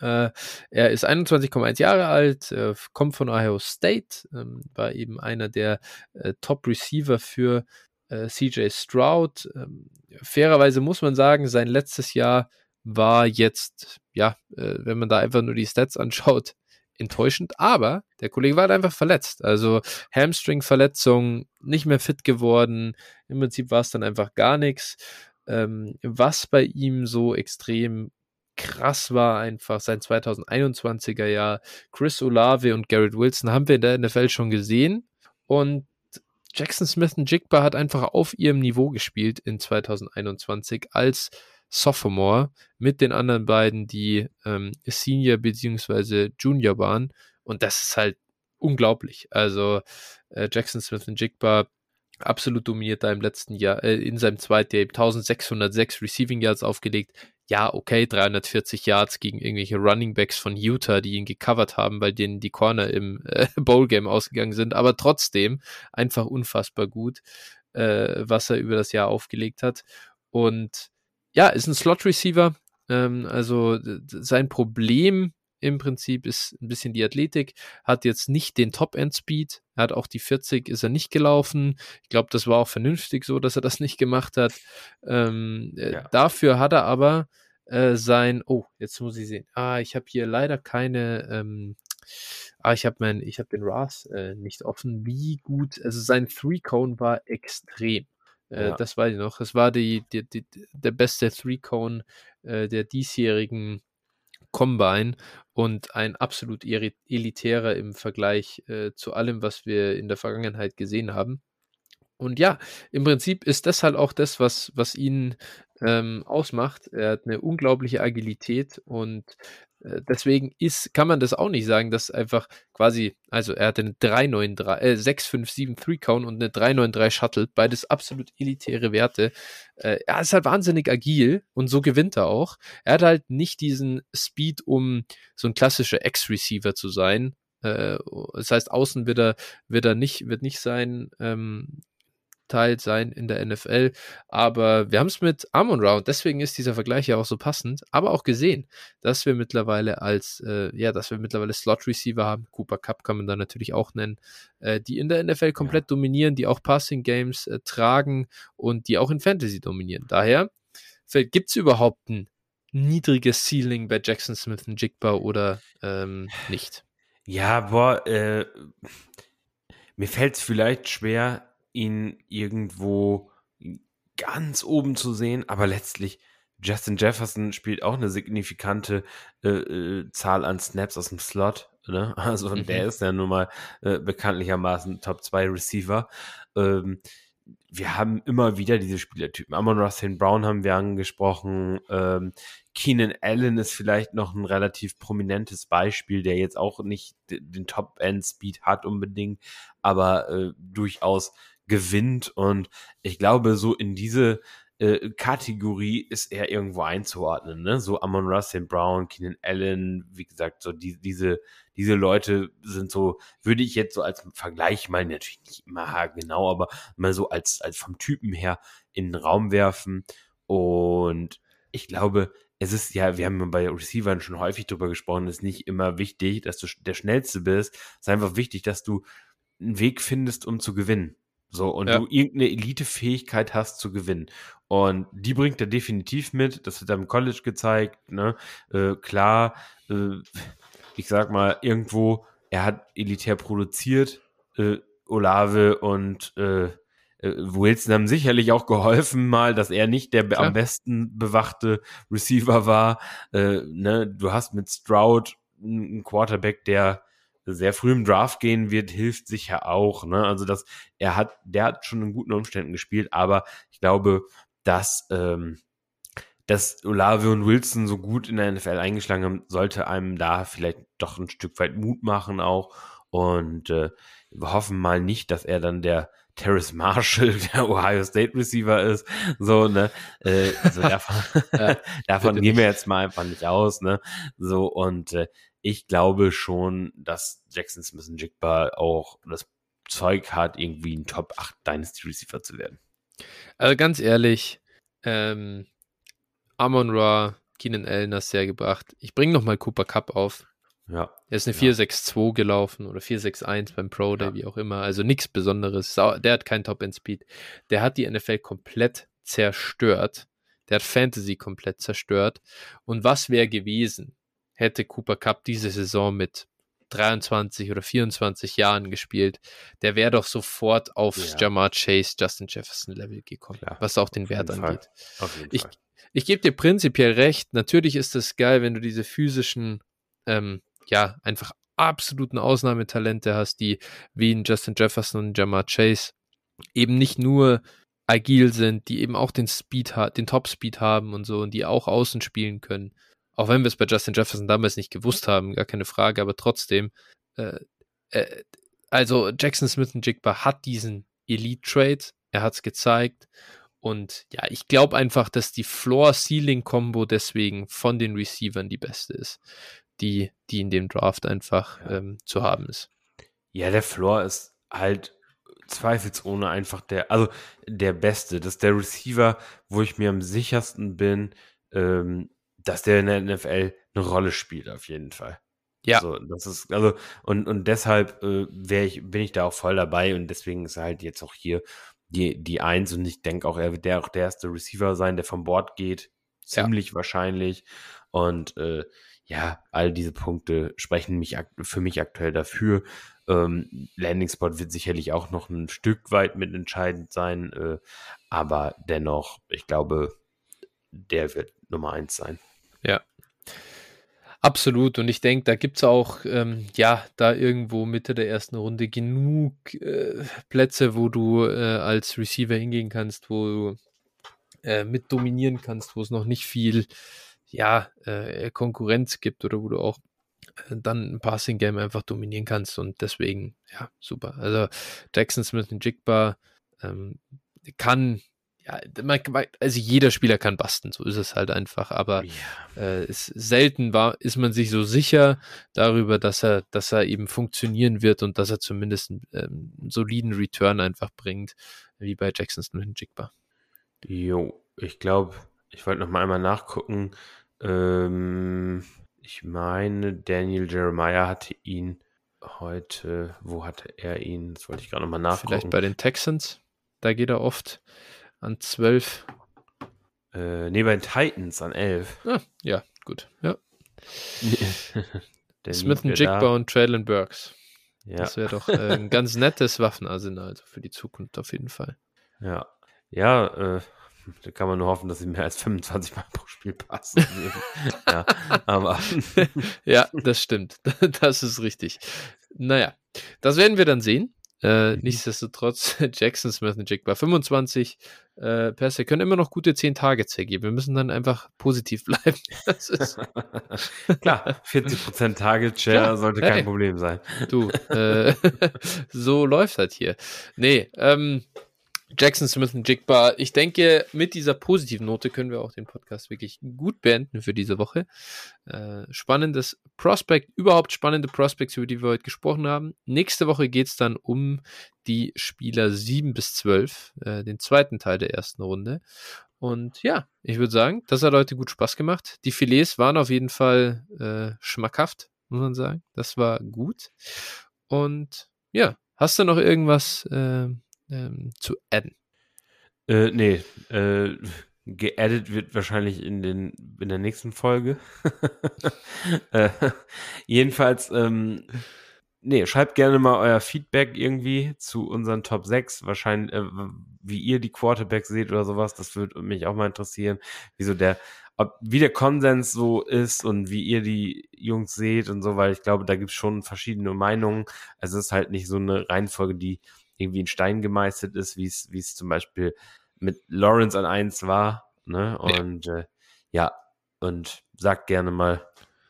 Äh, er ist 21,1 Jahre alt, äh, kommt von Ohio State, ähm, war eben einer der äh, Top-Receiver für äh, CJ Stroud. Ähm, fairerweise muss man sagen, sein letztes Jahr war jetzt, ja, äh, wenn man da einfach nur die Stats anschaut, enttäuschend, aber der Kollege war halt einfach verletzt. Also Hamstring-Verletzung, nicht mehr fit geworden. Im Prinzip war es dann einfach gar nichts. Ähm, was bei ihm so extrem krass war, einfach sein 2021er Jahr. Chris Olave und Garrett Wilson haben wir in der NFL schon gesehen. Und Jackson Smith und Jigba hat einfach auf ihrem Niveau gespielt in 2021 als Sophomore mit den anderen beiden, die ähm, Senior bzw. Junior waren. Und das ist halt unglaublich. Also äh, Jackson Smith und Jigba absolut dominiert da im letzten Jahr, äh, in seinem zweiten Jahr 1606 Receiving Yards aufgelegt. Ja, okay, 340 Yards gegen irgendwelche Running Backs von Utah, die ihn gecovert haben, weil denen die Corner im äh, Bowl Game ausgegangen sind. Aber trotzdem einfach unfassbar gut, äh, was er über das Jahr aufgelegt hat. Und ja, ist ein Slot-Receiver. Ähm, also sein Problem im Prinzip ist ein bisschen die Athletik, hat jetzt nicht den Top-End-Speed, er hat auch die 40, ist er nicht gelaufen. Ich glaube, das war auch vernünftig so, dass er das nicht gemacht hat. Ähm, ja. äh, dafür hat er aber äh, sein, oh, jetzt muss ich sehen, ah, ich habe hier leider keine, ähm, ah, ich habe mein, ich habe den RAS äh, nicht offen, wie gut, also sein Three-Cone war extrem. Ja. Das weiß ich noch. Es war die, die, die, der beste Three-Cone äh, der diesjährigen Combine und ein absolut elitärer im Vergleich äh, zu allem, was wir in der Vergangenheit gesehen haben. Und ja, im Prinzip ist das halt auch das, was, was ihn ähm, ausmacht. Er hat eine unglaubliche Agilität und äh, deswegen ist, kann man das auch nicht sagen, dass einfach quasi, also er hatte eine 393, äh, 657 Three Count und eine 393 Shuttle, beides absolut elitäre Werte. Äh, er ist halt wahnsinnig agil und so gewinnt er auch. Er hat halt nicht diesen Speed, um so ein klassischer X-Receiver zu sein. Äh, das heißt, außen wird er, wird er nicht, wird nicht sein, ähm, aufgeteilt sein in der NFL. Aber wir haben es mit Amon Round, deswegen ist dieser Vergleich ja auch so passend, aber auch gesehen, dass wir mittlerweile als, äh, ja, dass wir mittlerweile Slot-Receiver haben. Cooper Cup kann man da natürlich auch nennen, äh, die in der NFL komplett ja. dominieren, die auch Passing-Games äh, tragen und die auch in Fantasy dominieren. Daher gibt es überhaupt ein niedriges Ceiling bei Jackson Smith und Jigba oder ähm, nicht? Ja, boah, äh, mir fällt es vielleicht schwer, ihn irgendwo ganz oben zu sehen, aber letztlich Justin Jefferson spielt auch eine signifikante äh, äh, Zahl an Snaps aus dem Slot. Ne? Also mhm. der ist ja nun mal äh, bekanntlichermaßen Top 2 Receiver. Ähm, wir haben immer wieder diese Spielertypen. Amon Russell Brown haben wir angesprochen. Ähm, Keenan Allen ist vielleicht noch ein relativ prominentes Beispiel, der jetzt auch nicht den Top-End-Speed hat unbedingt, aber äh, durchaus gewinnt. Und ich glaube, so in diese äh, Kategorie ist er irgendwo einzuordnen. Ne? So Amon Russell Brown, Keenan Allen, wie gesagt, so die, diese, diese Leute sind so, würde ich jetzt so als Vergleich mal natürlich nicht immer genau, aber mal so als, als vom Typen her in den Raum werfen. Und ich glaube, es ist ja, wir haben bei Receivern schon häufig drüber gesprochen, es ist nicht immer wichtig, dass du der Schnellste bist. Es ist einfach wichtig, dass du einen Weg findest, um zu gewinnen. So, und ja. du irgendeine Elite-Fähigkeit hast zu gewinnen. Und die bringt er definitiv mit. Das hat er im College gezeigt. Ne? Äh, klar, äh, ich sag mal, irgendwo, er hat elitär produziert. Äh, Olave und äh, äh, Wilson haben sicherlich auch geholfen, mal, dass er nicht der Klar. am besten bewachte Receiver war. Äh, ne? Du hast mit Stroud einen Quarterback, der sehr früh im Draft gehen wird, hilft sicher auch. Ne? Also dass er hat, der hat schon in guten Umständen gespielt, aber ich glaube, dass ähm, dass Olave und Wilson so gut in der NFL eingeschlagen haben, sollte einem da vielleicht doch ein Stück weit Mut machen auch. Und äh, wir hoffen mal nicht, dass er dann der Terrace Marshall, der Ohio State Receiver ist. So, ne? Äh, so davon, ja, davon gehen wir jetzt mal einfach nicht aus, ne? So, und äh, ich glaube schon, dass Jackson Smith und Jigba auch das Zeug hat, irgendwie ein Top 8 Dynasty Receiver zu werden. Also ganz ehrlich, ähm, Amon Ra, Keenan Allen hast sehr gebracht. Ich bringe nochmal Cooper Cup auf. Ja. Er ist eine ja. 462 gelaufen oder 461 beim Pro Day, ja. wie auch immer. Also nichts Besonderes. Der hat keinen Top-End-Speed. Der hat die NFL komplett zerstört. Der hat Fantasy komplett zerstört. Und was wäre gewesen, hätte Cooper Cup diese Saison mit 23 oder 24 Jahren gespielt, der wäre doch sofort auf ja. Jamar Chase, Justin Jefferson Level gekommen, Klar. was auch den Wert angeht. Ich, ich gebe dir prinzipiell recht. Natürlich ist es geil, wenn du diese physischen, ähm, ja, einfach absoluten Ausnahmetalente hast, die wie in Justin Jefferson und Jamar Chase eben nicht nur agil sind, die eben auch den Speed, den Top Speed haben und so und die auch außen spielen können auch wenn wir es bei Justin Jefferson damals nicht gewusst haben, gar keine Frage, aber trotzdem, äh, äh, also Jackson Smith und Jigba hat diesen Elite-Trade, er hat es gezeigt und ja, ich glaube einfach, dass die Floor-Ceiling-Kombo deswegen von den Receivern die beste ist, die, die in dem Draft einfach ja. ähm, zu haben ist. Ja, der Floor ist halt zweifelsohne einfach der, also der beste. Das ist der Receiver, wo ich mir am sichersten bin, ähm, dass der in der NFL eine Rolle spielt, auf jeden Fall. Ja. So, das ist, also, und, und deshalb äh, ich, bin ich da auch voll dabei und deswegen ist er halt jetzt auch hier die, die Eins und ich denke auch, er wird der auch der erste Receiver sein, der vom Board geht. Ziemlich ja. wahrscheinlich. Und äh, ja, all diese Punkte sprechen mich für mich aktuell dafür. Ähm, Landing Spot wird sicherlich auch noch ein Stück weit mitentscheidend sein, äh, aber dennoch, ich glaube, der wird Nummer eins sein. Ja. Absolut. Und ich denke, da gibt es auch, ähm, ja, da irgendwo Mitte der ersten Runde genug äh, Plätze, wo du äh, als Receiver hingehen kannst, wo du äh, mit dominieren kannst, wo es noch nicht viel, ja, äh, Konkurrenz gibt oder wo du auch äh, dann ein Passing Game einfach dominieren kannst. Und deswegen, ja, super. Also Jackson Smith und Jigba ähm, kann also jeder Spieler kann basten, so ist es halt einfach, aber ja. äh, es, selten war, ist man sich so sicher darüber, dass er, dass er eben funktionieren wird und dass er zumindest einen, ähm, soliden Return einfach bringt, wie bei Jackson Smith und Jigba. Jo, ich glaube, ich wollte noch mal einmal nachgucken. Ähm, ich meine, Daniel Jeremiah hatte ihn heute, wo hatte er ihn? Das wollte ich gerade noch mal nachgucken. Vielleicht bei den Texans, da geht er oft an 12. Äh, nee, bei den Titans an 11. Ah, ja, gut. Ja. Smith und Jigba und Traylon Burks. Ja. Das wäre doch äh, ein ganz nettes Waffenarsenal also für die Zukunft auf jeden Fall. Ja. Ja, äh, da kann man nur hoffen, dass sie mehr als 25 Mal pro Spiel passen. ja, aber. ja, das stimmt. Das ist richtig. Naja, das werden wir dann sehen. Äh, mhm. nichtsdestotrotz, Jackson Smith und Jigba 25 äh, Pässe können immer noch gute 10 Targets hergeben. Wir müssen dann einfach positiv bleiben. Klar, 40% Target Share Klar, sollte kein hey, Problem sein. Du, äh, so läuft das hier. Nee, ähm, Jackson Smith und Jigba. Ich denke, mit dieser positiven Note können wir auch den Podcast wirklich gut beenden für diese Woche. Äh, spannendes Prospect, überhaupt spannende Prospects, über die wir heute gesprochen haben. Nächste Woche geht es dann um die Spieler 7 bis 12, äh, den zweiten Teil der ersten Runde. Und ja, ich würde sagen, das hat heute gut Spaß gemacht. Die Filets waren auf jeden Fall äh, schmackhaft, muss man sagen. Das war gut. Und ja, hast du noch irgendwas? Äh, ähm, zu adden. Äh, nee, äh, geaddet wird wahrscheinlich in, den, in der nächsten Folge. äh, jedenfalls, ähm, nee, schreibt gerne mal euer Feedback irgendwie zu unseren Top 6. Wahrscheinlich, äh, wie ihr die Quarterbacks seht oder sowas. Das würde mich auch mal interessieren. Wieso der, ob, wie der Konsens so ist und wie ihr die Jungs seht und so, weil ich glaube, da gibt es schon verschiedene Meinungen. Also es ist halt nicht so eine Reihenfolge, die irgendwie in Stein gemeißelt ist, wie es, wie es zum Beispiel mit Lawrence an 1 war. Ne? Und ja. Äh, ja, und sagt gerne mal,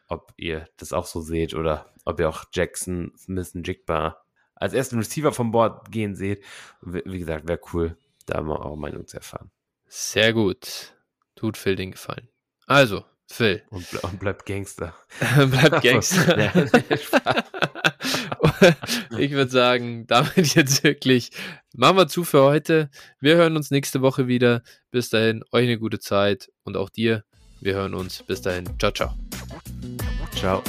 ob ihr das auch so seht oder ob ihr auch Jackson, Smith und Jigba als ersten Receiver vom Board gehen seht. Wie gesagt, wäre cool, da mal eure Meinung zu erfahren. Sehr gut. Tut Phil den Gefallen. Also, Phil. Und, ble und bleibt Gangster. bleibt Gangster. ich würde sagen, damit jetzt wirklich machen wir zu für heute. Wir hören uns nächste Woche wieder. Bis dahin, euch eine gute Zeit und auch dir. Wir hören uns. Bis dahin. Ciao, ciao. Ciao.